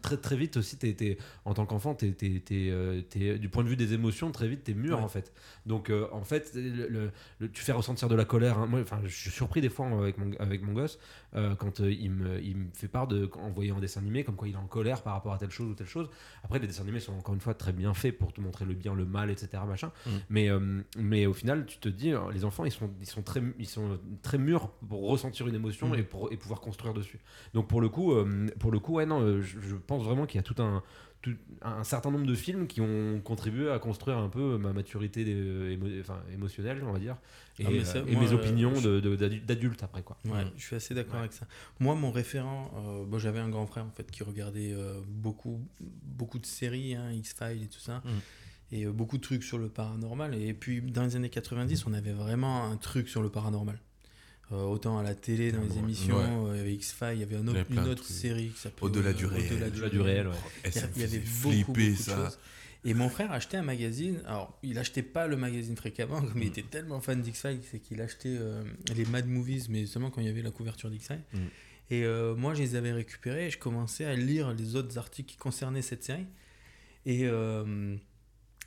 Très, très vite aussi, t'es- t'es- en tant qu'enfant, euh, du point de vue des émotions, très vite, t'es mûr Ouais. en fait. Donc, euh, en fait, le, le- le- tu fais ressentir de la colère. hein. Moi, enfin, je suis surpris des fois euh, avec mon, avec mon gosse euh, quand euh, il, me, il me fait part de, en voyant un dessin animé, comme quoi il est en colère par rapport à telle chose ou telle chose. Après, les dessins animés sont encore une fois très bien faits pour te montrer le bien, le mal, etc. Machin. Mm. Mais, euh, mais au final, tu te dis, euh, les enfants, ils sont, ils sont, très, ils sont très mûrs pour ressentir une émotion Mm. et, pour, et pouvoir construire dessus. Donc pour le coup, euh, pour le coup ouais, non, euh, je, je pense vraiment qu'il y a tout un, tout un certain nombre de films qui ont contribué à construire un peu ma maturité euh, émo- enfin, émotionnelle, on va dire, et, Ah, euh, ça, et moi, mes euh, opinions d'adulte après. Quoi. Ouais, Mm. je suis assez d'accord Ouais. avec ça. Moi, mon référent, euh, bon, j'avais un grand frère en fait qui regardait euh, beaucoup, beaucoup de séries, hein, X-Files et tout ça. Mm. et euh, beaucoup de trucs sur le paranormal. Et puis dans les années 90, on avait vraiment un truc sur le paranormal. Euh, autant à la télé, dans les Ouais. émissions, euh, il y avait X-Files, il y avait un autre- une de autre série qui s'appelait Au-delà du réel. Au-delà du réel, ouais. Et Il y, ça a- me il y avait beaucoup, beaucoup de ça. choses. Et mon frère achetait un magazine. Alors, il achetait pas le magazine fréquemment, comme il Mm. était tellement fan d'X-Files, c'est qu'il achetait euh, les Mad Movies, mais seulement quand il y avait la couverture d'X-Files. Mm. Et euh, moi, je les avais récupérés et je commençais à lire les autres articles qui concernaient cette série. Et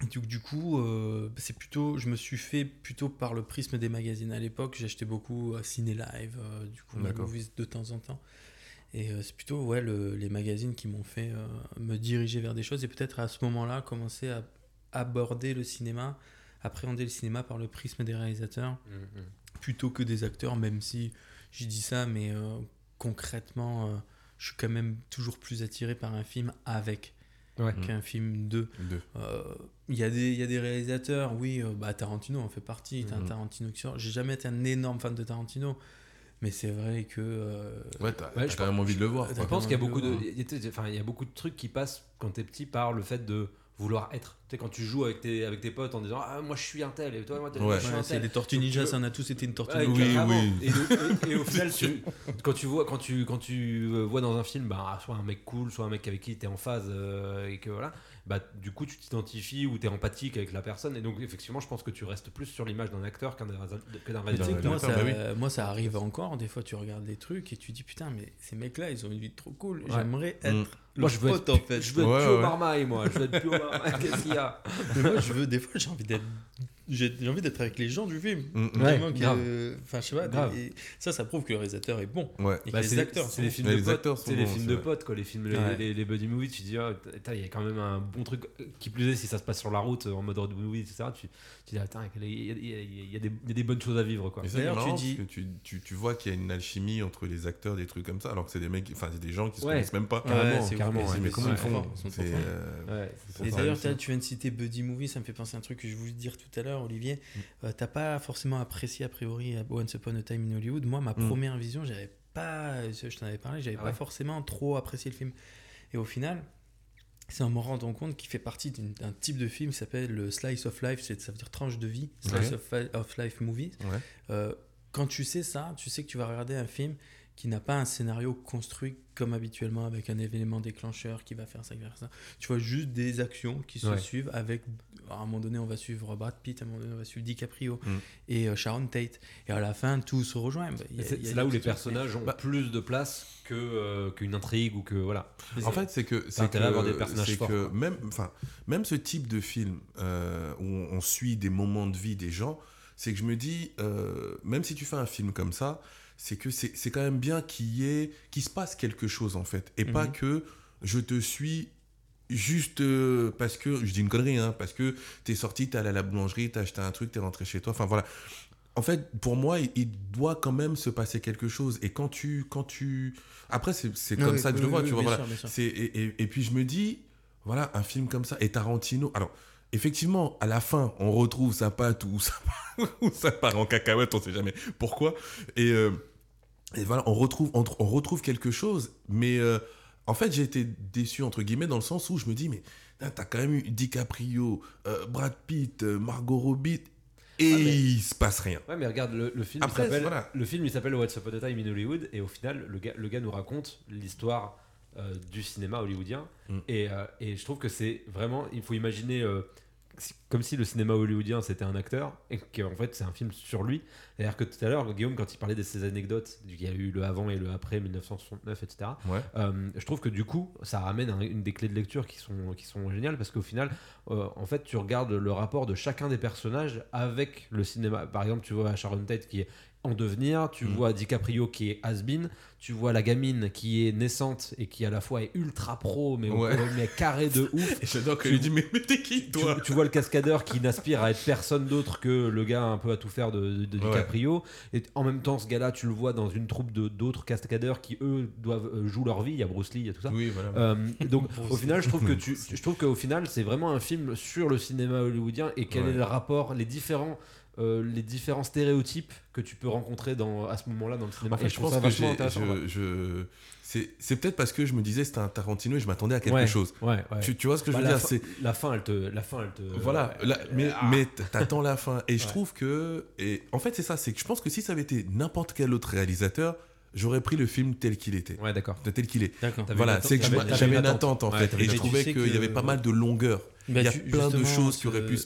du, coup, euh, c'est plutôt, je me suis fait plutôt par le prisme des magazines. À l'époque, j'achetais beaucoup euh, Ciné Live, euh, du coup. Movies de temps en temps. Et euh, c'est plutôt ouais, le- les magazines qui m'ont fait me diriger vers des choses et peut-être à ce moment-là commencer à aborder le cinéma, appréhender le cinéma par le prisme des réalisateurs Mhm. plutôt que des acteurs, même si je dis ça, mais concrètement, je suis quand même toujours plus attiré par un film avec Ouais. qu'un film de. Deux. Euh, Il y, a des- il y a des réalisateurs, oui, euh, bah, Tarantino en fait partie. T'as un Mhm. Tarantino qui sort. J'ai jamais été un énorme fan de Tarantino, mais c'est vrai que. euh, Ouais, t'as Ouais, quand même envie de le voir. Je pense qu'il y a beaucoup de, il enfin, il y a beaucoup de trucs qui passent quand t'es petit par le fait de vouloir être. Tu sais, quand tu joues avec tes, avec tes potes en disant Ah, moi je suis un tel, et toi, moi, Ouais. je suis ouais, un c'est tel. les Tortues Ninja, veux- ça en a tous été une tortue. Ouais, Oui, oui. Et, le- et- et au final, tu- quand tu vois, quand tu, quand tu euh, vois dans un film, bah, soit un mec cool, soit un mec avec qui tu es en phase euh, et que voilà, bah, du coup tu t'identifies ou tu es empathique avec la personne. Et donc, effectivement, je pense que tu restes plus sur l'image d'un acteur qu'un réalisateur. Moi, ça, bah moi, ça arrive encore. Des fois, tu regardes des trucs et tu dis Putain, mais ces mecs-là, ils ont une vie trop cool. Ouais. J'aimerais être Mm. Moi, leur je veux pote, être, en fait. je veux être Ouais, Pio ouais. Marmaille, moi. Je veux être Pio Marmaille. Qu'est-ce qu'il y a? Mais moi, je veux, des fois, j'ai envie d'être. J'ai j'ai envie d'être avec les gens du film. Mm, mm. Ouais. Enfin, je sais pas. Grave. et ça, ça prouve que le réalisateur est bon. Ouais. Et que Bah, les c'est acteurs c'est les films de potes, acteurs sont c'est les films de potes quoi les films les, Ouais. les, les buddy movies tu dis ah, putain, il y a quand même un bon truc qui plus est si ça se passe sur la route en mode road movie etc tu, tu dis attends il y, a- il y y il y a des bonnes choses à vivre quoi D'ailleurs, tu dis- que tu, tu, tu vois qu'il y a une alchimie entre les acteurs, des trucs comme ça, alors que c'est des mecs, enfin, c'est des gens qui se Ouais. connaissent même pas. Carrément, mais comment ils font euh, Et d'ailleurs, tu viens de citer Buddy Movie, ça me fait penser à un truc que je voulais te dire tout à l'heure, Olivier. Mm. Euh, T'as pas forcément apprécié a priori Once Upon a Time in Hollywood. Moi, ma Mm. première vision, j'avais pas, je t'en avais parlé, j'avais Ah pas forcément trop apprécié le film. Et au final, c'est en me rendant compte qu'il fait partie d'un type de film qui s'appelle le slice of life, ça veut dire tranche de vie, slice Ouais. of, of life movie. ouais. Euh, quand tu sais ça, tu sais que tu vas regarder un film qui n'a pas un scénario construit comme habituellement avec un événement déclencheur qui va faire ça, qui va faire ça. Tu vois juste des actions qui se Ouais. suivent avec, à un moment donné, on va suivre Brad Pitt, à un moment donné, on va suivre DiCaprio Mm. et euh, Sharon Tate. Et à la fin, tout se rejoint. Bah, c'est là où les personnages ont Bah- plus de place que euh, qu'une intrigue ou que voilà En fait, c'est que c'est avoir des que, personnages forts, que même, enfin, même ce type de film euh, où on, on suit des moments de vie des gens, c'est que je me dis, euh, même si tu fais un film comme ça, c'est que c'est quand même bien qu'il y ait, qu'il se passe quelque chose en fait, et pas Mhm. que je te suis juste euh, parce que je dis une connerie, hein, parce que t'es sorti, t'es allé à la boulangerie, t'as acheté un truc, t'es rentré chez toi. Enfin voilà. En fait, pour moi, il, il doit quand même se passer quelque chose. Et quand tu, quand tu, après c'est comme Oui, ça que je oui, le vois, oui, tu vois. Voilà. sûr, sûr. Et, et- et puis je me dis, voilà, un film comme ça et Tarantino. Alors effectivement, à la fin, on retrouve sa patte ou ça part en cacahuète, on sait jamais pourquoi. Et, euh, et voilà, on retrouve, on, on retrouve quelque chose. Mais euh, en fait, j'ai été déçu entre guillemets dans le sens où je me dis, mais t'as quand même eu DiCaprio, euh, Brad Pitt, euh, Margot Robbie. Et Ah, mais- il se passe rien. ouais mais regarde le, le film Après, il s'appelle voilà. le film il s'appelle What's a Time in Hollywood et au final le gars le gars nous raconte l'histoire du cinéma hollywoodien Mm. et, et je trouve que c'est vraiment il faut imaginer comme si le cinéma hollywoodien c'était un acteur et qu'en fait c'est un film sur lui c'est-à-dire que tout à l'heure Guillaume quand il parlait de ces anecdotes il y a eu le avant et le après 1969 etc Ouais. euh, je trouve que du coup, ça ramène un- une des clés de lecture qui sont, qui sont géniales parce qu'au final, euh, en fait, tu regardes le rapport de chacun des personnages avec le cinéma. Par exemple, tu vois Sharon Tate qui est en devenir, tu Mhm. vois DiCaprio qui est has-been, tu vois la gamine qui est naissante et qui à la fois est ultra pro, mais, au- Ouais. mais carré de ouf. Et j'adore que Tu- lui dit, mais, mais t'es qui Tu, toi? tu vois le cascadeur qui n'aspire à être personne d'autre que le gars un peu à tout faire de, de Ouais. DiCaprio. Et en même temps, ce gars-là, tu le vois dans une troupe de- d'autres cascadeurs qui, eux, doivent euh, jouer leur vie. Il y a Bruce Lee, il y a tout ça. Oui, voilà. Euh, donc au final je trouve que tu je trouve qu'au final c'est vraiment un film sur le cinéma hollywoodien et quel Ouais. est le rapport les différents euh, les différents stéréotypes que tu peux rencontrer dans, à ce moment-là dans le cinéma. En fait, Et je pense que je, je- c'est c'est peut-être parce que je me disais c'était un Tarantino et je m'attendais à quelque Ouais, chose. Ouais, ouais. Tu, tu vois ce que je Bah, veux la, dire fin, C'est la fin, elle te, la fin, elle te. voilà, mais, Ah. mais t'attends la fin. Et je trouve que. Et en fait, c'est ça, c'est que je pense que si ça avait été n'importe quel autre réalisateur, j'aurais pris le film tel qu'il était. Ouais, d'accord. Tel qu'il est. Voilà, c'est que j'avais une attente en fait. Et je trouvais qu'il y avait pas mal de longueur. Bah, Il y a tu- plein de choses qui auraient ce- pu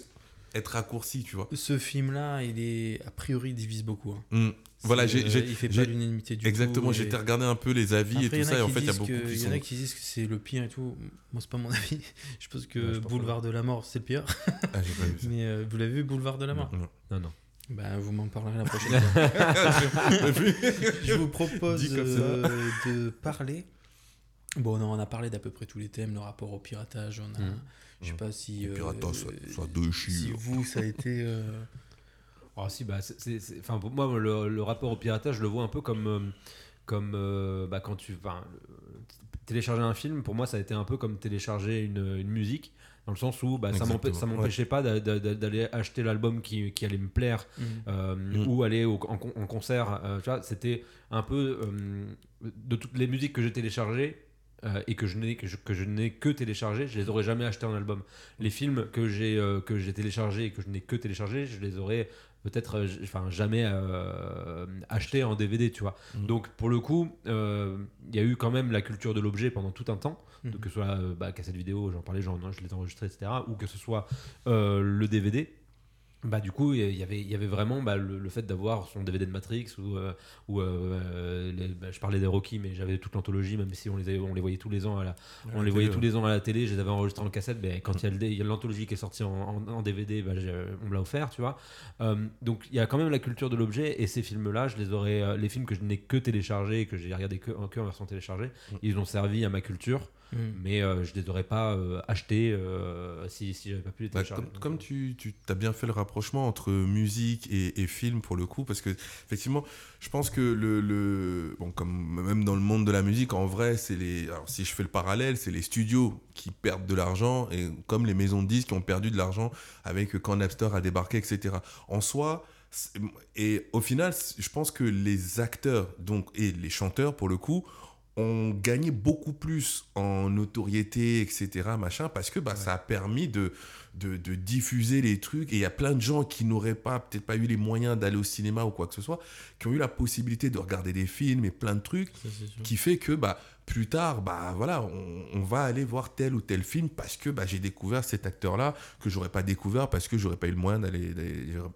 être raccourcies, tu vois. Ce film-là, il est a priori divise beaucoup. hein. Hmm. Voilà, j'ai. euh, j'ai- il fait pas l'unanimité du Exactement, tout. j'ai et- été regarder un peu les avis et tout ça, et en fait, il y a beaucoup que- qui Il y en a qui disent que c'est le pire et tout. Moi, c'est pas mon avis. Je pense que Ouais, je pense Boulevard de la Mort, c'est le pire. Ah, j'ai pas vu ça. Mais euh, vous l'avez vu, Boulevard de la Mort? Non. Non, non. Bah, vous m'en parlerez la prochaine fois. Je vous propose euh, de parler. Bon, non, on a parlé d'à peu près tous les thèmes, le rapport au piratage. On a, Mhm. Je sais pas si. euh, Piratage, ça, ça si vous, ça a été. euh, Ah si, bah, c'est- enfin, pour moi, le, le rapport au piratage, je le vois un peu comme, euh, comme euh, bah, quand tu télécharger un film. Pour moi, ça a été un peu comme télécharger une, une musique, dans le sens où bah, ça m'empêchait pas d'a- d'a- d'a- d'aller acheter l'album qui, qui allait me plaire mhm. euh, Mm. ou aller au- en, con- en concert. euh, tu vois, c'était un peu euh, de toutes les musiques que j'ai téléchargées. Euh, et que je n'ai que je, que je n'ai que téléchargé, je les aurais jamais achetés en album. Les films que j'ai euh, que j'ai téléchargés et que je n'ai que téléchargés, je les aurais peut-être euh, enfin jamais achetés en DVD, tu vois. Mm. Donc pour le coup, il y a eu quand même la culture de l'objet pendant tout un temps, Mhm. que ce soit bah, cassette vidéo, j'en parlais, j'en- je les ai enregistrés, etc., ou que ce soit le DVD. Bah, du coup, il y avait, il y avait vraiment bah, le, le fait d'avoir son DVD de Matrix ou, euh, ou euh, bah, je parlais des Rocky, mais j'avais toute l'anthologie, même si on les, avait- on les voyait tous les ans à la, on les voyait tous les ans à la télé, je les avais enregistrés en cassette. Ben, quand il y a y l'anthologie qui est sortie en, en- en DVD, j'ai- on me l'a offert, tu vois. Euh, donc il y a quand même la culture de l'objet et ces films-là, je les aurais, les films que je n'ai que téléchargés que j'ai regardé que, que en version téléchargée, Mm. ils ont servi à ma culture, Mhm. mais euh, je les aurais pas euh, achetés euh, si, si j'avais pas pu les Bah, télécharger. comme, euh, tu, tu as bien fait le rapprochement entre musique et, et film pour le coup, parce que effectivement, je pense que le, le bon, comme même dans le monde de la musique, en vrai, c'est les, alors si je fais le parallèle, c'est les studios qui perdent de l'argent et comme les maisons de disques qui ont perdu de l'argent avec quand Napster a débarqué, etc. En soi, et au final, je pense que les acteurs donc et les chanteurs pour le coup ont gagné beaucoup plus en notoriété, etc., machin, parce que bah, ça a permis de, de, de diffuser les trucs. Et il y a plein de gens qui n'auraient pas, peut-être pas eu les moyens d'aller au cinéma ou quoi que ce soit, qui ont eu la possibilité de regarder des films et plein de trucs, Ça, qui fait que bah, plus tard, bah, voilà, on, on va aller voir tel ou tel film parce que bah, j'ai découvert cet acteur-là que j'aurais pas découvert parce que j'aurais pas eu le moyen d'aller,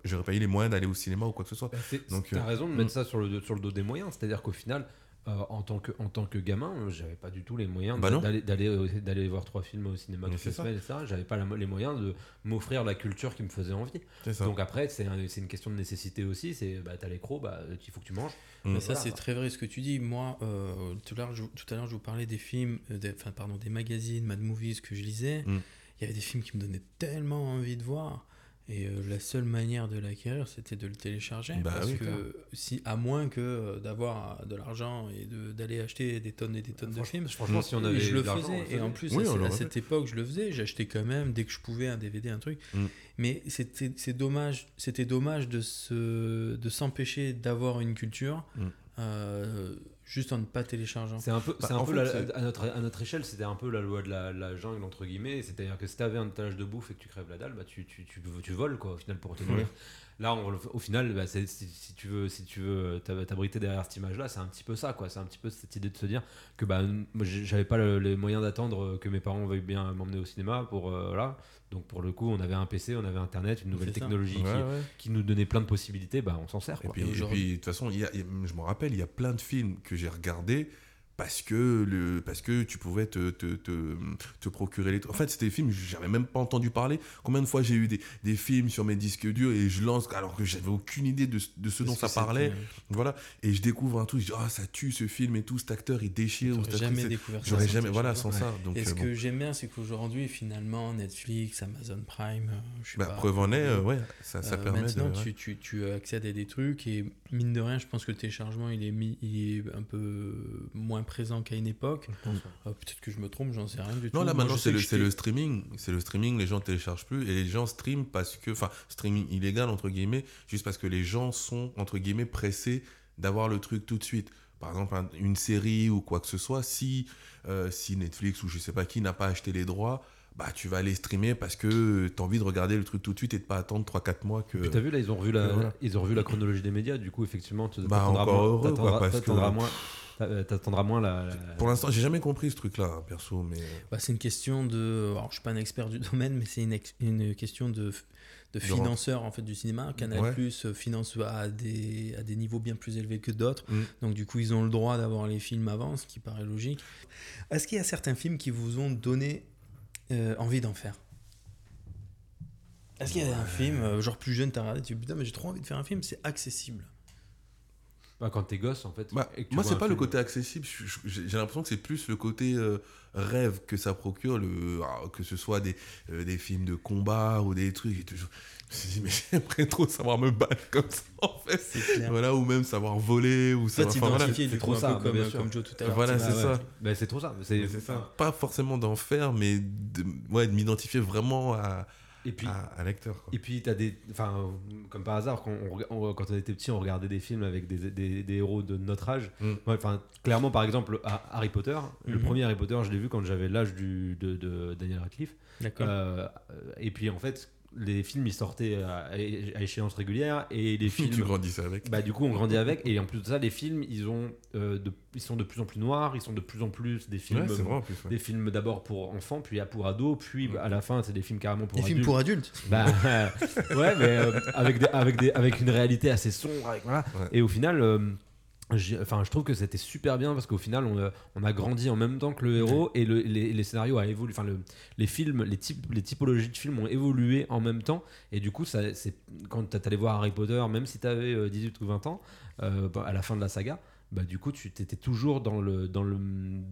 j'aurais- pas eu les moyens d'aller au cinéma ou quoi que ce soit. Bah, Donc, t'as euh, raison de mm. mettre ça sur le, sur le dos des moyens. C'est-à-dire qu'au final, euh, en, tant que, en tant que gamin, euh, j'avais pas du tout les moyens Bah d'aller, d'aller, euh, d'aller voir trois films au cinéma toutes les ça. semaines. J'avais pas la- les moyens de m'offrir la culture qui me faisait envie. Donc après, c'est, un- c'est une question de nécessité aussi. C'est bah, t'as les crocs, bah, il faut que tu manges. Mm. Mais ça, Voilà. c'est très vrai ce que tu dis. Moi, euh, tout, à l'heure, je, tout à l'heure, je vous parlais des films, euh, des, enfin, pardon, des magazines, Mad Movies que je lisais. Mm. Il y avait des films qui me donnaient tellement envie de voir. Et euh, la seule manière de l'acquérir, c'était de le télécharger. Bah parce oui, que, si, à moins que euh, d'avoir euh, de l'argent et de- d'aller acheter des tonnes et des tonnes de films. Franchement, si on avait je le de l'argent, on faisais. Et en plus, Oui, à, cette époque, je le faisais. J'achetais quand même, dès que je pouvais, un DVD, un truc. Mm. Mais c'était c'est dommage, c'était dommage de se, de s'empêcher d'avoir une culture Mm. euh, juste en ne pas téléchargeant. C'est un peu, Bah, c'est un peu fait, la- c'est- à, notre, à notre échelle, c'était un peu la loi de la, la jungle, entre guillemets. C'est-à-dire que si tu avais un étalage de bouffe et que tu crèves la dalle, bah, tu, tu, tu, tu voles quoi, au final pour te nourrir. Là, on au final, bah, si, si tu veux, si tu veux t'ab- t'abriter derrière cette image-là, c'est un petit peu ça. quoi. C'est un petit peu cette idée de se dire que bah, j'avais pas le- les moyens d'attendre que mes parents veuillent bien m'emmener au cinéma. Pour, euh, voilà. Donc pour le coup, on avait un PC, on avait Internet, une nouvelle technologie Ouais, qui, ouais. qui nous donnait plein de possibilités. Bah, on s'en sert. Et Quoi. puis, Et de toute façon, a- y a- je me rappelle, il y a plein de films que j'ai regardés parce que, le, parce que tu pouvais te, te, te, te procurer les trucs. En fait, c'était des films, j'avais même pas entendu parler. Combien de fois j'ai eu des, des films sur mes disques durs et je lance alors que j'avais aucune idée de, de ce dont ça parlait. Voilà. Et je découvre un truc, je dis, ah, ça tue ce film et tout, cet acteur il déchire. J'aurais jamais découvert ça. J'aurais jamais, voilà, sans ça. Donc, Et ce euh, bon. que j'aime bien, c'est qu'aujourd'hui, finalement, Netflix, Amazon Prime, euh, je sais Bah, pas. preuve en est, euh, ouais, ça, ça Euh, permet maintenant, de. ouais. tu, tu, tu accèdes à des trucs et mine de rien, je pense que le téléchargement il est, mis, il est un peu moins présent qu'à une époque. Euh, Peut-être que je me trompe, j'en sais rien du tout. Non, là maintenant c'est le, streaming. C'est le streaming, les gens téléchargent plus et les gens streament parce que. Enfin, streaming illégal entre guillemets, juste parce que les gens sont entre guillemets pressés d'avoir le truc tout de suite. Par exemple, un- une série ou quoi que ce soit, si, euh, si Netflix ou je sais pas qui n'a pas acheté les droits, bah tu vas aller streamer parce que tu as envie de regarder le truc tout de suite et de pas attendre 3-4 mois que. Puis t'as vu là, ils ont revu la, voilà. ils ont revu la chronologie des médias. Du coup, effectivement, tu Bah, encore moins, heureux, quoi, t'attendras- parce que- moins, t'attendras moins la. la- Pour l'instant, j'ai jamais compris ce truc-là, hein, perso, mais. Bah, c'est une question de. Alors, je suis pas un expert du domaine, mais c'est une, ex- une question de, de financeurs en fait, du cinéma. Canal Ouais. Plus finance à des, à des niveaux bien plus élevés que d'autres. Mm. Donc, du coup, ils ont le droit d'avoir les films avant, ce qui paraît logique. Est-ce qu'il y a certains films qui vous ont donné euh, envie d'en faire? Est-ce qu'il y a un film, euh, genre plus jeune, t'as regardé, tu dis putain, mais j'ai trop envie de faire un film, c'est accessible. Bah, quand t'es gosse, en fait. Bah, moi, c'est pas le côté accessible. je- je- J'ai l'impression que c'est plus le côté euh, rêve que ça procure, le, ah, que ce soit des, euh, des films de combat ou des trucs. Et toujours, je me suis dit, mais j'aimerais trop savoir me battre comme ça, en fait. Clair. Voilà, ou même savoir voler. Ou savoir, enfin, voilà. c'est trop ça, comme, bien sûr. comme Joe tout à l'heure. Voilà, c'est ça. Bah, c'est trop ça. C'est ça. Pas forcément d'en faire, mais de, ouais, de m'identifier vraiment à, Et puis, à, à l'acteur. quoi. Et puis, t'as des. Enfin, comme par hasard, quand on, rega- on- quand on était petit, on regardait des films avec des, des- des héros de notre âge. Mm. Ouais, Enfin, clairement, par exemple, à Harry Potter. Le Mhm. premier Harry Potter, je l'ai vu quand j'avais l'âge du- de, de Daniel Radcliffe. D'accord. Euh, et puis, en fait, les films, ils sortaient à, à échéance régulière. Et les tu films. grandissais avec. Bah, du coup, on grandit avec. Et en plus de ça, les films, ils, ont, euh, de, ils sont de plus en plus noirs. Ils sont de plus en plus des films. Ouais, c'est vrai en plus. ouais. des films d'abord pour enfants, puis pour ados, puis à la fin, c'est des films carrément pour Des films pour adultes Bah, ouais, mais euh, avec, des, avec, des, avec une réalité assez sombre. avec- voilà. Ouais. Et au final, euh, enfin, je trouve que c'était super bien parce qu'au final, on a, on a grandi en même temps que le héros et le- les, les scénarios a évolué. Enfin, le, les films, les, types, les typologies de films ont évolué en même temps. Et du coup, ça, c'est, quand tu allé voir Harry Potter, même si tu avais 18 ou 20 ans, euh, bah, à la fin de la saga, bah, du coup, tu étais toujours dans, le, dans, le,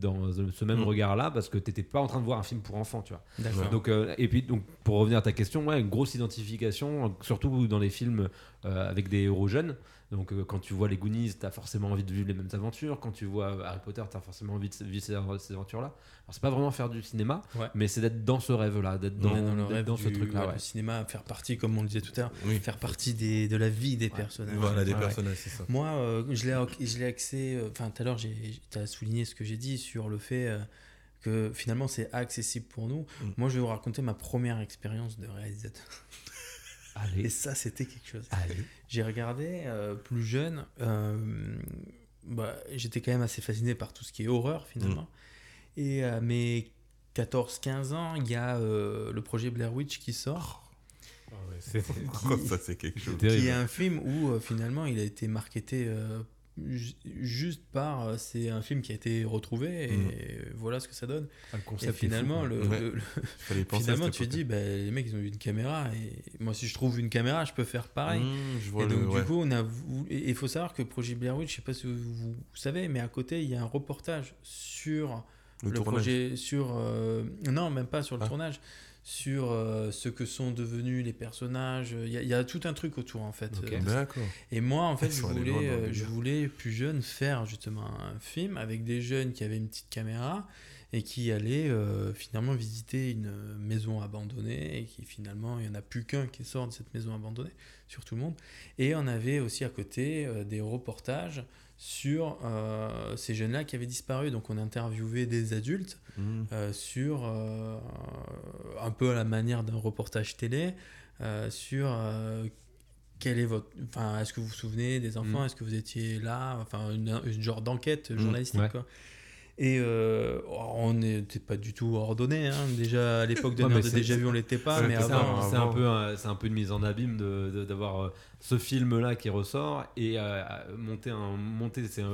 dans ce même Mm. regard-là parce que tu n'étais pas en train de voir un film pour enfants, tu vois. Donc, euh, et puis, donc, pour revenir à ta question, ouais, une grosse identification, euh, surtout dans les films euh, avec des héros jeunes. Donc, euh, quand tu vois les Goonies, tu as forcément envie de vivre les mêmes aventures. Quand tu vois Harry Potter, tu as forcément envie de vivre ces, ces aventures-là. Alors, c'est pas vraiment faire du cinéma, Ouais. mais c'est d'être dans ce rêve-là, d'être dans, le rêve dans ce truc-là. ouais. Le cinéma, faire partie, comme on le disait tout à l'heure, Oui. faire partie des, de la vie des personnages. Voilà, des personnages, c'est ça. Moi, euh, je l'ai je l'ai axé. euh, Enfin, tout à l'heure, j'ai- tu as souligné ce que j'ai dit sur le fait euh, que finalement, c'est accessible pour nous. Mm. Moi, je vais vous raconter ma première expérience de réalisateur. Allez, Et ça, c'était quelque chose. J'ai regardé euh, plus jeune. euh, bah, J'étais quand même assez fasciné par tout ce qui est horreur, finalement. Et à mes 14-15 ans, il y a euh, le projet Blair Witch qui sort. Oh, ça, c'est quelque chose. qui est un film où euh, finalement il a été marketé euh, juste par euh, c'est un film qui a été retrouvé et Mm. voilà ce que ça donne Ah, le et concept fou, finalement le, Ouais. finalement tu te dis bah, les mecs ils ont eu une caméra et moi si je trouve une caméra je peux faire pareil Mmh, je vois et le- donc ouais. du coup on a et il faut savoir que Projet Blair Witch je sais pas si vous, vous savez mais à côté il y a un reportage sur le, projet sur euh, non même pas sur le Ah. tournage sur euh, ce que sont devenus les personnages il y, a- il y a tout un truc autour en fait. Euh, D'accord. et moi, en fait, je voulais, euh, je voulais plus jeune faire justement un film avec des jeunes qui avaient une petite caméra et qui allaient euh, finalement visiter une maison abandonnée et qui finalement, il n'y en a plus qu'un qui sort de cette maison abandonnée sur tout le monde. Et on avait aussi à côté euh, des reportages sur euh, ces jeunes-là qui avaient disparu. Donc on interviewait des adultes Mmh. euh, sur euh, un peu à la manière d'un reportage télé sur quel est votre enfin est-ce que vous vous souvenez des enfants? Mm. est-ce que vous étiez là? Enfin une, une genre d'enquête Mm, journalistique ouais. quoi. Et euh, on n'était pas du tout ordonné hein. déjà à l'époque de Ouais, Nerd déjà vu on l'était pas mais avant un, c'est un peu c'est un peu une mise en abîme de- d'avoir euh, ce film là qui ressort et euh, monter un monter c'est un,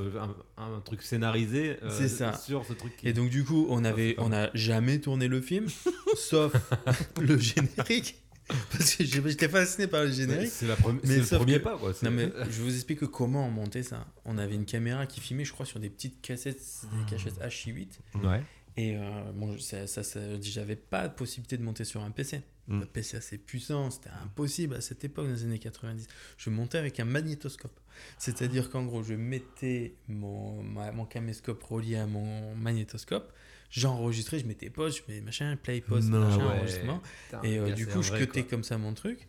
un- un truc scénarisé euh, C'est ça. sur ce truc qui et donc du coup on avait c'est pas on n'a jamais tourné le film sauf le générique parce que j'étais fasciné par le générique c'est la Mais le premier que- pas quoi Non mais je vous explique comment on montait ça. On avait une caméra qui filmait, je crois, sur des petites cassettes, des cachettes HI8. ouais Et euh, bon, ça, ça, ça- j'avais pas de possibilité de monter sur un PC. Mm. Un PC assez puissant, c'était impossible à cette époque, dans les années 90. Je montais avec un magnétoscope. C'est-à-dire qu'en gros, je mettais mon, ma- mon caméscope relié à mon magnétoscope, j'enregistrais, je mettais pause, je mettais machin, play, pause, Non, machin, ouais. enregistrement. Putain, Et euh, du coup, je cutais comme ça mon truc.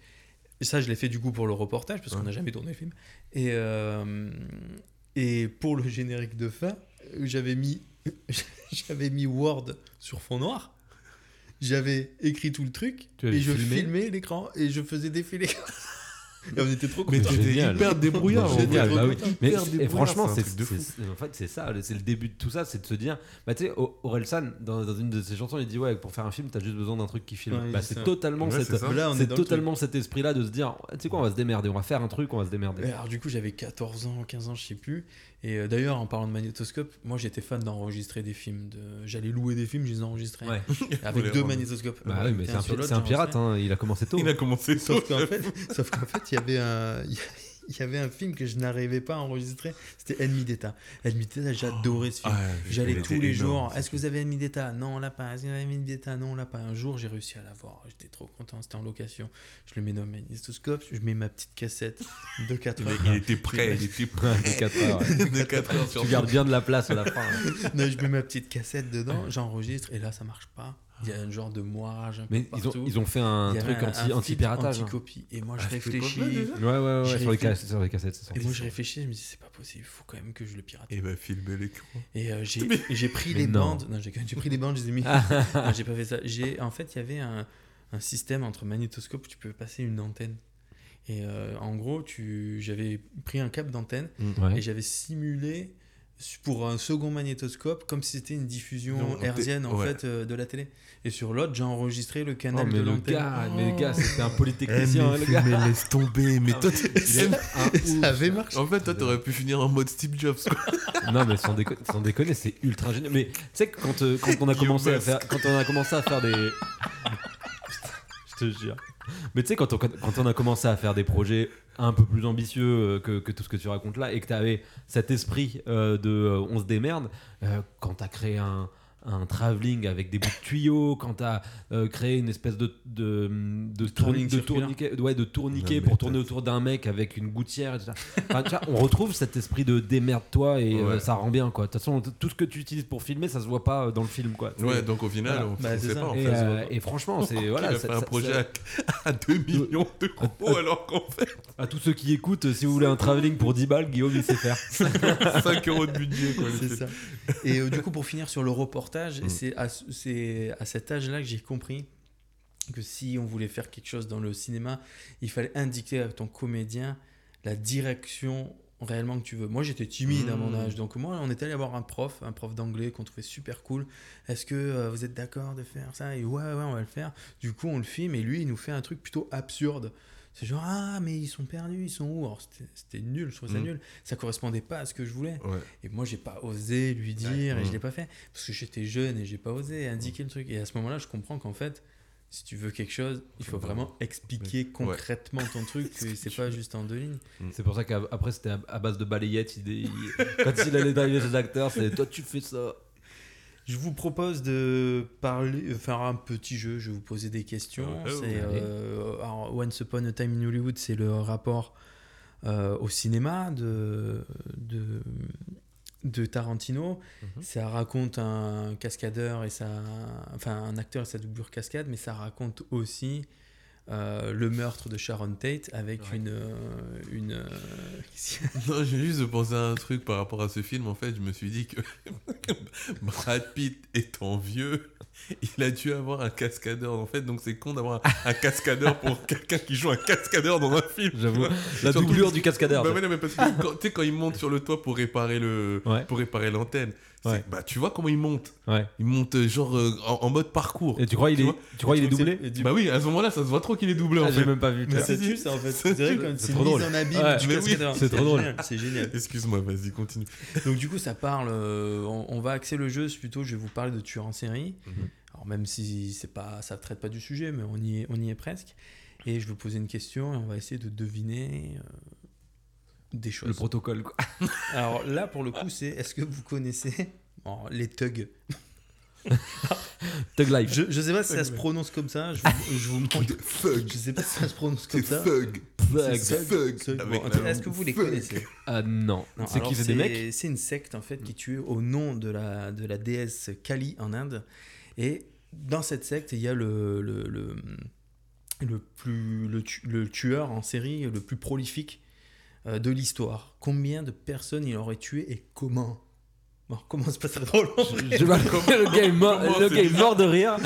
Et ça, je l'ai fait du coup pour le reportage, parce qu'on n'a jamais tourné le film. Et, euh, et pour le générique de fin, j'avais mis, j'avais mis Word sur fond noir. J'avais écrit tout le truc et je filmé filmais l'écran et je faisais défiler. Et on était trop Mais contents. t'étais Génial. hyper débrouillard. Génial, bah oui. Mais Hyper et franchement, c'est en fait c'est ça, c'est le début de tout ça, c'est de se dire, bah tu sais, Orelsan dans, dans une de ses chansons, il dit ouais, pour faire un film, t'as juste besoin d'un truc qui filme. Ouais, bah c'est totalement Ouais, cette. Là, est totalement cet esprit-là de se dire, tu sais quoi, on va se démerder, on va faire un truc, on va se démerder. Et alors du coup j'avais 14 ans, 15 ans, je sais plus. Et euh, d'ailleurs en parlant de magnétoscope, moi j'étais fan d'enregistrer des films. De... J'allais louer des films, je les enregistrais. Ouais. Avec deux magnétoscopes. Bah oui, mais c'est un, pi- pirate, hein, il a commencé tôt. Il a commencé tôt. Sauf qu'en fait, sauf qu'en fait, il y avait un, il y avait un film que je n'arrivais pas à enregistrer. C'était Ennemi d'État. Ennemi d'État, j'adorais ce film. Ah, J'allais tous les énorme, jours. ce Est-ce que vous avez Ennemi d'État? Non, on l'a pas. Est-ce que vous avez Ennemi d'État? Non, on l'a pas. Un jour, j'ai réussi à l'avoir. J'étais trop content. C'était en location. Je le mets dans le magnétoscope. Je mets ma petite cassette de 4 Il, heures. il était prêt, il était prêt. De quatre heures, ouais. de 4 heures sur tu gardes bien de la place à la fin. hein. Non, je mets ma petite cassette dedans. J'enregistre et là, ça marche pas. Il y a un genre de moirage un peu Mais ils ont, ils ont fait un truc anti, anti-piratage. hein. anti-copie. Et moi, je cette réfléchis. Ouais, ouais, ouais, sur les, cassettes, sur les cassettes, Et moi, je réfléchis, je me dis, c'est pas possible, il faut quand même que je le pirate. Et bah, filmer l'écran. Et euh, j'ai Mais- pris Mais les non. bandes. Non, j'ai pris les bandes, je les ai mis. non, j'ai pas fait ça. J'ai en fait, il y avait un, un système entre magnétoscope où tu peux passer une antenne. Et euh, en gros, tu j'avais pris un câble d'antenne Ouais. et j'avais simulé pour un second magnétoscope comme si c'était une diffusion Non, hertzienne en ouais. fait euh, de la télé. Et sur l'autre, j'ai enregistré le Oh, canal mais de le l'antenne. gars, mais le gars, c'était un Eh, polytechnicien, hein, mais, le gars. mais laisse tomber. Mais toi, ouf. Ça avait marché. en fait, toi, t'aurais pu finir en mode Steve Jobs. quoi. Non, mais sans, déco- sans déconner, c'est ultra génial. Mais tu sais que quand, euh, quand on a commencé à faire, quand on a commencé à faire des, Putain, je te jure. Mais tu sais quand on, quand on a commencé à faire des projets un peu plus ambitieux euh, que, tout ce que tu racontes là et que tu avais cet esprit euh, de euh, on se démerde, quand tu as créé un un travelling avec des bouts de tuyaux, quand tu as créé une espèce de, de, de, Tourning tourni- de tourniquet, ouais, de tourniquet pour tourner autour d'un mec avec une gouttière. Enfin, tu vois, on retrouve cet esprit de démerde-toi et euh, ça rend bien. quoi. De toute façon, tout ce que tu utilises pour filmer, ça se voit pas euh, dans le film. Quoi. Ouais, donc au final, Voilà. on Bah, sait ça. pas. En et, fait, euh, et franchement, c'est voilà, a fait un projet à, à 2 millions d'euros alors qu'en fait à tous ceux qui écoutent, euh, si vous voulez un travelling pour 10 balles, Guillaume il sait faire. 5 euros de budget quoi. C'est ça. Et euh, du coup, pour finir sur le reportage, Mm. c'est à, ce- c'est à cet âge-là que j'ai compris que si on voulait faire quelque chose dans le cinéma, il fallait indiquer à ton comédien la direction réellement que tu veux. Moi, j'étais timide à mon Mm. âge, donc moi, on est allé voir un prof, un prof d'anglais qu'on trouvait super cool. Est-ce que euh, vous êtes d'accord de faire ça? Et ouais, ouais, on va le faire. Du coup, on le filme et lui, il nous fait un truc plutôt absurde. C'est genre, ah, mais ils sont perdus, ils sont où? Alors, c'était- C'était nul, je trouvais ça Mm. nul. Ça correspondait pas à ce que je voulais. Ouais. Et moi, j'ai pas osé lui dire et je Mm. l'ai pas fait parce que j'étais jeune et j'ai pas osé indiquer le truc. Et à ce moment-là, je comprends qu'en fait, si tu veux quelque chose, il faut vraiment expliquer concrètement ton truc, que c'est pas juste en deux lignes. C'est pour ça qu'après c'était à, base de il- il- quand il allait driver ses acteurs, c'est toi tu fais ça. Je vous propose de parler, euh, faire un petit jeu. Je vais vous poser des questions. Oh, c'est euh, alors, Once Upon a Time in Hollywood, c'est le rapport euh, au cinéma de, de, de Tarantino. Mhm. Ça raconte un cascadeur et ça, enfin un acteur et sa doublure cascade, mais ça raconte aussi euh, le meurtre de Sharon Tate avec Ouais. une, euh, une euh, Non, j'ai juste pensé à un truc par rapport à ce film. En fait, je me suis dit que Brad Pitt étant vieux, il a dû avoir un cascadeur. En fait, donc c'est con d'avoir un, un cascadeur pour quelqu'un qui joue un cascadeur dans un film. J'avoue. La doublure du cascadeur. Bah ouais, non, mais parce que tu sais, quand il monte sur le toit pour réparer Ouais. C'est- Ouais. bah tu vois comment il monte. Ouais. Il monte euh, genre euh, en, en mode parcours. Et tu crois il Tu est, vois tu crois il est Tu doublé c'est- Bah oui, à ce moment-là, ça se voit trop qu'il est doublé en Ah, J'ai fait. même pas vu. Mais tu ça tue ça en fait. C'est vrai C'est c'est mise drôle. en Ouais, oui, c'est trop drôle. génial, C'est génial. Excuse-moi, vas-y, continue. Donc du coup, ça parle. euh, on, on va axer le jeu. Plutôt, je vais vous parler de tueurs en série. Mhm. Alors même si c'est pas, ça traite pas du sujet, mais on y est, on y est presque. Et je vais vous poser une question et on va essayer de deviner euh, des choses. Le protocole quoi. Alors là, pour le coup, c'est est-ce que vous connaissez les thugs? Thug Life. Je, je sais pas si ça se prononce comme ça. Je, vous- je vous montre. Thug? Je sais pas si ça se prononce comme ça. thug? Thug. Thug. Est-ce que vous les connaissez? Ah non. Non, C'est qui c'est des mecs? C'est une secte en fait qui tue au nom de la, de la déesse Kali en Inde. Et dans cette secte, il y a le, le, le, le plus, le, tu- le tueur en série le plus prolifique de l'histoire. Combien de personnes il aurait tué et comment? Bon, comment c'est pas très drôle en vrai? Je vois le gars est mort, Comment le c'est gars est mort de rire.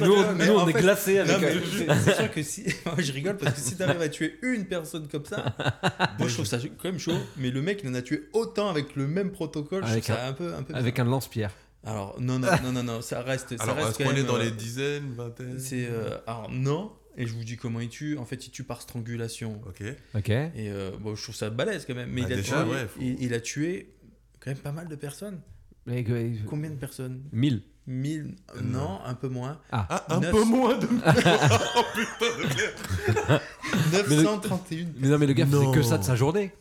Nous, on- nous, est fait- Non, avec. euh, je- c'est sûr que si. Moi, je rigole parce que si t'arrives à tuer une personne comme ça, moi je trouve ça quand même chaud. Mais le mec, il en a tué autant avec le même protocole. Je Avec ça un peu. Un peu Avec un lance-pierre. Alors, non, non, non, non, non, ça reste. ça Alors, reste est-ce quand qu'on est dans euh, les dizaines, vingtaines? C'est. euh, alors, non. Et je vous dis comment il tue. En fait, il tue par strangulation. Ok. Ok. Et euh, bon, je trouve ça balèze quand même. Mais Bah, il, a déjà, tué, ouais, faut- il, il a tué quand même pas mal de personnes. Mais, Combien de personnes? 1000. 1000 Non, un peu moins. Ah, un Neuf. peu moins de. oh putain de merde. 931 Mais non, mais le gars faisait que ça de sa journée.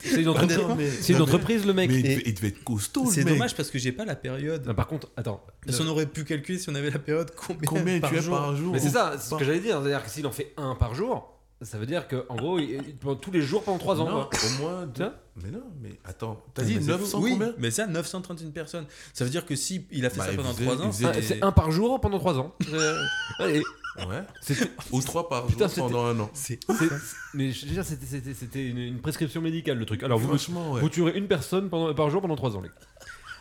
C'est une entreprise, mais- c'est une non, mais- entreprise, le mec. Mais il Et- devait, il devait être costaud, C'est le mec. dommage parce que j'ai pas la période. Non, par contre, attends. Parce qu'on aurait pu calculer si on avait la période combien, Combien par tu as jour. par jour Mais c'est ça, c'est ce que j'allais dire. C'est-à-dire que s'il en fait un par jour, ça veut dire qu'en gros, il, pendant tous les jours pendant 3 ans. Non, quoi. au moins. deux-. Mais non, mais attends. T'as dit c'est 900 fou. oui, combien mais ça, 931 personnes. Ça veut dire que si il a fait Bah, ça il pendant faisait- 3 ans, faisait- Ah, c'est- C'est un par jour pendant 3 ans. Euh, allez, Ouais. c'était- Ou 3 par Putain, jour c'était- pendant un an. c'est c'est- mais je veux dire, c'était- c'était c'était une, une prescription médicale le truc. Alors vous, Franchement, ouais. vous tuerez une personne pendant, par jour pendant 3 ans. Les gars.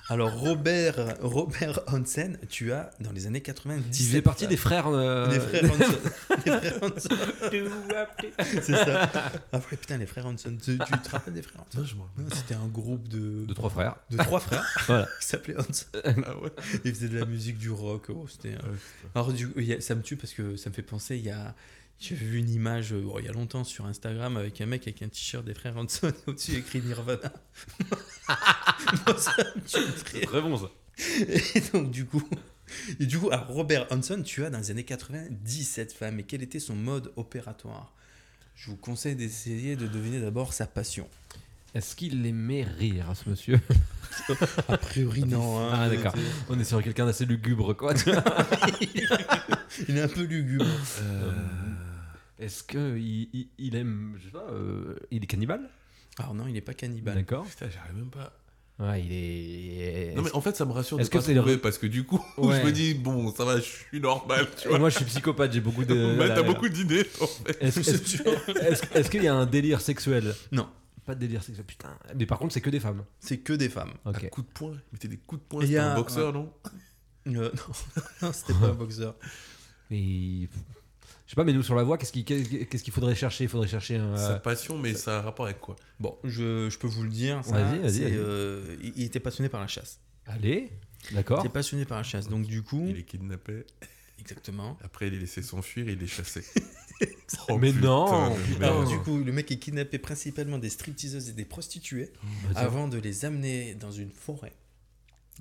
Alors Robert Robert Hansen, tu as dans les années 90. Il faisait partie des frères. euh, des frères Hansen. Les frères Hansen. C'est ça. Ah putain, les frères Hansen. Tu, tu te rappelles des frères Hansen? Non, je m'en C'était un groupe de, de trois frères. de trois frères Voilà. qui s'appelaient Hansen. Ah ouais. Ils faisaient de la musique, du rock. oh, c'était. Ouais, Alors, du ça me tue parce que ça me fait penser, il y a. J'ai vu une image euh, bon, il y a longtemps sur Instagram avec un mec avec un t-shirt des frères Hanson au-dessus écrit Nirvana. Moi, ça me. Très bon ça. Et donc, du coup, et du coup alors, Robert Hanson, tu as dans les années 90 cette femme. Et quel était son mode opératoire? Je vous conseille d'essayer de deviner d'abord sa passion. Est-ce qu'il aimait rire, ce monsieur? A priori, non. hein. Ah, d'accord. On est sur quelqu'un d'assez lugubre, quoi. Il est un peu lugubre. Euh, Est-ce que il, aime, je sais pas, euh, il est cannibale? Alors, non, il n'est pas cannibale. D'accord. Putain, j'arrive même pas. Ouais, il est. Non, mais en fait, ça me rassure de Est-ce que pas c'est le- trouver parce que du coup, Ouais. je me dis, bon, ça va, je suis normal, tu vois. Moi, je suis psychopathe, j'ai beaucoup de. Mais t'as beaucoup d'idées, en fait. Est-ce est-ce- est-ce- est-ce qu'il y a un délire sexuel? Non, Pas de délire sexuel, putain. Mais par contre, c'est que des femmes. c'est que des femmes. Ok. Un coup de poing. Il mettait des coups de poing. Il y C'était a un boxeur, non? Euh, non, non c'était pas un boxeur. Et. Je sais pas, mais nous sur la voie, qu'est-ce qu'il faudrait chercher? Il faudrait chercher un. Sa passion, mais ça a un rapport avec quoi? Bon, je, je peux vous le dire. ça, Vas-y, vas-y, c'est, vas-y. euh, il, il était passionné par la chasse. Allez, Il d'accord. était passionné par la chasse. Donc, du coup, Il les kidnappait. exactement. Après, il les laissait s'enfuir et il les chassait. Mais putain non. Alors, du coup, le mec, il kidnappait principalement des stripteaseuses et des prostituées avant de les amener dans une forêt,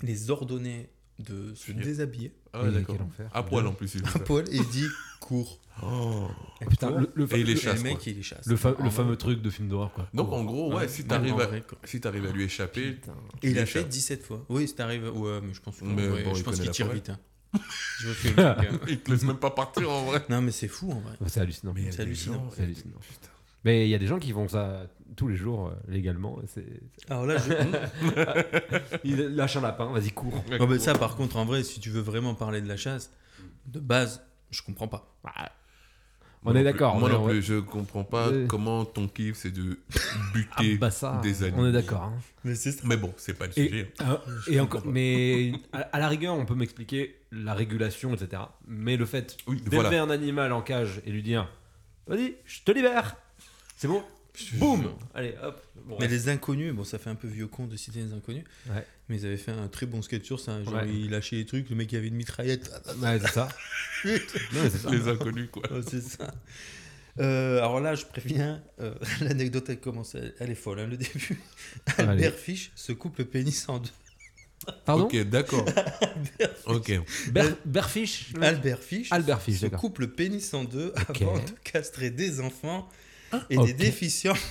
les ordonner de se déshabiller Ah, Mais d'accord. quel enfer. À poil en plus, il à ça. poil et il dit cours. Oh. Ah, putain, le, le, Et il les le- chasse, et le mec, quoi. il les chasse. le fa- le vrai. fameux truc de film d'horreur, quoi. Donc, en gros, ouais, Ouais, si ouais, t'arrives à, vrai, quoi. si t'arrives à lui échapper, Putain. Et il a fait échappe. 17 fois. Oui, c'est arrivé. Ouais, mais je pense que- Mais ouais, bon, je il pense connaît qu'il la tire forêt. vite. hein. Je veux que le mec, euh, il te laisse même pas partir en vrai. Non, mais c'est fou en vrai. C'est hallucinant. C'est hallucinant, c'est hallucinant. Putain. Mais il y a des gens qui font ça tous les jours euh, légalement. et c'est- Alors là, je... Il lâche un lapin, vas-y, cours. Bah, ça, par contre, en vrai, si tu veux vraiment parler de la chasse, de base, je comprends pas. On Moi est non plus- d'accord, Moi on est- non on- plus, je comprends pas Ouais. comment ton kiff c'est de Ah, buter bah ça, des animaux. on est d'accord. hein. Mais c'est. Mais bon, c'est pas le Et, sujet. euh, et encore, mais à, à la rigueur, on peut m'expliquer la régulation, etc. Mais le fait Oui, d'élever voilà. un animal en cage et lui dire Vas-y, je te libère C'est bon Boum Allez, hop Bon, Mais les inconnus, bon, ça fait un peu vieux con de citer les inconnus, Ouais. mais ils avaient fait un très bon sketch sur ça. Genre, Ouais. il lâchait les trucs, le mec il avait une mitraillette. Ouais, c'est ça. Non, mais c'est ça. Les inconnus, quoi. Ouais, c'est ça. Euh, alors là, je préviens, euh, l'anecdote elle commence, elle, elle est folle, hein, le début. Allez. Albert Fish se coupe le pénis en deux. Pardon Ok, d'accord. ok. Ber- Berfish Albert Fish Albert Fish, se coupe le pénis en deux Ok. avant de castrer des enfants et Ok. des déficients.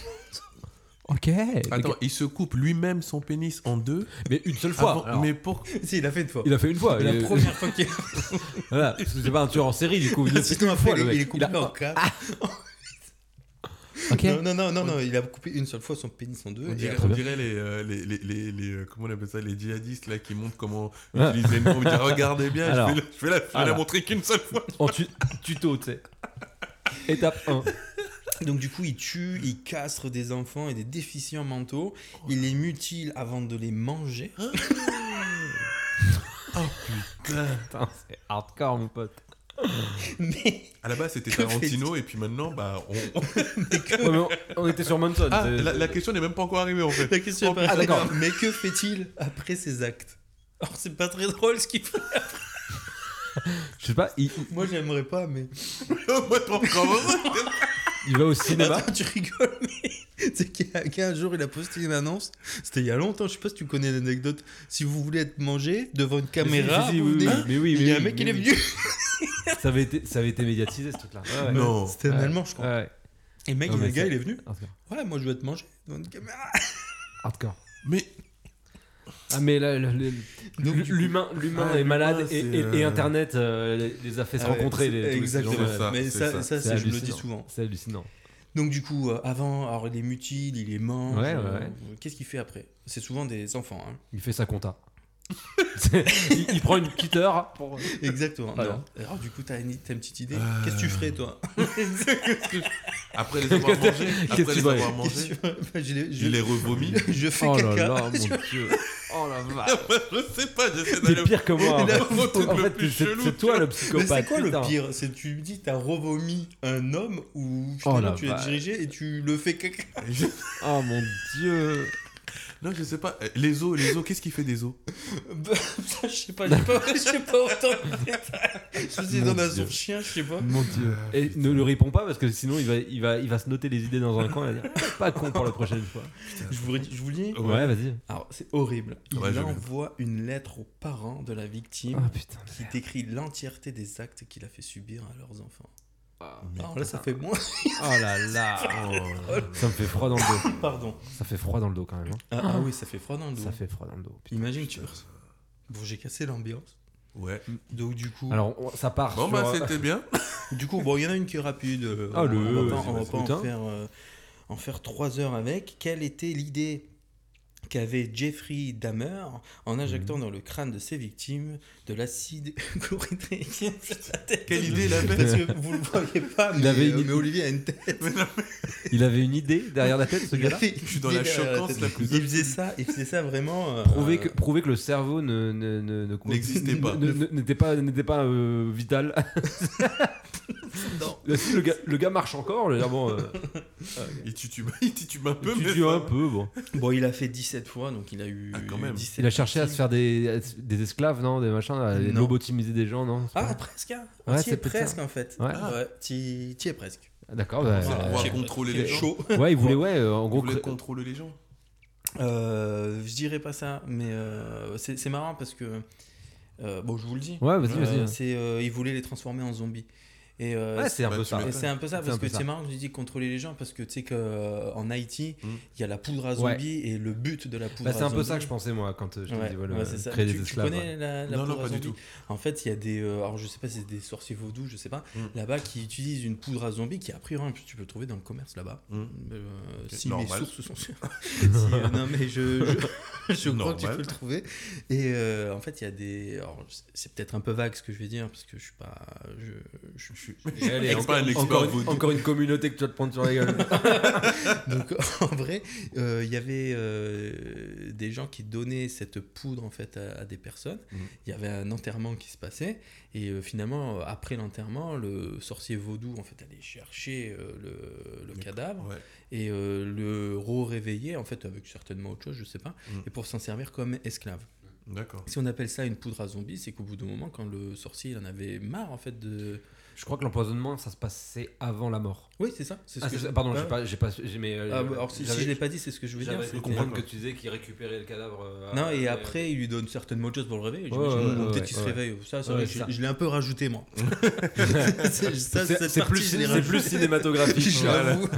Ok. Attends, il se coupe lui-même son pénis en deux. Mais une seule fois. avant- mais pour. Si, il a fait une fois. Il a fait une fois. La il- première fois qu'il Voilà, parce que c'est pas un tueur en série du coup. Il a fait Sinon, une après, fois, le il, mec. il est coupé Il a- en quatre. Ok. Non, non, non, non, non, il a coupé une seule fois son pénis en deux. On dirait, on dirait les, euh, les, les, les, les, euh, comment on appelle ça, les djihadistes là qui montrent comment Ouais. utiliser le mot. Regardez bien, Alors. je vais, la- je vais la, je vais la Alors. montrer qu'une seule fois. En tu- tuto, tu sais. Étape 1. Donc du coup, il tue, il castre des enfants et des déficients mentaux. Il les mutile avant de les manger. Putain. Putain, c'est hardcore, mon pote. Mais À la base c'était Tarantino et puis maintenant bah on... Ouais, mais on, on était sur Manson. Ah, la, la question n'est même pas encore arrivée en fait. la question est Oh, pas ah, d'accord. Mais que fait-il après ces actes? Alors c'est pas très drôle ce qu'il fait. Je sais pas, il, Moi j'aimerais pas, mais. Moi. Il va au cinéma. Attends, tu rigoles, mais c'est qu'il y a qu'un jour il a posté une annonce. C'était il y a longtemps, je sais pas si tu connais l'anecdote. Si vous voulez être mangé devant une caméra, Si, si, si, vous oui, mais oui, il y mais a un mec qui mais est venu. Ça avait été, ça avait été médiatisé ce truc-là. Ouais, ouais. Non. C'était un. Allemand, je crois. Ouais, ouais. Et mec, Non, le mais gars, ça- il est venu. Hardcore. Ouais, moi je veux être mangé devant une caméra. Hardcore. Mais Ah, mais là, l'humain, l'humain Ah, est malade et, c'est, et- et euh, Internet euh, les, a fait se Ah ouais, rencontrer. les, Exactement. C'est ça, mais c'est ça, ça. je le dis souvent. C'est hallucinant. Donc du coup, euh, avant, alors il les mutile, il les mange. Ouais, ouais, euh, ouais. Qu'est-ce qu'il fait après? C'est souvent des enfants. Hein. Il fait sa compta. C'est- il, il prend une petite heure pour. Exactement. Voilà. Non. Alors du coup, t'as une, une petite idée Euh. Qu'est-ce que tu ferais toi après les avoir mangés, Qu'est-ce après que les avoir Qu'est-ce que mangés, je, les- je- il les revomit. je fais Oh là caca. là, mon dieu. Oh la vache. je sais pas, j'essaie d'aller. pire que moi. Là, en fait. c'est c'est toi le Mais psychopathe. c'est quoi putain. le pire C'est tu me dis t'as revomi un homme ou Oh tu l'as vache. dirigé et tu le fais caca. Oh mon dieu. Non, je sais pas. Euh, Les os, les os, qu'est-ce qu'il fait des os? Bah, ça, je sais pas, j'ai pas, j'ai pas autant. Je sais Mon dans un Dieu. son chien, je sais pas. Mon dieu. Et ne le réponds pas parce que sinon il va, il va, il va se noter les idées dans un coin et dire pas con pour la prochaine fois. Je vous, je vous le dis. Ouais, vas-y. Alors, c'est horrible. Il Ouais, je envoie une lettre aux parents de la victime Ah putain. qui décrit l'entièreté des actes qu'il a fait subir à leurs enfants. Mais- Alors là, ça fait moins. Oh là là. Oh, Ça me fait froid dans le dos. Pardon. Ça fait froid dans le dos quand même. hein. Ah, ah oui, ça fait froid dans le dos. Ça fait froid dans le dos. putain. Imagine, tu. Bon, j'ai cassé l'ambiance. Ouais. Donc, du coup. Alors on- ça part. Bon, sur- bah, c'était bien. Du coup, bon, il y en a une qui est rapide. euh, Ah, le- on va pas, vas-y, on va vas-y. pas en faire, euh, en faire trois heures avec. Quelle était l'idée qu'avait Jeffrey Dahmer en injectant Mhm. dans le crâne de ses victimes de l'acide chlorhydrique Quelle idée il avait Parce que vous le voyez pas, Il mais, avait une euh, mais Olivier a une tête. Il avait une idée derrière la tête ce Il gars-là. Je suis dans la choquance la plus Il faisait ça, il faisait ça vraiment. euh, Prouver que, prouver que le cerveau ne, ne, ne- ne- N'existait pas. ne- ne- n'était pas, n'était pas euh, vital. Non. Le, gars, le gars marche encore, je veux dire, bon, euh, Il titube, il titube un peu, dis ça un peu, bon. Bon, il a fait 17 fois, donc il a eu Ah, quand même. 17 Il a cherché à se faire des, des esclaves, non Des machins, à les Non. lobotomiser des gens, non Ah, pas- presque. Hein. Ouais, t'y c'est presque ça. en fait. Ouais. Ouais, t'y es presque. D'accord, bah, Euh, contrôler les gens. ouais, il voulait, ouais, euh, en gros, cré- contrôler les gens Euh, je dirais pas ça, mais euh, c'est marrant parce que. euh, bon, je vous le dis. Ouais, vas-y, vas-y. c'est, euh, ils voulaient les transformer en zombies. Et, euh, Ouais, c'est un bah, peu ça. et c'est un peu ça, C'est parce peu que c'est marrant que je dis contrôler les gens, parce que tu sais qu'en Haïti, il Mm. y a la poudre à Ouais. zombies, et le but de la poudre Bah, à c'est un peu zombies- ça que je pensais, moi, quand euh, je te Ouais, dis, voilà, créer tu, des tu esclaves. connais ouais. la, la Non, non, poudre à zombies? tout. En fait, il y a des. euh, alors, je sais pas si c'est des sorciers vaudous, je sais pas. Mm. Là-bas, qui utilisent une poudre à zombies qui, a priori, tu peux le trouver dans le commerce là-bas. Mm. Euh, si normal. mes sources sont sûres. Euh, non, mais je, je, crois que tu peux le trouver. Et euh, en fait, il y a des. alors, c'est peut-être un peu vague ce que je vais dire, parce que je suis pas. Je, je, allez, pas un encore, une, vaudou. encore une communauté que tu vas te prendre sur la gueule. Donc en vrai, euh, il y avait euh, des gens qui donnaient cette poudre en fait à, à des personnes. Il Mhm. y avait un enterrement qui se passait et euh, finalement euh, après l'enterrement, le sorcier vaudou en fait allait chercher euh, le, le cadavre Ouais. et euh, le re-réveiller en fait avec certainement autre chose, je sais pas, Mhm. et pour s'en servir comme esclave. D'accord. Si on appelle ça une poudre à zombie, c'est qu'au bout d'un moment, quand le sorcier il en avait marre en fait de Je crois que l'empoisonnement, ça se passait avant la mort. Oui, c'est ça. c'est ce Ah, que je- pardon, j'ai pas, j'ai pas, j'ai mais. euh, Ah, bah, alors, si, si je l'ai pas dit, c'est ce que je veux dire. Cru comprendre que tu disais qu'il récupérait le cadavre. euh, Non, et euh, après, il lui donne certaines mots de choses pour le réveil. Ouais, ouais, Ou ouais, peut-être il se réveille. Ça, je, je l'ai un peu rajouté, moi. C'est- plus, je c'est plus cinématographique. Je je l'avoue,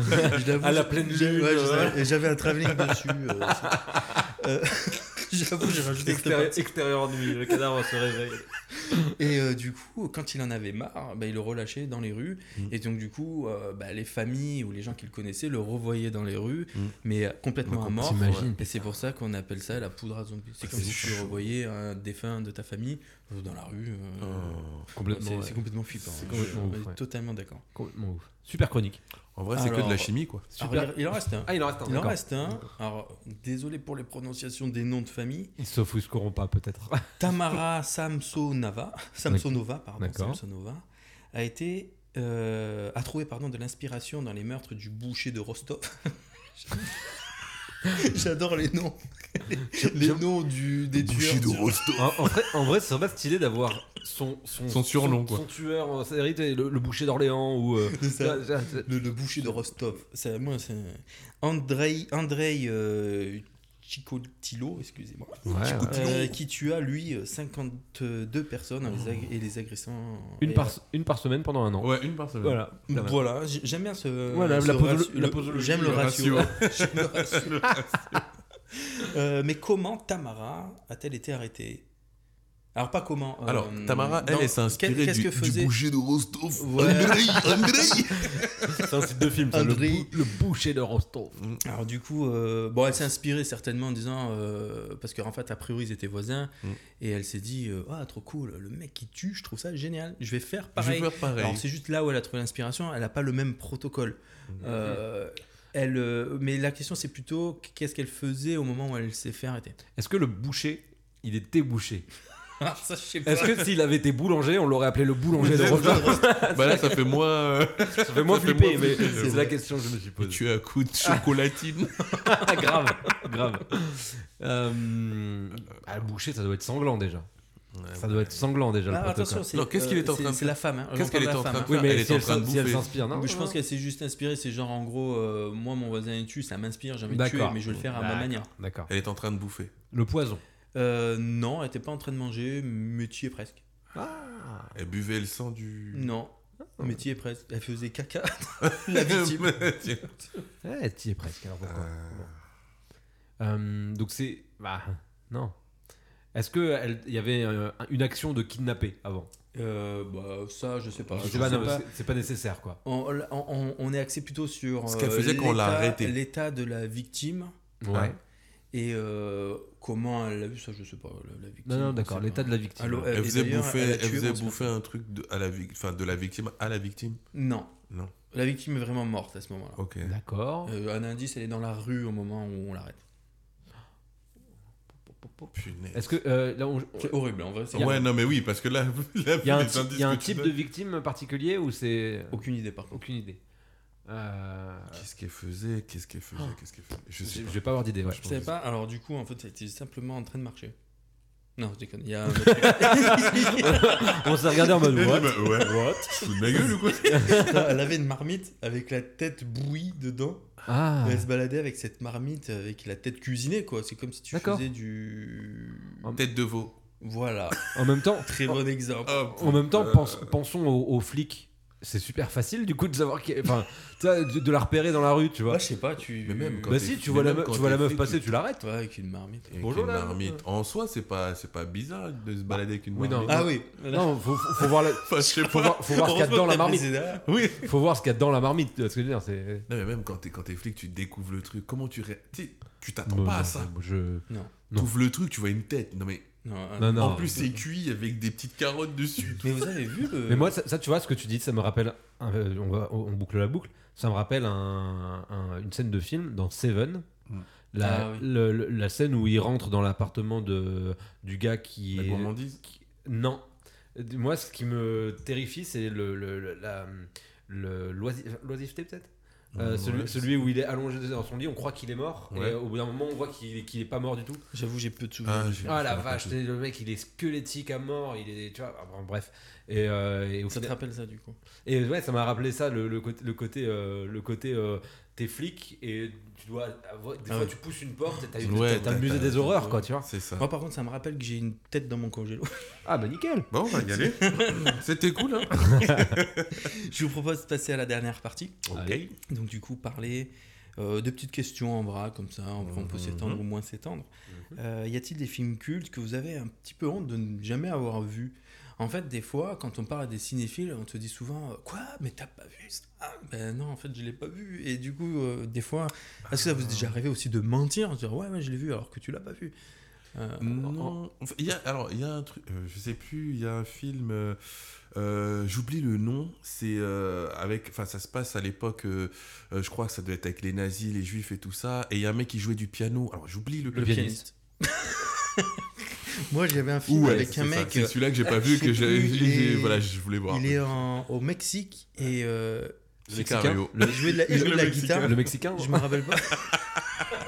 À la pleine lune, je j'avais un travelling dessus. J'avoue, j'ai rajouté Extérieur, extérieur nuit, le cadavre se réveille. Et euh, du coup, quand il en avait marre, bah, il le relâchait dans les rues. Mm. Et donc, du coup, euh, bah, les familles ou les gens qu'il connaissait le revoyaient dans les rues, Mm. mais euh, complètement Donc, à mort. Et c'est pour ça qu'on appelle ça la poudre à zombies. C'est Ah, comme si tu revoyais un défunt de ta famille dans la rue. euh, Oh. Complètement. c'est ouais. complètement flippant. C'est hein. complètement ouf, ouais. Totalement d'accord. Complètement ouf. Super chronique. En vrai, c'est que de la chimie, quoi. Super. Alors, il, en reste un. Ah, il en reste un. Il en reste un. Alors, désolé pour les prononciations des noms de famille. Ils s'offusqueront pas, peut-être. Tamara Samsonova, Samsonova, pardon. Samsonova, a été euh, a trouvé pardon de l'inspiration dans les meurtres du boucher de Rostov. J'adore les noms, les noms du des tueurs. du- Rostov. En, en vrai, en vrai, c'est pas stylé d'avoir son, son, Son surnom, son- quoi. Son tueur, euh, c'est hérité, le, le boucher d'Orléans ou. euh, C'est ça. ça- ça- Le, le boucher de Rostov. C'est moi, c'est Andrei Andrei euh, Chikotilo, excusez-moi, Ouais, ouais. euh, qui tua lui euh, 52 personnes en les ag- et les agressant. Une, par, une par semaine pendant un an. Ouais, une par semaine. Voilà. Voilà, j'ai- j'aime bien ce. Voilà, ce la la J'aime le le ratio. le ratio. Euh, mais comment Tamara a-t-elle été arrêtée? Alors, pas comment. euh, Alors, Tamara, elle, dans- elle s'est inspirée qu'est-ce du, que du faisait boucher de Rostov. Ouais. Andrei, Andrei. C'est un titre de film, ça, le, Andrei. bou- le boucher de Rostov. Alors, du coup, euh, bon, elle s'est inspirée certainement en disant. euh, parce qu'en fait, a priori, ils étaient voisins. Mm. Et elle s'est dit euh, Ah, trop cool, le mec qui tue, je trouve ça génial. Je vais faire Je vais pareil. faire pareil. Alors c'est juste là où elle a trouvé l'inspiration, elle n'a pas le même protocole. Euh, elle, euh, mais la question c'est plutôt qu'est-ce qu'elle faisait au moment où elle s'est fait arrêter? Est-ce que le boucher, il était bouché ça je sais pas. Est-ce que s'il avait été boulanger, on l'aurait appelé le boulanger de Rostov bah là, ça fait moins. euh, Ça fait moins Ça fait flipper, moins mais flipper, c'est la question que je me suis posée. tu as un coup de chocolatine. grave, grave. Euh, ah, le boucher, ça doit être sanglant déjà. Ça doit être sanglant déjà le Ah, protocole. attention, c'est Non, qu'est-ce qu'il est en c'est- train de C'est la femme. Hein. Qu'est-ce qu'elle est en la train de Oui, faire mais Elle est si en elle train de s'in- si elle bouffer. s'inspire, non. Je pense qu'elle s'est juste inspirée. C'est genre en gros, euh, moi mon voisin est tue, ça m'inspire, j'ai envie de tuer, D'accord. mais je vais le faire à ma D'accord, manière. D'accord. Elle est en train de bouffer. Le poison. Euh, non, elle était pas en train de manger, métier presque. Ah. Elle buvait le sang du. Non, métier presque. Elle faisait caca. la victime. Tiens. Ouais, t'y es presque. Alors pourquoi Euh, Euh, Donc c'est. Bah, non. Est-ce qu'il y avait euh, une action de kidnapper avant? Euh, bah, ça, je sais pas. Je sais pas, non, c'est- c'est pas nécessaire quoi. On, on- on est axé plutôt sur Ce qu'elle euh, faisait quand on l'a l'état- arrêtée. L'état de la victime Ouais. et euh, comment elle l'a vu, ça je sais pas. La, la victime, Non, non, on d'accord. L'état de la victime. Euh, Elle et faisait bouffer, elle elle faisait bouffer un truc de, à la enfin, de la victime à la victime? Non. Non. La victime est vraiment morte à ce moment-là. Ok. D'accord. Euh, un indice, elle est dans la rue au moment où on l'arrête. Est-ce que euh, là, on- C'est horrible, en vrai. c'est Ouais, non, mais oui, parce que là, il y a un, type de victime particulier ou c'est Aucune idée par contre. aucune idée. Euh, Qu'est-ce qu'elle faisait Qu'est-ce qu'elle faisait Qu'est-ce qu'elle faisait? Je sais je pas. je vais pas avoir d'idée. Ouais. Je savais pas. Alors du coup, en fait, elle était simplement en train de marcher. Non, je déconne. Il y a un on s'est regardé en mode what? bah, ouais. Tu te fous de ma gueule ou quoi? Elle avait une marmite avec la tête bouillie dedans. Ah. Elle se baladait avec cette marmite avec la tête cuisinée, quoi. C'est comme si tu faisais du. Tête de veau. Voilà. En même temps, Très bon exemple. Hop. en même temps, Euh, pense- pensons aux, aux flics. C'est super facile du coup de savoir qui, enfin, tu vois, de, de la repérer dans la rue, tu vois. Ouais, je sais pas, tu. Mais même quand Bah si, tu vois la meuf, tu vois la meuf passer, tu- tu l'arrêtes. Ouais, avec une marmite. Avec Bonjour, une là. marmite. En soi, c'est pas, c'est pas bizarre de se balader avec une Oui, non. marmite. Ah oui. Non, faut, faut, faut voir, la- Enfin, je sais faut voir, faut voir ce qu'il y a dedans la marmite. Oui. Faut voir ce qu'il y a dedans la marmite. Tu vois ce que je veux dire C'est. Non, mais même quand t'es, quand t'es flic, tu découvres le truc. Comment tu ré... tu sais, tu t'attends pas non, à ça. Je. Non. Non. T'ouvres le truc, tu vois une tête. Non, mais Non, Non, non. en plus, c'est cuit avec des petites carottes dessus. Mais vous avez vu le. Mais moi, ça, ça, tu vois, ce que tu dis, ça me rappelle. un- euh, on, va, on boucle la boucle. Ça me rappelle un- un- une scène de film dans Seven. Mm. La, Ah oui. le- le- la scène où il rentre dans l'appartement de, du gars qui La est. gourmandise. qui- Non. Moi, ce qui me terrifie, c'est le, le, le- la le loisi- l'oisiveté, peut-être? Euh, Ouais, celui, où il est allongé dans son lit, on croit qu'il est mort, Ouais. et au bout d'un moment, on voit qu'il est, qu'il est pas mort du tout. J'avoue, j'ai peu de souvenirs. Ah. Ah la vache, le mec il est squelettique à mort, il est, tu vois, bref. Et, euh, et au ça te rappelle ça du coup? Et ouais, ça m'a rappelé ça, le, le côté, le côté, euh, le côté euh, t'es flic et tu dois avoir, des Ah fois ouais. tu pousses une porte et t'as, une- Ouais, le musée des horreurs quoi, tu vois. C'est ça. Moi, par contre, ça me rappelle que j'ai une tête dans mon congélo. Ah bah nickel. Bon, on va y aller. C'était cool, hein Je vous propose de passer à la dernière partie. Allez. Donc, du coup, parler euh, de petites questions en vrac, comme ça, on peut Mhm. s'étendre ou moins s'étendre. Euh, y a-t-il des films cultes que vous avez un petit peu honte de ne jamais avoir vus? En fait, des fois, quand on parle à des cinéphiles, on te dit souvent Quoi? Mais t'as pas vu ça? Ben non, en fait, je l'ai pas vu. Et du coup, euh, des fois, est-ce que ça vous est déjà arrivé aussi de mentir de dire Ouais, ouais, je l'ai vu alors que tu l'as pas vu Euh, Non. Enfin, il y a, alors, il y a un truc, euh, je sais plus, il y a un film, euh, j'oublie le nom, c'est avec, enfin, ça se passe à l'époque, je crois que ça doit être avec les nazis, les juifs et tout ça, et il y a un mec qui jouait du piano, alors j'oublie le, Le pianiste. Moi, j'avais un film Ouais, avec un ça, mec. C'est celui-là que j'ai pas vu, je sais que j'ai, voilà, je voulais voir. Il est en- au Mexique et euh, C'est Mexicain. Cario. il jouait de la, il jouait de la Le guitare. Le Mexicain. Je me rappelle pas.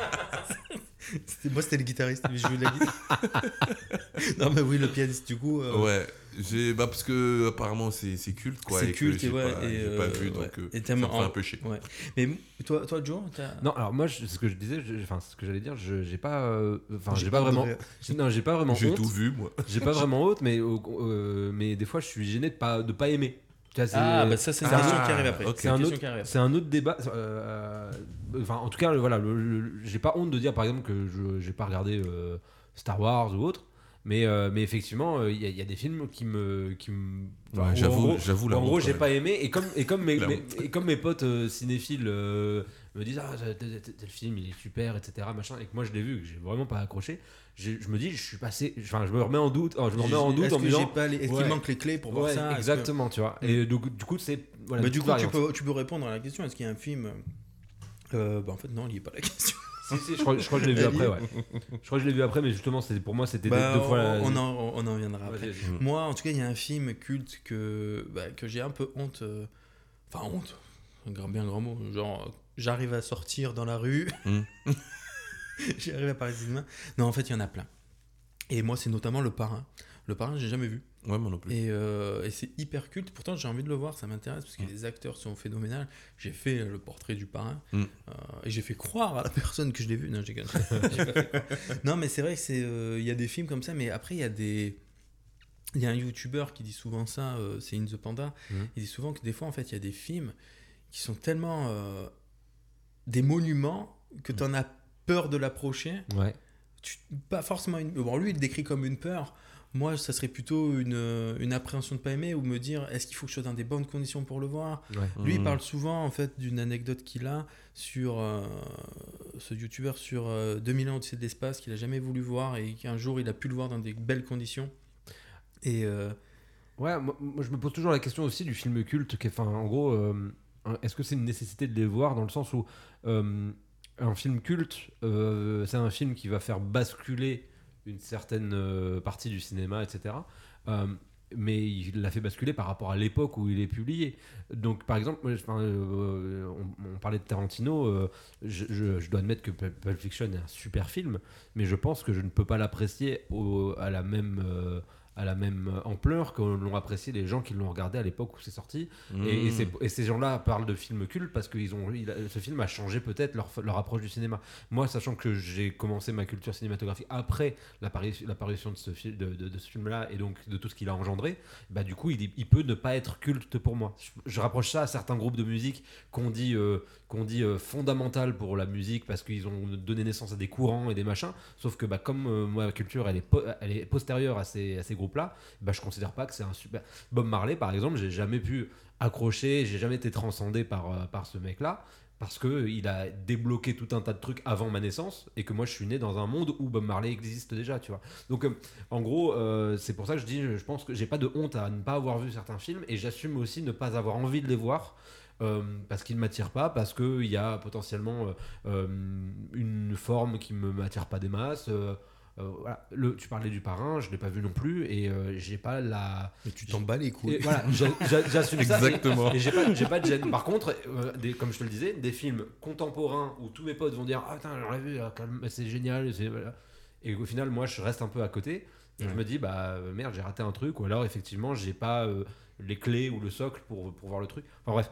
C'était- moi, c'était le guitariste, mais je jouais de la guitare. non, mais oui, le pianiste, du coup. euh, Ouais, j'ai, bah, parce que apparemment c'est, c'est culte, quoi. C'est et que culte, j'ai et ouais, pas, et, j'ai pas euh, vu, ouais. donc euh, Et ça t'aimes me fait en- un peu chier. Ouais. Mais toi, toi Joe, t'as. Non, alors moi, je- ce que je disais, je- enfin, ce que j'allais dire, je- j'ai pas, euh, enfin, J'ai j'ai pas vraiment, j'ai- non, j'ai pas vraiment J'ai honte. tout vu, moi. J'ai pas vraiment honte, mais, euh, mais des fois, je suis gêné de pas, de pas aimer. Ah, bah ça, c'est une question autre- qui arrive après. C'est un autre- un débat. euh, euh, enfin, en tout cas, voilà, j'ai pas honte de dire, par exemple, que je j'ai pas regardé euh, Star Wars ou autre. Mais, euh, mais effectivement, euh, il y, a- il y a des films qui me. Qui me Ouais, j'avoue, en gros, j'ai pas aimé. Et comme, et comme, mes, et comme mes potes euh, cinéphiles euh, me disent Ah, tel film, il est super, etc. Machin, et que moi je l'ai vu, que j'ai vraiment pas accroché, je me dis, je suis passé. Enfin, je me remets en doute. oh, je me remets en doute Est-ce en que me j'ai disant. pas les... Est-ce Ouais. qu'il manque les clés pour voir Ouais, ça que- exactement, tu vois. Et donc, du coup, c'est. Voilà, Bah, du coup, tu peux, tu peux répondre à la question. Est-ce qu'il y a un film euh, bah, En fait, non, il n'y a pas la question. Si, si, je crois, je crois que je l'ai vu après, ouais. Je crois que je l'ai vu après, mais justement, c'était pour moi, c'était Bah, deux, deux fois. la- on, en, on en viendra après. Moi, en tout cas, il y a un film culte que, bah, que j'ai un peu honte. euh, Enfin, honte. Un grand, bien grand mot. Genre, j'arrive à sortir dans la rue. Mm. j'arrive à parler de cinéma. Non, en fait, il y en a plein. Et moi, c'est notamment Le Parrain. Le Parrain, j'ai jamais vu. Ouais, moi non plus. Et, euh, et c'est hyper culte. Pourtant, j'ai envie de le voir, ça m'intéresse parce que les acteurs sont phénoménales. J'ai fait le portrait du parrain Mm. euh, et j'ai fait croire à la personne que je l'ai vu. Non, j'ai pas fait croire. Non, mais c'est vrai que c'est, euh, il y a des films comme ça, mais après il y a des, il y a un YouTuber qui dit souvent ça, euh, c'est In the Panda. Mm. Il dit souvent que des fois, en fait, il y a des films qui sont tellement euh, des monuments que Mm. tu en as peur de l'approcher Ouais. tu- pas forcément une. Bon, lui, il le décrit comme une peur. Moi, ça serait plutôt une, euh, une appréhension de pas aimer ou me dire est-ce qu'il faut que je sois dans des bonnes conditions pour le voir? Ouais. Lui, il Mhm. parle souvent en fait d'une anecdote qu'il a sur euh, ce youtubeur sur euh, 2000 ans au-dessus de l'espace qu'il a jamais voulu voir et qu'un jour il a pu le voir dans des belles conditions. Et euh, Ouais, moi, moi, je me pose toujours la question aussi du film culte. Enfin, en gros, euh, est-ce que c'est une nécessité de les voir dans le sens où euh, un film culte, euh, c'est un film qui va faire basculer une certaine euh, partie du cinéma, etc. Euh, mais il l'a fait basculer par rapport à l'époque où il est publié. Donc, par exemple, on, parlait de Tarantino. je, dois admettre que Pulp Fiction est un super film, mais je pense que je ne peux pas l'apprécier à la même à la même ampleur que l'ont apprécié les gens qui l'ont regardé à l'époque où c'est sorti. Et, et ces gens-là parlent de films cultes parce que ils ont, il ce film a changé peut-être leur, leur approche du cinéma. Moi, sachant que j'ai commencé ma culture cinématographique après l'apparition de ce, fil- de, de- de ce film-là et donc de tout ce qu'il a engendré, bah, du coup, il, il peut ne pas être culte pour moi. Je, je rapproche ça à certains groupes de musique qu'on dit, euh, qu'on dit euh, fondamental pour la musique parce qu'ils ont donné naissance à des courants et des machins. Sauf que bah, comme euh, moi, ma culture, elle est, po- elle est postérieure à ces, à ces groupes-là, bah, je considère pas que c'est un super. Bob Marley, par exemple, j'ai jamais pu accrocher, j'ai jamais été transcendé par, euh, par ce mec-là. Parce que il a débloqué tout un tas de trucs avant ma naissance et que moi je suis né dans un monde où Bob Marley existe déjà, tu vois. Donc euh, en gros, euh, c'est pour ça que je dis, je pense que j'ai pas de honte à ne pas avoir vu certains films et j'assume aussi ne pas avoir envie de les voir parce qu'ils ne m'attirent pas, parce qu'il y a potentiellement une forme qui ne m'attire pas des masses. Euh, voilà. Le, tu parlais du parrain, je l'ai pas vu non plus et euh, j'ai pas la. Mais tu t'en bats les couilles. Et voilà, j'assume ça. Exactement. Et j'ai pas, de gêne. Par contre, euh, des, comme je te le disais, des films contemporains où tous mes potes vont dire Ah, putain, j'en ai vu, même, c'est génial. voilà. Et au final, moi, je reste un peu à côté. Et je me dis Bah merde, j'ai raté un truc. Ou alors, effectivement, j'ai pas euh, les clés ou le socle pour, pour voir le truc. Enfin bref,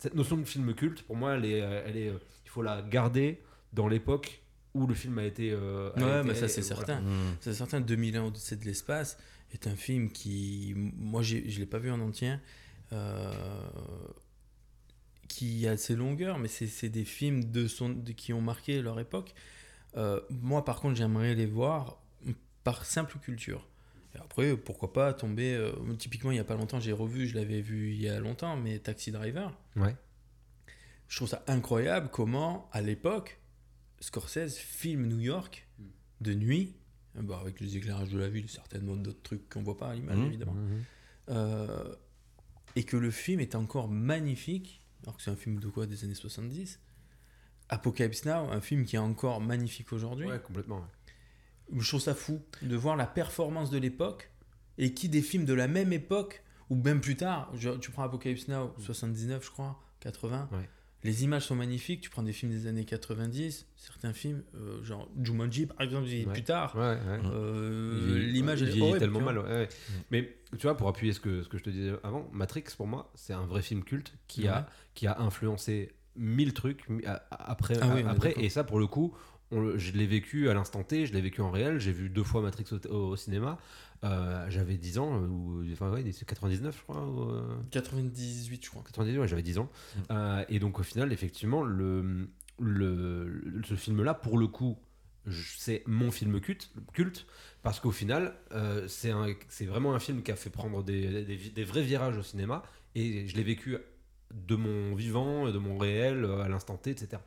cette notion de film culte, pour moi, elle est, elle est, il faut la garder dans l'époque où le film a été. euh, a Ouais, été- mais ça, c'est voilà. certain. Mm. C'est certain, 2001 Odyssée de l'espace est un film qui, moi, je l'ai pas vu en entier, euh, qui a ses longueurs, mais c'est c'est des films de son, de- qui ont marqué leur époque. Euh, moi, par contre, j'aimerais les voir par simple culture. Et après, pourquoi pas tomber. euh, typiquement, il y a pas longtemps, j'ai revu, je l'avais vu il y a longtemps, mais Taxi Driver. Ouais. Je trouve ça incroyable comment, à l'époque, Scorsese filme New York de nuit, bah, avec les éclairages de la ville, certainement d'autres trucs qu'on voit pas à l'image, Mhm. évidemment. Mhm. Euh, et que le film est encore magnifique, alors que c'est un film de quoi Des années 70 Apocalypse Now, un film qui est encore magnifique aujourd'hui. Ouais, complètement. ouais. Je trouve ça fou de voir la performance de l'époque et qui des films de la même époque ou même plus tard, je- tu prends Apocalypse Now, 79 je crois, 80, Ouais. Les images sont magnifiques, tu prends des films des années 90, certains films, euh, genre Jumanji par exemple, Ouais. plus tard, Ouais, ouais. euh, l'image est horrible, tellement mal. Mais tu vois, pour appuyer ce que, ce que je te disais avant, Matrix, pour moi, c'est un vrai film culte qui, a, qui a influencé mille trucs après. Ah oui, après et ça, pour le coup, on je l'ai vécu à l'instant T, je l'ai vécu en réel. J'ai vu deux fois Matrix au cinéma. Euh, j'avais 10 ans, euh, ou, enfin, ouais, c'est 99, je crois. ou, euh, 98 je crois. 98, ouais, j'avais 10 ans. Euh, et donc, au final, effectivement, le, le, ce film-là, pour le coup, c'est mon film culte, culte parce qu'au final, c'est vraiment un film qui a fait prendre des, des, des vrais virages au cinéma. Et je l'ai vécu de mon vivant, de mon réel, euh, à l'instant T, etc.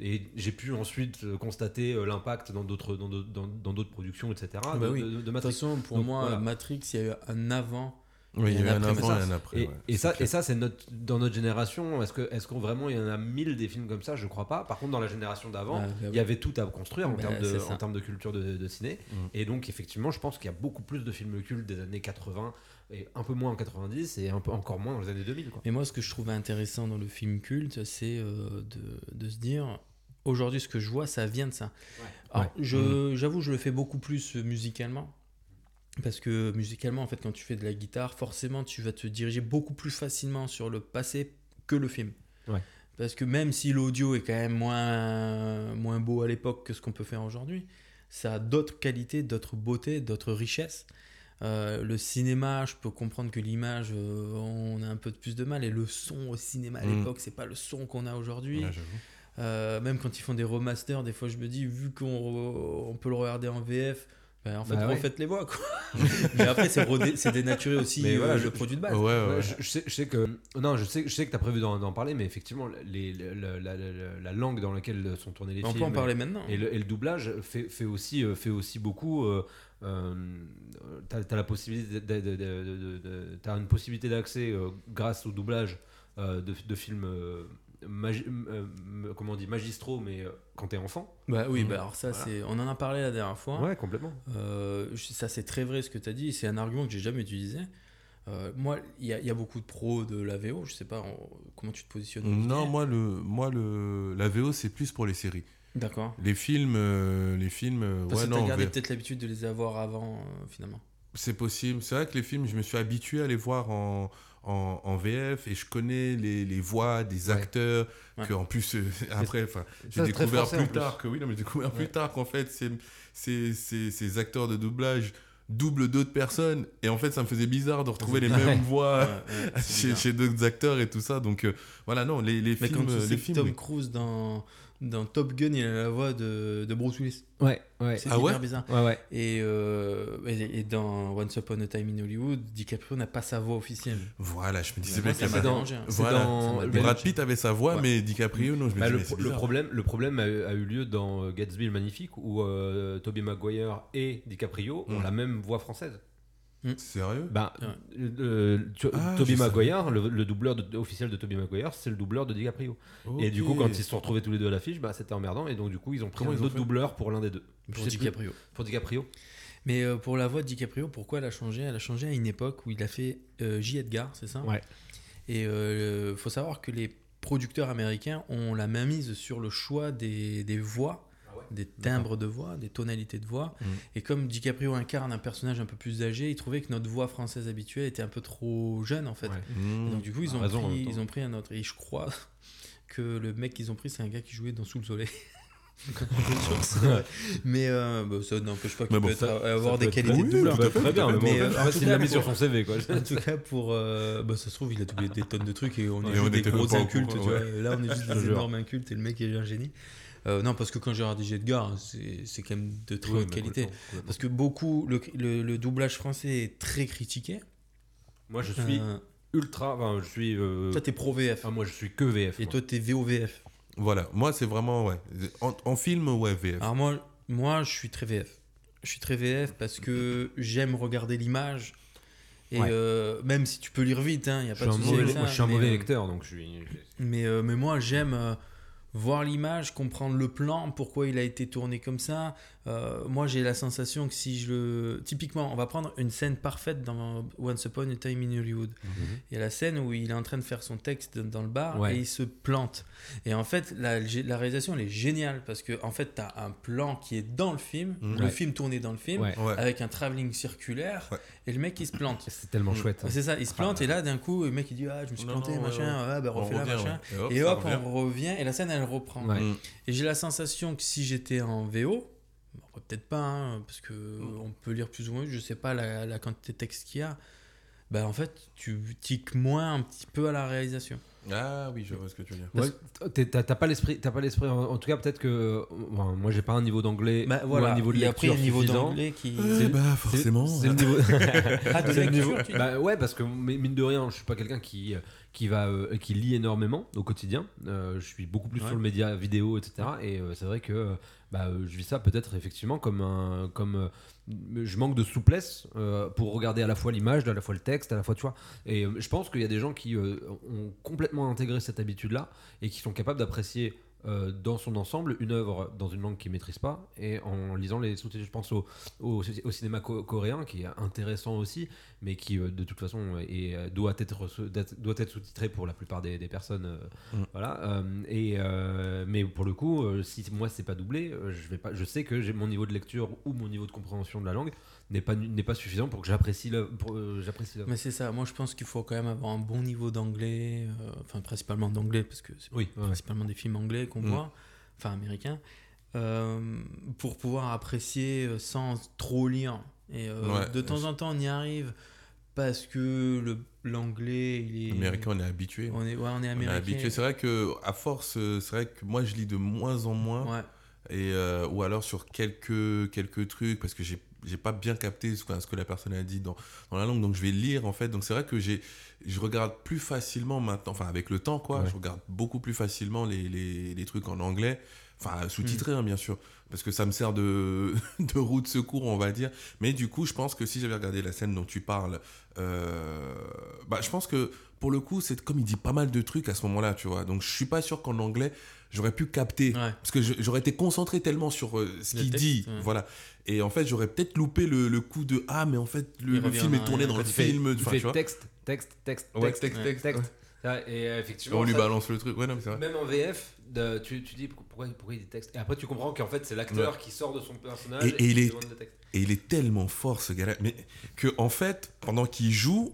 Et j'ai pu ensuite euh, constater euh, l'impact dans d'autres dans d'autres- dans- dans d'autres productions, etc. bah de, oui. de- de De toute Matrix. façon, pour Donc, moi, voilà. Matrix, il y a eu un avant. Oui, il y a eu Et un après, avant et un après. Et, ouais, et c'est ça, clair. et ça c'est notre, dans notre génération. Est-ce que, est-ce qu'on vraiment il y en a mille des films comme ça? Je crois pas. Par contre, dans la génération d'avant, Ah, bah il y avait tout à construire en, Bah, termes, de, en termes de culture de, de ciné. Mm. Et donc, effectivement, je pense qu'il y a beaucoup plus de films cultes des années 80 et un peu moins en 90 et un peu encore moins dans les années 2000. Quoi. Mais moi, ce que je trouvais intéressant dans le film culte, c'est euh, de, de se dire, aujourd'hui, ce que je vois, ça vient de ça. Alors, Ouais. je- J'avoue, je le fais beaucoup plus euh, musicalement. Parce que musicalement, en fait, quand tu fais de la guitare, forcément, tu vas te diriger beaucoup plus facilement sur le passé que le film. Ouais. Parce que même si l'audio est quand même moins, moins beau à l'époque que ce qu'on peut faire aujourd'hui, ça a d'autres qualités, d'autres beautés, d'autres richesses. Euh, le cinéma, je peux comprendre que l'image, euh, on a un peu de plus de mal. Et le son au cinéma à Mm. l'époque, c'est pas le son qu'on a aujourd'hui. Ouais. Euh, même quand ils font des remasters, des fois je me dis, vu qu'on on peut le regarder en VF, ben, en fait, Bah ouais. refaites les voix. Quoi. Mais après, c'est redé- c'est dénaturé aussi Mais euh, voilà, le je- produit de base. Ouais, ouais. Ouais, je, je sais, je sais que non, je sais, je sais que tu as prévu d'en, d'en parler, mais effectivement, les, la, la- la- la- la langue dans laquelle sont tournés les on films peut en parler maintenant. Et le, et le doublage fait, fait, aussi, fait aussi beaucoup. Euh, t'as, t'as la possibilité de, de- de- de- de- de- t'as une possibilité d'accès euh, grâce au doublage euh, de, de films euh, magi- comment on dit magistraux, mais euh, quand t'es enfant. Bah oui, Mm. bah alors ça, Voilà. c'est, on en a parlé la dernière fois. complètement. Euh, je- ça, c'est très vrai ce que tu as dit. C'est un argument que j'ai jamais utilisé. Euh, moi, il y, a- il y a beaucoup de pros de la VO. Je sais pas en- comment tu te positionnes. Non, moi, le, moi le, la VO, c'est plus pour les séries. D'accord. Les films, euh, les films, euh, Parce ouais, que t'as non, gardé peut-être l'habitude de les avoir avant, euh, finalement. c'est possible. C'est vrai que les films, je me suis habitué à les voir en, en, en VF et je connais les, les voix des Ouais. acteurs. Ouais. Que en plus, euh, après, enfin, j'ai découvert plus tard que oui, non, mais j'ai découvert Ouais. plus tard qu'en fait, c'est- ces acteurs de doublage doublent d'autres personnes et en fait, ça me faisait bizarre de retrouver les mêmes voix. Ouais, ouais, c'est chez, chez d'autres acteurs et tout ça donc euh, voilà non les, les Mais films quand tu sais films Tom. Cruise dans, dans Top Gun, il a la voix de, de Bruce Willis. Ouais, ouais. C'est Ah hyper ouais bizarre. Ouais, ouais. Et, euh, et, et dans Once Upon a Time in Hollywood, DiCaprio n'a pas sa voix officielle. voilà je me disais bien que m'a c'est dans- hein. voilà dans- le-. Brad Pitt avait sa voix Ouais. mais DiCaprio non je me Bah, disais le, le problème, le problème a, a eu lieu dans Gatsby le Magnifique où euh, Tobey Maguire et DiCaprio ont Mm. la même voix française. Sérieux? Bah, Ouais. le- tu- Ah. Maguire, le, le doubleur de- officiel de Tobey Maguire, c'est le doubleur de DiCaprio. Et du coup, quand ils se sont retrouvés tous les deux à l'affiche, bah, c'était emmerdant. Et donc, du coup, ils ont pris Comment un autre doubleur pour l'un des deux. Pour sais plus. DiCaprio. Pour DiCaprio. Mais euh, pour la voix de DiCaprio, pourquoi elle a changé? Elle a changé à une époque où il a fait euh, J. Edgar, c'est ça? Ouais. Et il faut savoir que les producteurs américains ont la main mise sur le choix des, des voix, des timbres de voix, des tonalités de voix. Mhm. Et comme DiCaprio incarne un personnage un peu plus âgé, ils trouvaient que notre voix française habituelle était un peu trop jeune en fait. Ouais. Mmh. Et donc du coup, ils ont, raison, pris, ils ont pris un autre. Et je crois que le mec qu'ils ont pris, c'est un gars qui jouait dans Sous le Soleil. Mais euh, bah, ça n'empêche pas qu'il bon, peut être- ça- avoir Ça des peut être- qualités de fait, Très bien, mais, Mais, bon, euh, en l'a mis pour- sur son CV. Quoi. En tout cas, pour. euh, bah, ça se trouve, il a doublé des tonnes de trucs et on est Et juste on des gros incultes. tu vois. Là, on est juste des énormes incultes et le mec est un génie. Euh, non, parce que quand Gérard Edgar, c'est c'est quand même de très Oui, haute qualité. complètement, complètement. Parce que beaucoup. Le, le- le doublage français est très critiqué. Moi, je suis Euh, ultra. Enfin, je suis. euh, toi, t'es pro VF. ah, moi, je suis que VF. et moi. toi, t'es VOVF. Voilà, moi c'est vraiment, ouais. En, en film, ouais, VF. Alors, moi, moi, je suis très VF. Je suis très VF parce que j'aime regarder l'image. Et Ouais. euh, même si tu peux lire vite, il n'y a pas de souci moi, je suis un mauvais euh, lecteur, donc je suis. Mais, euh, mais moi, j'aime euh, voir l'image, comprendre le plan, pourquoi il a été tourné comme ça. Euh, moi, j'ai la sensation que si je le. Typiquement, on va prendre une scène parfaite dans Once Upon a Time in Hollywood. Il y a la scène où il est en train de faire son texte dans le bar Ouais. et il se plante. Et en fait, la, la réalisation, elle est géniale parce que en fait, tu as un plan qui est dans le film, Mhm. le Ouais. film tourné dans le film, Ouais. Ouais. avec un travelling circulaire, Ouais. et le mec, il se plante. C'est tellement Mm. chouette. hein. C'est ça, il se Ah, plante ouais. et là, d'un coup, le mec, il dit Ah, je me suis Non, planté, non, machin, ouais. ah, bah, On refais-la, revient, machin. ouais. Et hop, on revient et la scène elle reprend. Ouais. Mm. Et j'ai la sensation que si j'étais en VO, peut-être pas, hein, parce que Mm. on peut lire plus ou moins, je sais pas la, la quantité de texte qu'il y a. Bah en fait, tu tiques moins un petit peu à la réalisation. Ah oui, je vois ce que tu veux dire. Ouais, T'as t'as pas l'esprit, t'as pas l'esprit. En, en tout cas, peut-être que euh, bon, moi, j'ai pas un niveau d'anglais Bah ou voilà, un niveau de il y a lecture pris un niveau d'anglais qui. Eh bah forcément. C'est le niveau. Ah, de C'est le lecture, niveau- tu bah ouais, parce que mais mine de rien, je suis pas quelqu'un qui qui va euh, qui lit énormément au quotidien. Euh, je suis beaucoup plus Ouais. sur le média vidéo, etc. Et euh, c'est vrai que bah, euh, je vis ça peut-être effectivement comme un comme euh, je manque de souplesse euh, pour regarder à la fois l'image, à la fois le texte, à la fois tu vois. Et je pense qu'il y a des gens qui ont complètement intégré cette habitude-là et qui sont capables d'apprécier dans son ensemble une œuvre dans une langue qu'ils maîtrisent pas et en lisant les sous-titres. Je pense au, au, cinéma co- coréen qui est intéressant aussi, mais qui euh, de toute façon est, euh, doit être doit être sous-titré pour la plupart des, des personnes. euh, Mm. Voilà. euh, et euh, mais pour le coup, si moi c'est pas doublé, je vais pas. Je sais que j'ai mon niveau de lecture ou mon niveau de compréhension de la langue n'est pas n'est pas suffisant pour que j'apprécie euh, j'apprécie. Mais c'est ça, moi je pense qu'il faut quand même avoir un bon niveau d'anglais, euh, enfin principalement d'anglais, parce que c'est Oui. ouais. principalement des films anglais qu'on Mm. voit, enfin américains, euh, pour pouvoir apprécier sans trop lire. Et euh, Ouais. de temps en temps, on y arrive parce que le- l'anglais, il est. Américain, on est habitué. On est, ouais, on est On est américain. habitué. C'est vrai que à force, euh, c'est vrai que moi je lis de moins en moins. Ouais. et euh, ou alors sur quelques quelques trucs parce que j'ai j'ai pas bien capté ce que, ce que la personne a dit dans, dans la langue donc je vais lire en fait donc c'est vrai que j'ai je regarde plus facilement maintenant enfin avec le temps quoi Ouais. je regarde beaucoup plus facilement les, les, les trucs en anglais enfin sous-titré hein, bien sûr parce que ça me sert de de roue de secours on va dire mais du coup je pense que si j'avais regardé la scène dont tu parles euh, bah je pense que pour le coup c'est comme il dit pas mal de trucs à ce moment-là tu vois donc je suis pas sûr qu'en anglais j'aurais pu capter Ouais. parce que j'aurais été concentré tellement sur euh, ce qu'il dit, ouais. voilà. Et en fait, j'aurais peut-être loupé le, le coup de ah, mais en fait, le, film est tourné dans le fais- film. tu fais tu vois. texte, texte, texte, texte, texte, texte, Et euh, effectivement, On lui ça- balance le truc. Ouais, non, mais c'est vrai. Même en VF, de- tu, tu dis pourquoi, pourquoi il texte. Et après, tu comprends qu'en fait, c'est l'acteur qui sort de son personnage Et- et, et qui il est- demande le texte. Et il est tellement fort ce gars-là, mais que en fait, pendant qu'il joue,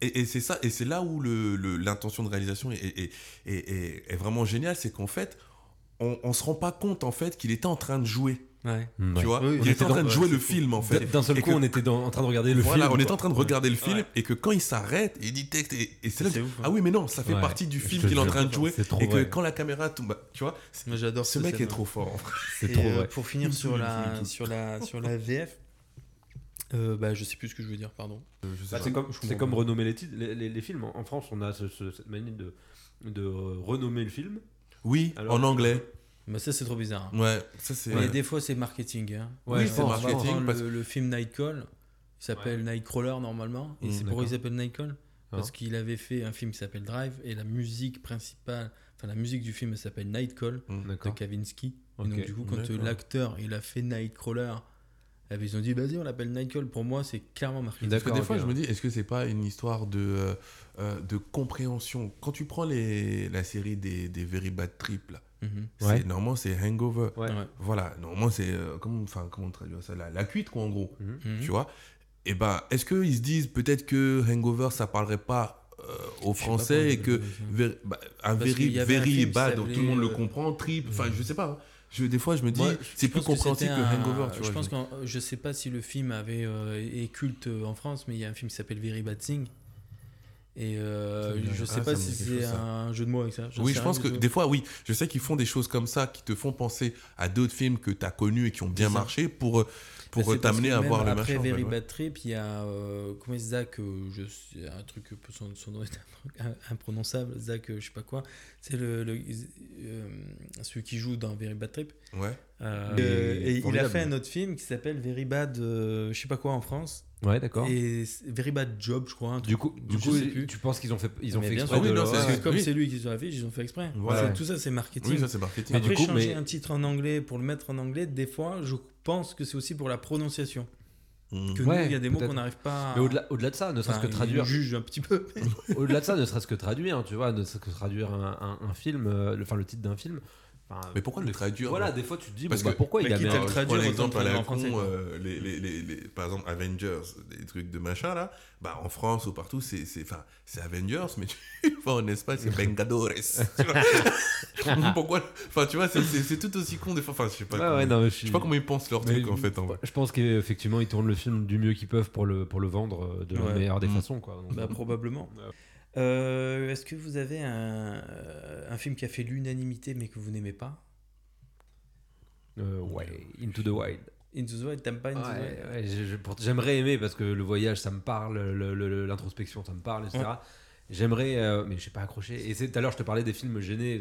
et, et c'est ça, et c'est là où le- le- l'intention de réalisation est, est- est- est- est vraiment géniale, c'est qu'en fait, on, on se rend pas compte en fait qu'il était en train de jouer, Ouais. tu vois, Oui, il on était en train dans- de jouer le film en fait. D'un seul Et coup, que- on était dans- en train de regarder le voilà, film. on était en train de regarder le film Ouais. et que quand il s'arrête, il dit texte et, et c'est là, C'est que- ouf, hein. ah oui mais non, ça fait Ouais. partie du film qu'il est en train de jouer et que vrai. quand la caméra tombe, tu vois, j'adore ce mec est trop fort. en fait. C'est Et, trop euh, vrai. Pour finir sur la, sur la, sur la VF, euh, bah, je sais plus ce que je veux dire, pardon. Euh, Bah, c'est comme, renommer les, titres, films. En France, on a ce- ce- cette manie de, de renommer le film. Oui, en anglais. Bah, ça c'est trop bizarre. Ouais, ça c'est. Mais des fois c'est marketing. Hein. Ouais, Oui, c'est marketing parce le, le film Night Call. Il s'appelle Nightcrawler normalement. Et Mm, c'est pourquoi il s'appelle Nightcrawler Parce Hein qu'il avait fait un film qui s'appelle Drive et la musique principale, enfin la musique du film elle s'appelle Nightcall de D'accord. Kavinsky. Et donc du coup quand l'acteur il a fait Nightcrawler, eh ben, ils ont dit vas-y on l'appelle Nightcall. Pour moi c'est clairement marqué. Parce que D'accord, des fois, je me dis, est-ce que c'est pas une histoire de, euh, euh, de compréhension? Quand tu prends les, la série des, des Very Bad Trip, là, Mhm. Ouais. normalement, c'est Hangover. Ouais. Ouais. Voilà, normalement, c'est. euh, comment, enfin, comment on traduit ça? La, la cuite, quoi, en gros. Mhm. Mhm. Tu vois? Et ben, est-ce qu'ils se disent peut-être que Hangover, ça parlerait pas euh, aux Français pas et que ver- bah, un very, very bad, donc tout le monde le comprend, trip, enfin, je sais pas. Je, des fois, je me dis, c'est plus que compréhensible que, un- Hangover, tu vois. Je pense je- sais pas si le film avait euh, est culte euh, en France, mais il y a un film qui s'appelle Very Bad Thing. Et euh, je sais pas si c'est un jeu de mots avec ça. Oui, je pense que tout. des fois, oui. Je sais qu'ils font des choses comme ça qui te font penser à d'autres films que tu as connus et qui ont bien marché pour, euh, pour Bah, t'amener à voir le après machin. en Very. Bad Trip, il y a euh, comment Zach, euh, je un truc son, son nom est impr- imprononçable, Zach, je sais pas quoi. C'est le, le- euh, celui qui joue dans Very Bad Trip. Ouais. Euh, et il a fait un autre film qui s'appelle Very Bad, euh, je sais pas quoi en France. Ouais, d'accord. Et c'est Very Bad Job, je crois. un Du coup, du coup tu penses qu'ils ont fait, ils ont Mais fait bien exprès sûr. de Oui, non, Parce que comme oui. c'est lui qui l'a fait, ils ont fait exprès. Voilà. Tout ça, c'est marketing. Oui, ça c'est marketing. Mais Après, du coup, changer mais- un titre en anglais pour le mettre en anglais, des fois, je pense que c'est aussi pour la prononciation. Mm. Que Ouais, nous, il y a des mots qu'on n'arrive pas à... Mais au-delà, au-delà de ça, ne serait-ce Enfin, que traduire, jugent un petit peu. au-delà de ça, ne serait-ce que traduire, tu vois, ne serait-ce que traduire un, un- un film, euh, le, enfin le titre d'un film. Enfin, Mais pourquoi le traduire Voilà, des fois tu te dis, Parce bon, bah, que- pourquoi il a quitte mis un- traduire, à la con, quoi. euh, les, les, les, les- par exemple Avengers, des trucs de machin là, bah en France ou partout c'est c'est enfin c'est Avengers mais tu vas en Espagne c'est Vengadores. vois. Pourquoi Enfin tu vois c'est- tout aussi con des fois. Enfin je sais pas. Ouais, comment, ouais, non, mais je sais pas comment ils pensent leur Mais- truc en fait. Je pense qu'effectivement, ils tournent le film du mieux qu'ils peuvent pour le, pour le vendre euh, de la meilleure des Mm. façons. Quoi. Donc, Bah, probablement. Euh, Est-ce que vous avez un, euh, un film qui a fait l'unanimité mais que vous n'aimez pas? Euh, ouais, Into the Wild. Into the Wild, t'aimes pas Into the Wild? ouais, J'aimerais aimer parce que le voyage, ça me parle, le- le- l'introspection, ça me parle, etc. J'aimerais, euh, mais je sais pas accroché. Et c'est- tout à l'heure, je te parlais des films gênés.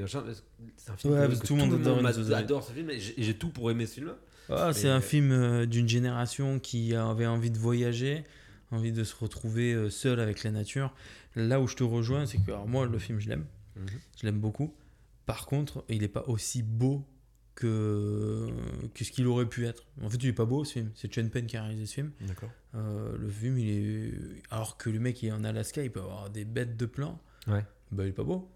C'est un film Ouais, que, tout le monde adore ce film et j'ai tout pour aimer ce film. Ah, C'est Mais- un film d'une génération qui avait envie de voyager, envie de se retrouver euh, seul avec la nature. Là où je te rejoins, c'est que alors, moi, le film, je l'aime. Mhm. Je l'aime beaucoup. Par contre, il n'est pas aussi beau que, que ce qu'il aurait pu être. En fait, il est pas beau ce film. C'est Chen Pen qui a réalisé ce film. D'accord. Euh, le film, il est. Alors que le mec il est en Alaska, il peut avoir des bêtes de plan. Ouais. Bah, il est pas beau.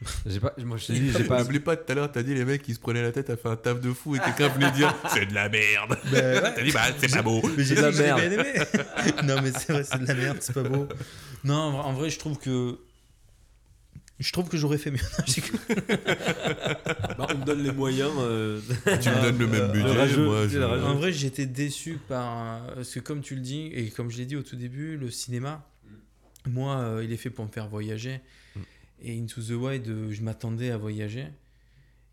J'ai pas, moi, je t'ai dit, j'ai pas. N'oublie pas tout à l'heure t'as dit les mecs qui se prenaient la tête à faire un taf de fou et quelqu'un venait dire c'est de la merde. T'as dit bah c'est pas beau. Mais j'ai de la merde. bien aimé. non, mais c'est vrai, c'est de la merde, c'est pas beau. Non, en vrai, je trouve que. Je trouve que j'aurais fait mieux. Bah, on me donne les moyens. euh, Tu me donnes le même Euh, budget, rageux, moi je. En vrai, j'étais déçu par. Parce que, comme tu le dis, et comme je l'ai dit au tout début, le cinéma, moi, euh, il est fait pour me faire voyager. Et Into the Wild, euh, je m'attendais à voyager.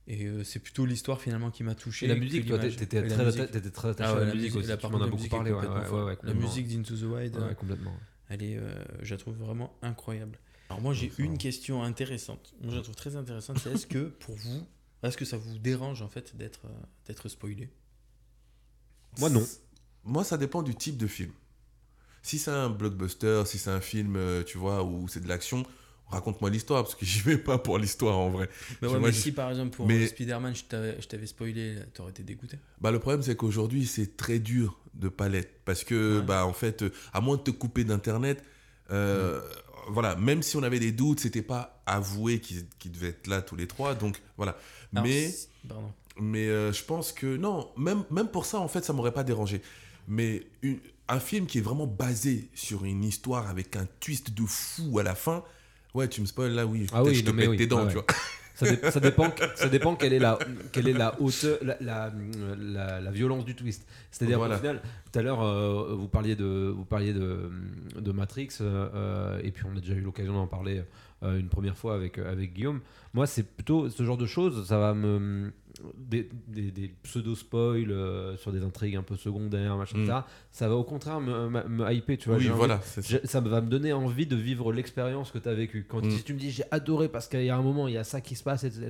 Et euh, c'est plutôt l'histoire finalement qui m'a touché. Et la que musique, toi, t'étais très, musique. t'étais très attaché Ah ouais, à la, la musique musique, aussi. la Tu m'en as beaucoup parlé. Ouais, La musique d'Into the Wild, euh, Ouais, complètement. elle est, euh, je la trouve vraiment incroyable. Alors moi j'ai une question intéressante. Moi je la trouve très intéressante. C'est est-ce que pour vous, est-ce que ça vous dérange en fait d'être d'être spoilé? Moi, non. Moi, ça dépend du type de film. Si c'est un blockbuster, si c'est un film, tu vois, où c'est de l'action, raconte-moi l'histoire, parce que j'y vais pas pour l'histoire en vrai. Mais, ouais, si par exemple pour mais- Spider-Man je t'avais spoilé, t'aurais été dégoûté. Bah, le problème, c'est qu'aujourd'hui, c'est très dur de palette. Parce que, Ouais. bah, en fait, euh, à moins de te couper d'Internet, euh, voilà, même si on avait des doutes, c'était pas avoué qu'ils devaient être là tous les trois. Donc, voilà. Alors, mais. pardon. Mais euh, je pense que non, même, même pour ça, en fait, ça m'aurait pas dérangé. Mais une- un film qui est vraiment basé sur une histoire avec un twist de fou à la fin, ouais, tu me spoil là, oui, Ah oui, je te pète oui, tes dents, ouais, tu vois. Ça, dé- ça dépend, ça dépend quelle est la, quelle est la hauteur, la, la, la- la violence du twist. C'est-à-dire Voilà. qu'au final, tout à l'heure, euh, vous parliez de, vous parliez de, de Matrix, euh, euh, et puis on a déjà eu l'occasion d'en parler euh, une première fois avec, avec Guillaume. Moi, c'est plutôt ce genre de choses, ça va me. Des, des, des pseudo-spoils euh, sur des intrigues un peu secondaires, machin, Mm. Ça va au contraire me, me, me hyper, tu vois. Oui, j'ai envie- voilà, ça. va me donner envie de vivre l'expérience que tu as vécue. Quand Mm. si tu me dis j'ai adoré parce qu'il y a un moment, il y a ça qui se passe, etc.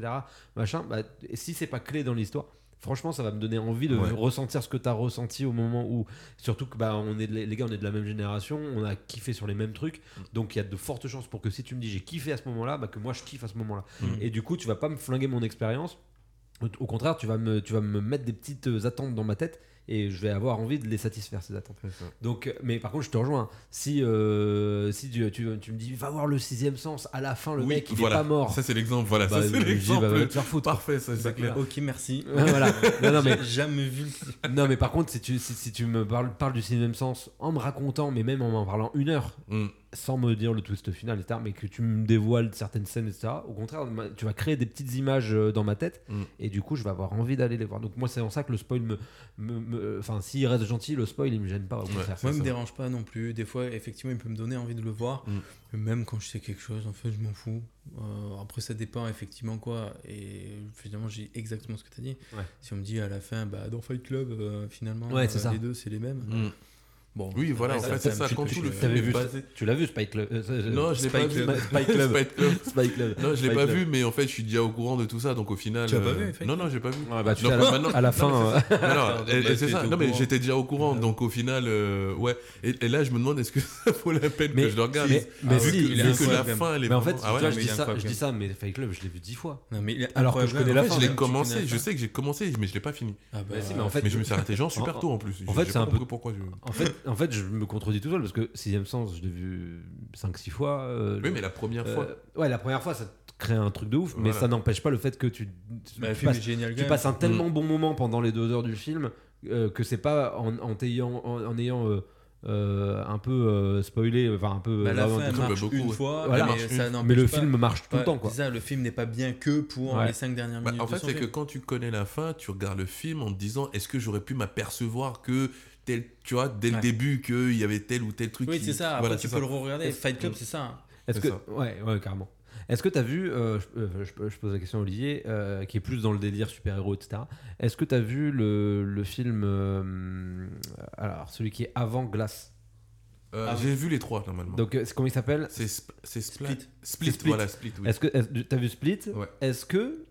Machin, bah, et si c'est pas clé dans l'histoire, franchement, ça va me donner envie de Ouais. ressentir ce que tu as ressenti au moment où. Surtout que bah, on est de- les gars, on est de la même génération, on a kiffé sur les mêmes trucs. Mm. Donc il y a de fortes chances pour que si tu me dis j'ai kiffé à ce moment-là, bah, que moi je kiffe à ce moment-là. Mm. Et du coup, tu vas pas me flinguer mon expérience. Au- contraire, tu vas, me, tu vas me mettre des petites euh, attentes dans ma tête et je vais avoir envie de les satisfaire, ces attentes. Donc, euh, mais par contre, je te rejoins. Si, euh, si tu, tu, tu me dis, va voir le sixième sens, à la fin, le Oui, mec, il voilà. est pas mort. Ça, c'est l'exemple. Voilà, Bah, ça, je c'est bah, l'exemple. foutre. Parfait, ça, c'est clair. Ok, merci. Voilà. Non, non, mais, J'ai jamais vu. le- non, mais par contre, si tu, si, si tu me parles, parles du sixième sens en me racontant, mais même en m'en parlant une heure, Mm. Sans me dire le twist final, etc., mais que tu me dévoiles certaines scènes, etc., au contraire, tu vas créer des petites images euh, dans ma tête, Mm. et du coup, je vais avoir envie d'aller les voir. Donc, moi, c'est en ça que le spoil me. me- Enfin, s'il reste gentil, le spoil, il me gêne pas, au contraire. Moi, il ça. me dérange pas non plus. Des fois, effectivement, il peut me donner envie de le voir. Mm. Mais Même quand je sais quelque chose, en fait, je m'en fous. Euh, après, ça dépend effectivement quoi. Et finalement, j'ai exactement ce que tu as dit. Ouais. Si on me dit à la fin, bah, dans Fight Club, euh, finalement, Ouais, euh, les deux, c'est les mêmes. Mm. Bon, Oui, voilà, en fait, c'est ça. Quand tout le film vu, basé. tu l'as vu, Spike Club euh, euh, Non, je l'ai Spike pas vu. Spike Club. Spike Club. Spike Club. Non, je l'ai Spike pas vu, mais en fait, je suis déjà au courant de tout ça, donc au final. Tu l'as pas euh, vu, Non, non, j'ai pas vu. Ouais, bah, tu Non, sais, à la, maintenant- à la fin. bah, c'est t'étais ça. Non, mais j'étais déjà au courant, donc au final, ouais. Et, là, je me demande, est-ce que ça vaut la peine que je le regarde mais- Ah, si, que, la fin, elle est mais en fait, ah je dis ça, mais Fight Club, je l'ai vu dix fois. Alors que je connais la fin. je l'ai commencé, je sais que j'ai commencé, mais je l'ai pas fini. Ah bah, Bah si, mais en fait, mais je me suis arrêté genre super tôt en plus. en fait, c'est un peu- pourquoi je. En fait, en fait, je me contredis tout seul parce que Sixième Sens, je l'ai vu 5-6 fois. euh, Oui, mais la première fois. euh, ouais, la première fois, ça te crée un truc de ouf, mais ça n'empêche pas le fait que tu, tu Bah, le film passes, est génial. tu passes un Mm. tellement bon moment pendant les deux heures du film euh, que c'est pas en, en, t'ayant- en, en ayant euh, euh, un peu euh, spoilé, enfin un peu. Bah, la fin, marche beaucoup, une ouais. fois, Voilà. mais, ça une- mais le pas- film marche tout le temps, quoi. C'est ça, le film n'est pas bien que pour Ouais. les 5 dernières Bah, minutes. en fait, c'est que quand tu connais la fin, tu regardes le film en te disant est-ce que j'aurais pu m'apercevoir que tel, tu vois, dès le Ouais. début qu'il y avait tel ou tel truc. Oui, qui- c'est ça. Après, Voilà, tu peux ça. le re-regarder. Est-ce- Fight Club, c'est ça. hein. Est-ce que ça. ouais, ouais, carrément. Est-ce que tu as vu, euh, je, je- je pose la question à Olivier, euh, qui est plus dans le délire super-héros, etc. Est-ce que tu as vu le, le film, euh, alors celui qui est avant Glace Euh, Ah, J'ai vu les trois normalement. Donc, c'est- comment il s'appelle? C'est sp- c'est Split. Split. Split, Split. voilà, Split, oui. Est-ce que tu as vu Split? Ouais. Est-ce que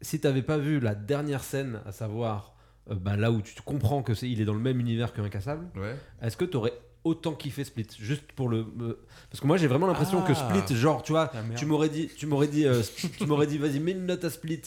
si tu pas vu la dernière scène, à savoir euh, bah, là où tu te comprends que c'est il est dans le même univers que Incassable, Ouais. est-ce que tu aurais autant kiffé Split? Juste pour le parce que moi j'ai vraiment l'impression que Ah. Split genre tu vois Ah, merde. tu m'aurais dit tu m'aurais dit euh, tu m'aurais dit vas-y mets une note à Split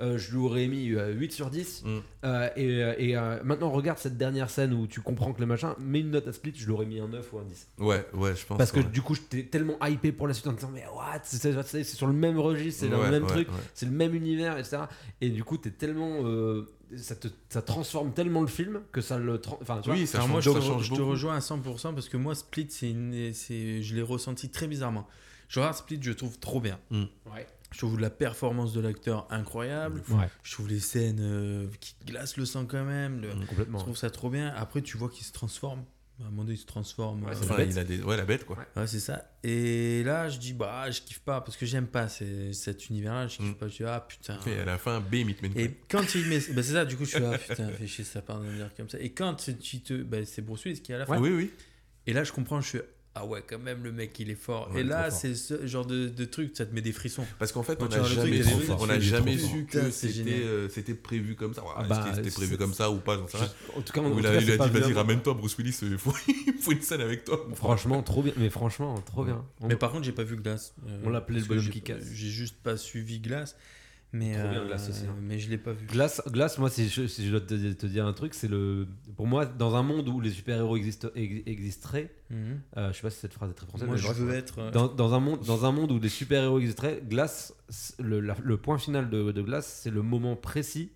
euh, je lui aurais mis euh, 8 sur 10 Mm. Euh, et, euh, et, euh, maintenant regarde cette dernière scène où tu comprends que le machin mets une note à Split je l'aurais mis un 9 ou un 10 Ouais, ouais, je pense. parce que ouais. du coup j'étais tellement hypé pour la suite en me disant mais what? C'est sur le même registre c'est Ouais, le même ouais, truc ouais. c'est le même univers etc et du coup t'es tellement euh, ça te ça transforme tellement le film que ça le enfin tu vois Oui, ça Alors change, moi, je, ça te, change je te beaucoup. rejoins à 100% parce que moi, Split, c'est je l'ai ressenti très bizarrement. Je regarde Split, je trouve trop bien. ouais Je trouve la performance de l'acteur incroyable. ouais Je trouve les scènes euh, qui glacent le sang quand même. Le- complètement Je trouve ça trop bien. Après, tu vois qu'il se transforme. À un moment donné, il se transforme. Ouais, euh, la bête. il a des... Ouais, la bête, quoi. Ouais, c'est ça. Et là, je dis, bah, je kiffe pas parce que j'aime pas ces- cet univers-là. Je kiffe Mm. pas. Je dis, ah putain. Et à la fin, bim, il te met une Et quand il met. bah, c'est ça, du coup, je suis là, putain, fais chier ça part de me dire comme ça. Et quand tu te. Bah, c'est Bruce Willis qui est à la fin. Oui, oui. Et là, je comprends, je suis. Ah ouais, quand même, le mec, il est fort. Ouais, et là, c'est ce genre de, de truc, ça te met des frissons. Parce qu'en fait, Quand on n'a le truc, jamais, on a jamais su fort. que c'était euh, c'était prévu comme ça. Ah bah, que c'était prévu comme ça ou pas j'en sais rien. en tout cas tout il a, il a pas dit, vas-y, ramène-toi, Bruce Willis, il faut, il faut une scène avec toi. Franchement, trop bien. Mais franchement, trop bien. On- Mais par contre, j'ai pas vu Glace. Euh, On l'appelait le parce que bonhomme j'ai qui casse. J'ai juste pas suivi Glace. Mais, Trop bien, euh, Glace aussi, hein. mais je l'ai pas vu. Glace, Glace, moi, si je, si je dois te, te dire un truc, c'est le. Pour moi, dans un monde où les super-héros existent- ex- existeraient, Mhm. euh, je sais pas si cette phrase est très française, Moi, mais je veux être. euh, Dans, dans un monde, dans un monde où les super-héros existeraient, Glace, le, la- le point final de, de Glace, c'est le moment précis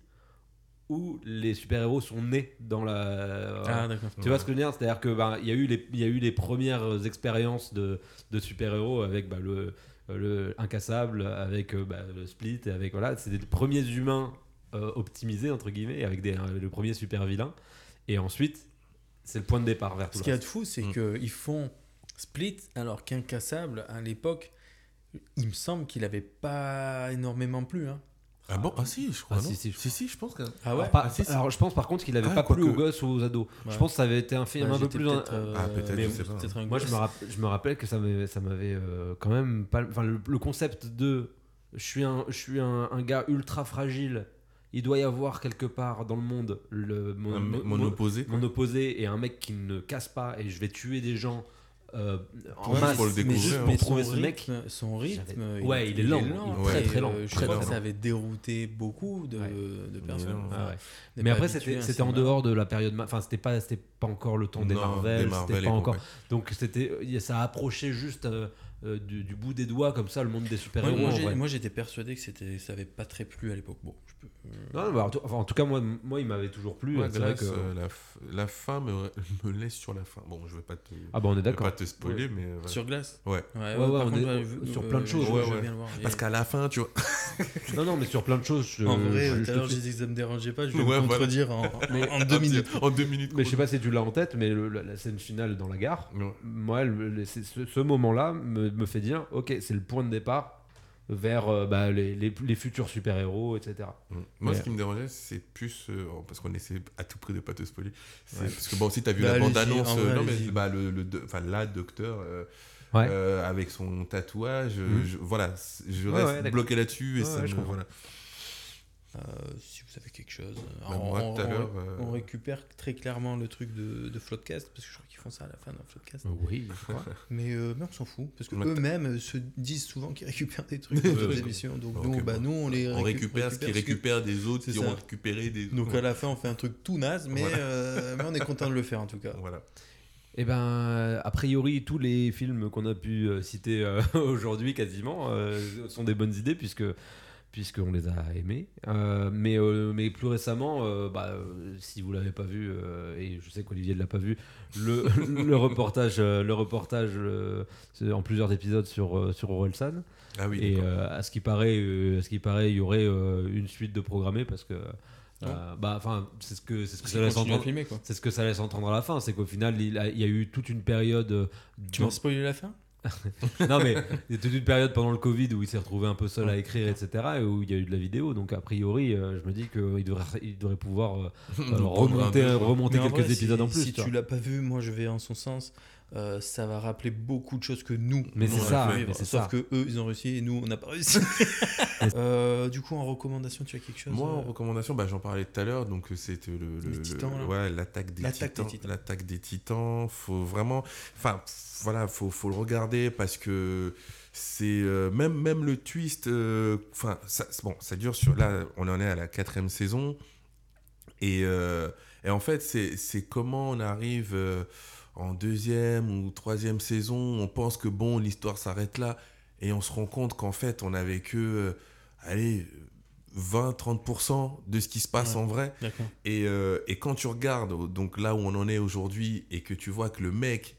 où les super-héros sont nés dans la. Ah, d'accord. Tu vois ce que je veux dire? C'est-à-dire que bah, il y a eu les il y a eu les premières expériences de, de super-héros avec bah, le le incassable avec euh, bah, le split et avec voilà, c'est des premiers humains euh, optimisés entre guillemets avec des euh, le premier super vilain et ensuite c'est le point de départ vers tout Ce le qu'il y a de fou, c'est Mm. qu'ils font Split alors qu'Incassable, à l'époque, il me semble qu'il avait pas énormément plu. Hein. Ah bon Ah si, je crois. Ah, non si, si, je si, si, je pense que. Ah alors, pas- Ah, si, si. alors, je pense par contre qu'il avait Ah, pas plu aux gosses ou aux ados. Ouais. Je pense que ça avait été un film Ouais, un peu plus. peut-être, euh, Ah, peut-être, mais je sais pas. un Moi, je me, rapp- je me rappelle que ça m'avait, ça m'avait euh, quand même pas. Enfin, le, le concept de je suis un, je suis un, un gars ultra fragile il doit y avoir quelque part dans le monde le, mon- mon opposé. mon opposé et un mec qui ne casse pas et je vais tuer des gens euh, en Ouais, masse faut le mais découvrir, hein. pour mais trouver son ce mec. rythme, son rythme, J'avais- ouais, il est lent, il est très, très lent, Je très crois que lent. ça avait dérouté beaucoup de, Ouais. personnes. Ouais, Mais après, c'était en dehors de la période. Enfin, c'était pas, c'était pas encore le temps des Non, Marvel. des pas encore. Donc, c'était, ça approchait juste euh, euh, du, du bout des doigts, comme ça, le monde des super-héros. moi, j'étais persuadé que c'était, ça avait pas très plu à l'époque. Bon, je peux. euh, Non, bah, en, tout, enfin, en tout cas, moi, moi il m'avait toujours plu. Ouais, c'est vrai Glace, que. euh, la, la fin me, me laisse sur la fin. Bon, je vais pas te, Ah, bah, on est d'accord. pas te spoiler, mais euh, voilà. Sur glace? Ouais. On contre, est- sur euh, plein de choses. Parce qu'à la fin, tu vois. Non, non, mais sur plein de choses. je- En vrai, je- tout je à l'heure, j'ai dit que ça me dérangeait pas, je vais me contredire en, deux minutes. En deux minutes. Mais je sais pas si tu l'as en tête, mais la, scène finale dans la gare, moi, ce moment-là me, me fait dire, ok, c'est le point de départ vers euh, bah, les, les- les futurs super-héros, etc. Mm. Moi, Mais- ce qui me dérangeait, c'est plus. euh, parce qu'on essaie à tout prix de pas te spoiler. Ouais. Parce que, bon, si t'as vu Bah, la bande-annonce, euh, non, mais bah, le, le, la docteur. euh, Ouais. euh, avec son tatouage, euh, je- voilà, je reste ouais, bloqué là-dessus et Ouais, ça ouais, me- je comprends. voilà. Euh, si vous avez quelque chose. Bah, moi, on, on- euh, on récupère très clairement le truc de, de Floodcast, parce que je crois qu'ils font ça à la fin d'un Floodcast. Oui, je crois. Mais, euh, mais on s'en fout, parce qu'eux-mêmes se disent souvent qu'ils récupèrent des trucs de d'autres émissions. Donc nous, bah, bon. nous, on les on récupère ce qui récupère des autres C'est qui ça. ont récupéré des Donc à la fin, on fait un truc tout naze, mais, Voilà. euh, mais on est content de le faire en tout cas. Voilà. Eh ben, a priori, tous les films qu'on a pu citer euh, aujourd'hui, quasiment, euh, sont des bonnes idées puisque puisqu'on les a aimés. Euh, mais, euh, mais plus récemment, euh, bah, si vous l'avez pas vu, euh, et je sais qu'Olivier ne l'a pas vu, le, le reportage, euh, le reportage euh, en plusieurs épisodes sur, euh, sur Orelsan. Ah oui, et euh, à ce qui paraît, euh, à ce qui paraît, il y aurait euh, une suite de programmée parce que, euh, bah, enfin, c'est ce que c'est ce que ça laisse entendre. C'est ce que ça laisse entendre à la fin, c'est qu'au final, il, a- il y a eu toute une période. euh, Tu m'as spoilé la fin? non, mais il y a toute une période pendant le Covid où il s'est retrouvé un peu seul à écrire, etc. Et où il y a eu de la vidéo. Donc, a priori, euh, je me dis qu'il devrait, il devrait pouvoir euh, remonter, remonter quelques vrai, épisodes si, en plus. Si tu tu l'as pas vu, moi je vais en son sens. Euh, ça va rappeler beaucoup de choses que nous. Mais on c'est ça, pu vivre. mais c'est Sauf ça. que eux, ils ont réussi et nous, on n'a pas réussi. Euh, du coup, en recommandation, tu as quelque chose Moi, en euh, recommandation, bah, j'en parlais tout à l'heure, donc c'était le, le- ouais, l'attaque des, L'attaque des titans. L'attaque des titans. Faut vraiment, enfin, voilà, faut, faut le regarder parce que c'est euh, même, même le twist. Enfin, ça, bon, ça dure sur. Là, on en est à la quatrième saison et, euh, et en fait, c'est, c'est comment on arrive. En deuxième ou troisième saison, on pense que bon, l'histoire s'arrête là, et on se rend compte qu'en fait, on avait que, euh, allez, 20-30% de ce qui se passe Ouais. en vrai. Et, euh, et quand tu regardes donc là où on en est aujourd'hui et que tu vois que le mec,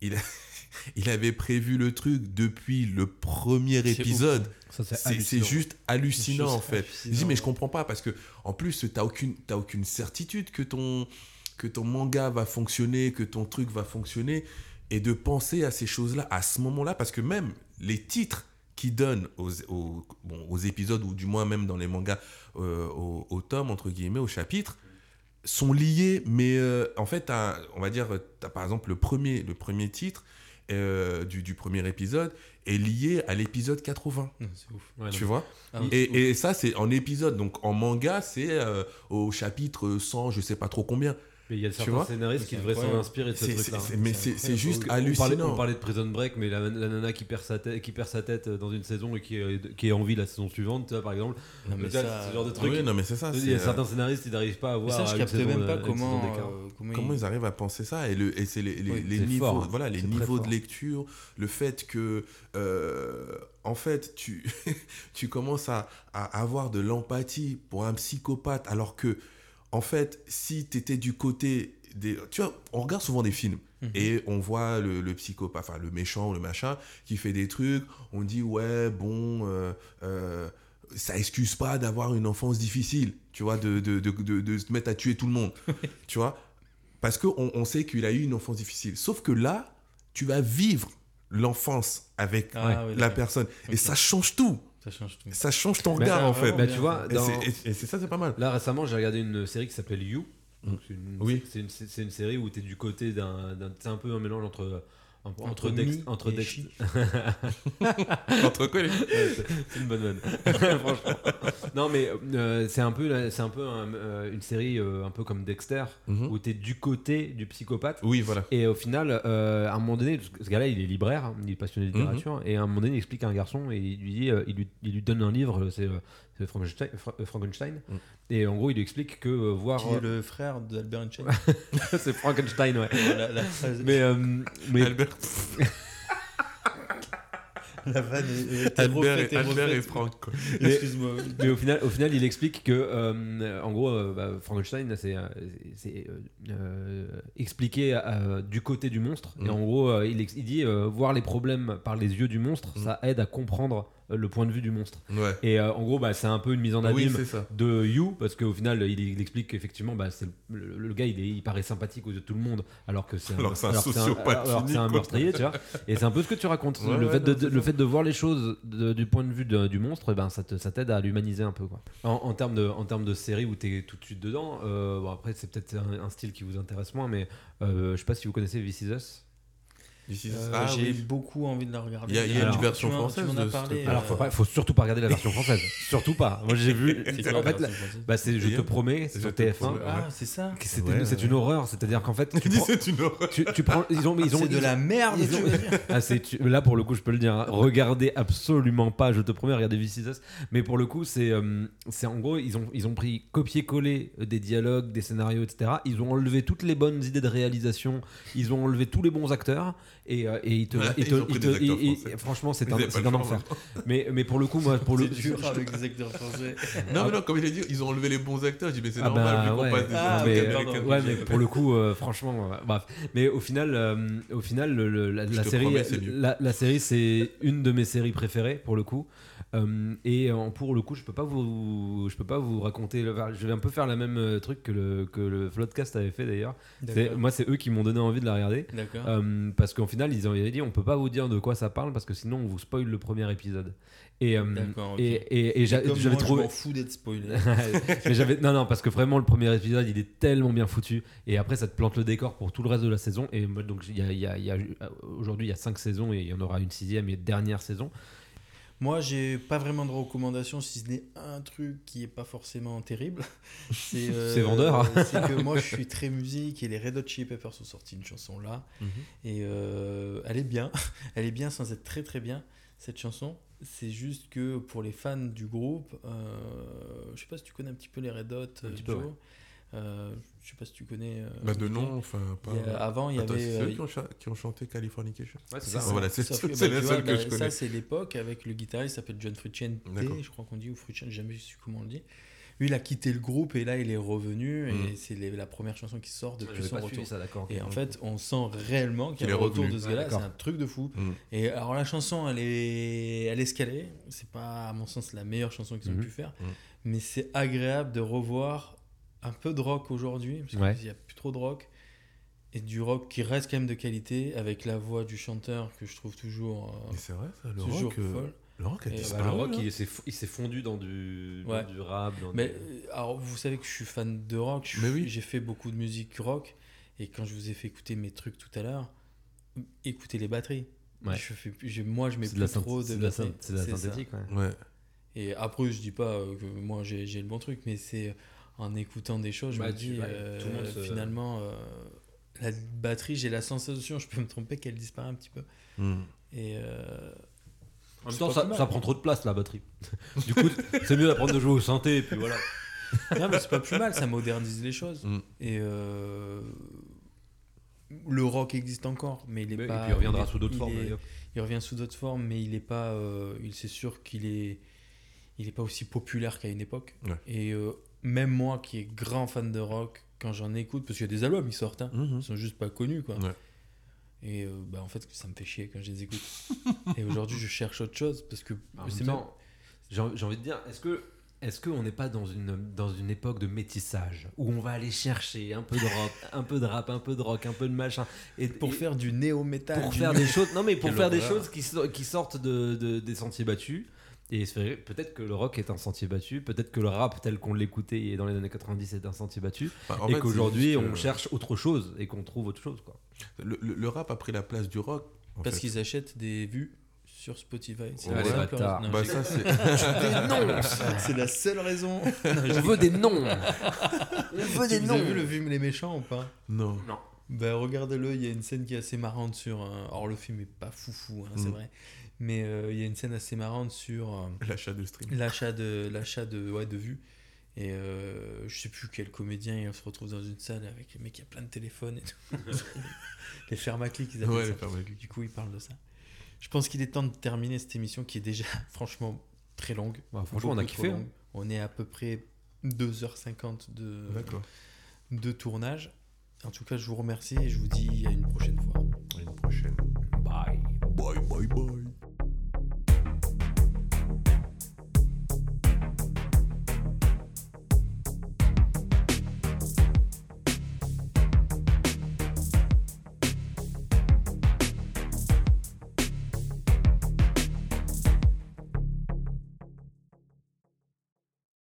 il, a- il avait prévu le truc depuis le premier épisode, c'est hallucinant. juste hallucinant en fait. hallucinant. Je dis mais je comprends pas parce que en plus t'as aucune t'as aucune certitude que ton que ton manga va fonctionner, que ton truc va fonctionner et de penser à ces choses-là à ce moment-là parce que même les titres qui donnent aux, aux, bon, aux épisodes ou du moins même dans les mangas euh, au, au tome entre guillemets au chapitre sont liés mais euh, en fait on va dire t'as par exemple le premier le premier titre euh, du, du premier épisode est lié à l'épisode 80 Non, c'est ouf. Ouais, non, tu vois? Ah, et ça, c'est en épisode. Donc en manga, c'est euh, au chapitre 100, je sais pas trop combien. Mais il y a certains scénaristes qui devraient s'en inspirer de ce truc-là. c'est- mais c'est juste On parlait, hallucinant. on parlait de Prison Break, mais la, la nana qui perd, sa tête, qui perd sa tête dans une saison et qui est, qui est en vie la saison suivante, tu vois, par exemple. Non, mais ça- ce genre de truc. Oui, non, mais c'est ça. Il y a certains scénaristes qui n'arrivent pas à Mais voir. ça, je captais même pas comment, euh, comment, Comment ils- ils arrivent à penser ça Et, le, et c'est les, les, Oui, les c'est niveaux, fort. voilà, les niveaux de lecture, le fait que, euh, en fait, tu, tu commences à, à avoir de l'empathie pour un psychopathe, alors que, en fait, si tu étais du côté des. Tu vois, on regarde souvent des films. Mhm. Et on voit le, le psychopathe, enfin le méchant, le machin, qui fait des trucs. On dit, ouais, bon, euh, euh, ça excuse pas d'avoir une enfance difficile, tu vois, de, de, de, de- de se mettre à tuer tout le monde, tu vois. Parce qu'on on sait qu'il a eu une enfance difficile. Sauf que là, tu vas vivre l'enfance avec Ah, la personne. Et ça change tout. Ça change tout. Ça change ton regard, en fait. Bah, tu vois, Et dans- c'est- Et, et c'est ça, c'est pas mal. Là récemment, j'ai regardé une série qui s'appelle You. Donc, c'est une, Oui. C'est une, série où tu es du côté d'un. d'un- C'est un peu un mélange entre entre, Entre Dex- entre Dex-. Entre quoi c'est une bonne vanne. Franchement. Non, mais euh, c'est un peu, c'est un peu un- euh, une série euh, un peu comme Dexter, Mhm. où tu es du côté du psychopathe. Oui, voilà. Et au final, à un moment donné, ce gars-là, il est libraire, hein, il est passionné de littérature, et à un moment donné, il explique à un garçon et il lui dit, il, lui, il lui donne un livre, c'est Frankenstein, Fra- euh, Frankenstein. Mm. et en gros, il lui explique que euh, voir, Qui est le frère d'Albert Einstein. c'est Frankenstein, ouais. la, la phrase- Mais, euh, mais Albert, la vanne est, est Albert, refaite et, Albert et. Franck. Excuse-moi. Mais au final, au final, il explique que, euh, en gros, euh, bah, Frankenstein, c'est euh, euh, euh, expliqué euh, du côté du monstre. Mm. Et en gros, euh, il, dit euh, voir les problèmes par les yeux du monstre, Mm. ça aide à comprendre euh, le point de vue du monstre. Ouais. Et euh, en gros, bah, c'est un peu une mise en abîme de You, parce qu'au final, il, il explique qu'effectivement, bah, c'est le, le- le gars, il, est, il paraît sympathique aux yeux de tout le monde, alors que c'est un, Alors c'est un meurtrier, tu vois. Et c'est un peu ce que tu racontes. Ouais, le, ouais, fait de, non, le fait de voir les choses de- du point de vue de- du monstre, eh ben, ça te- ça t'aide à l'humaniser un peu. Quoi. En, en termes de, en termes de série où tu es tout de suite dedans, euh, bon, après, c'est peut-être un, un style qui vous intéresse moins, mais euh, je sais pas si vous connaissez This Is Us. Euh, ah, J'ai oui. beaucoup envie de la regarder. Il y a- il y a une version tu française Tu as parlé. cette- Alors, faut, pas- faut surtout pas regarder la version française. surtout pas. Moi, j'ai vu. c'est en fait, la bah, c'est Je te promets, c'est sur te TF1. promets. Ah, c'est ça. C'est Ouais, une, c'est ouais. une horreur, c'est-à-dire qu'en fait, tu Tu dis prends, c'est une horreur. tu, tu prends, ils ont, ils ont, C'est de la merde, ils ont-. Ah, c'est tu- là pour le coup je peux le dire hein. regardez absolument pas je te promets regardez This Is Us. mais pour le coup c'est euh, c'est en gros ils ont ils ont pris copier-coller euh, des dialogues des scénarios etc ils ont enlevé toutes les bonnes idées de réalisation ils ont enlevé tous les bons acteurs et, euh, et ils te, Ouais, ils te- ils des ils- franchement c'est un, un enfer mais, mais pour le coup moi pour le dur je- avec les acteurs français. Non, mais non, comme il a dit, ils ont enlevé les bons acteurs. Je dis, mais c'est Ah normal, bah ouais. passe des Ah, mais, pardon. ouais, mais pour le coup, euh, franchement, euh, bref. Mais au final, euh, au final, le- le- la, série, promets, la série, c'est une de mes séries préférées pour le coup. Euh, et euh, pour le coup, je peux pas vous, je peux pas vous raconter. le- je vais un peu faire la même euh, truc que le que le Floodcast avait fait d'ailleurs. Moi, c'est eux qui m'ont donné envie de la regarder. Euh, parce qu'au final, ils avaient dit on peut pas vous dire de quoi ça parle parce que sinon on vous spoil le premier épisode. Et, euh, D'accord, ok. et, et, et j'avais trouvé. Je m'en fous d'être spoilé. mais j'avais non non parce que vraiment le premier épisode il est tellement bien foutu et après ça te plante le décor pour tout le reste de la saison et donc il y a, il y a- il y a- aujourd'hui il y a cinq saisons et il y en aura une sixième et dernière saison Moi, j'ai pas vraiment de recommandations, si ce n'est un truc qui est pas forcément terrible. C'est euh, C'est vendeur, hein. C'est que moi, je suis très musique et les Red Hot Chili Peppers ont sorti une chanson là. Mhm. Et euh, elle est bien. Elle est bien sans être très très bien, cette chanson. C'est juste que pour les fans du groupe, euh, je sais pas si tu connais un petit peu les Red Hot, euh, peu, Joe. ouais. Euh, je sais pas si tu connais. euh, Bah, de nom, enfin, pas. Il y a- avant, il y avait. c'est euh, eux qui ont, cha- qui ont chanté Californication. ouais c'est ça. Voilà, c'est la bah, seule vois, que bah, je connais. Ça, c'est l'époque avec le guitariste qui s'appelle John Frusciante, je crois qu'on dit, ou Frusciante, jamais su comment on le dit. Lui, il a quitté le groupe et là, il est revenu et Mhm. c'est la première chanson qui sort depuis son retour. ça d'accord Et en fait, on sent réellement qu'il y a le retour de ce gars-là. c'est un truc de fou. Mm. Et alors, la chanson, elle est, elle est escalée. C'est pas, à mon sens, la meilleure chanson qu'ils ont Mhm. pu faire. Mhm. Mais c'est agréable de revoir un peu de rock aujourd'hui, parce qu'il Ouais. n'y a plus trop de rock. Et du rock qui reste quand même de qualité, avec la voix du chanteur que je trouve toujours, euh, Mais c'est vrai, ça, le toujours rock. euh, folle. Le rock a Et bah, disparu. le rock là. il s'est fondu dans du, dans Ouais. du rap dans Mais du- euh, alors, vous savez que je suis fan de rock. suis- oui. J'ai fait beaucoup de musique rock. Et quand je vous ai fait écouter mes trucs tout à l'heure, écoutez les batteries. Ouais. Je fais, plus- j'ai- moi, je mets plus de la, synth- trop de batteries. c'est de la synthétique ouais. Ouais. Et après, je dis pas que moi j'ai j'ai le bon truc, mais c'est en écoutant des choses, je Bah, me dis euh, tout le monde se- finalement euh, la batterie, j'ai la sensation, je peux me tromper qu'elle disparaît un petit peu. Mm. Et euh, en même temps ça, plus mal. ça prend trop de place la batterie du coup c'est mieux d'apprendre de jouer au synthé et puis voilà non, mais c'est pas plus mal, ça modernise les choses. Mm. Et euh, le rock existe encore, mais il est Mais- pas. et puis il reviendra il est- sous d'autres formes est-. Il revient sous d'autres formes, mais il est pas. euh, il c'est sûr qu'il est. Il est pas aussi populaire qu'à une époque. Ouais. Et euh, même moi, qui est grand fan de rock, quand j'en écoute, parce qu'il y a des albums qui sortent, hein, Mhm. ils sont juste pas connus, quoi. Ouais. Et euh, bah, en fait, ça me fait chier quand je les écoute. et aujourd'hui, je cherche autre chose parce que même c'est j'ai envie de dire, est-ce que est-ce qu'on n'est pas dans une, dans une époque de métissage où on va aller chercher un peu de rap, un peu de rap, un peu de rock, un peu de machin et pour et- faire du néo-métal. pour du- faire des choses non mais pour Quelle faire des choses qui, so- qui sortent de, de- des sentiers battus et c'est vrai, peut-être que le rock est un sentier battu, peut-être que le rap tel qu'on l'écoutait dans les années 90 est un sentier battu et qu'aujourd'hui on que- cherche autre chose et qu'on trouve autre chose quoi. Le, le- le rap a pris la place du rock. en Parce qu'ils achètent des vues sur Spotify. C'est Ouais. Non, Bah, c'est. Noms la seule raison. On veut des noms On veut des Vous avez vu noms le film Les Méchants ou pas? Non. Bah regardez-le, il y a une scène qui est assez marrante sur... euh, Alors le film est pas foufou, hein, c'est Mm. vrai. Mais euh, il y a une scène assez marrante sur euh, L'achat de stream. l'achat de, l'achat de, ouais, de vues. Et euh, je sais plus quel comédien, il se retrouve dans une salle avec les mecs qui a plein de téléphones et tout. les fermaclics, ils appellent Ouais, ça. les Du coup, il parle de ça. Je pense qu'il est temps de terminer cette émission qui est déjà franchement très longue. Franchement, on a kiffé. hein. On est à peu près 2h50 de, de tournage. En tout cas, je vous remercie et je vous dis à une prochaine fois. À une prochaine. Bye Bye, bye, bye.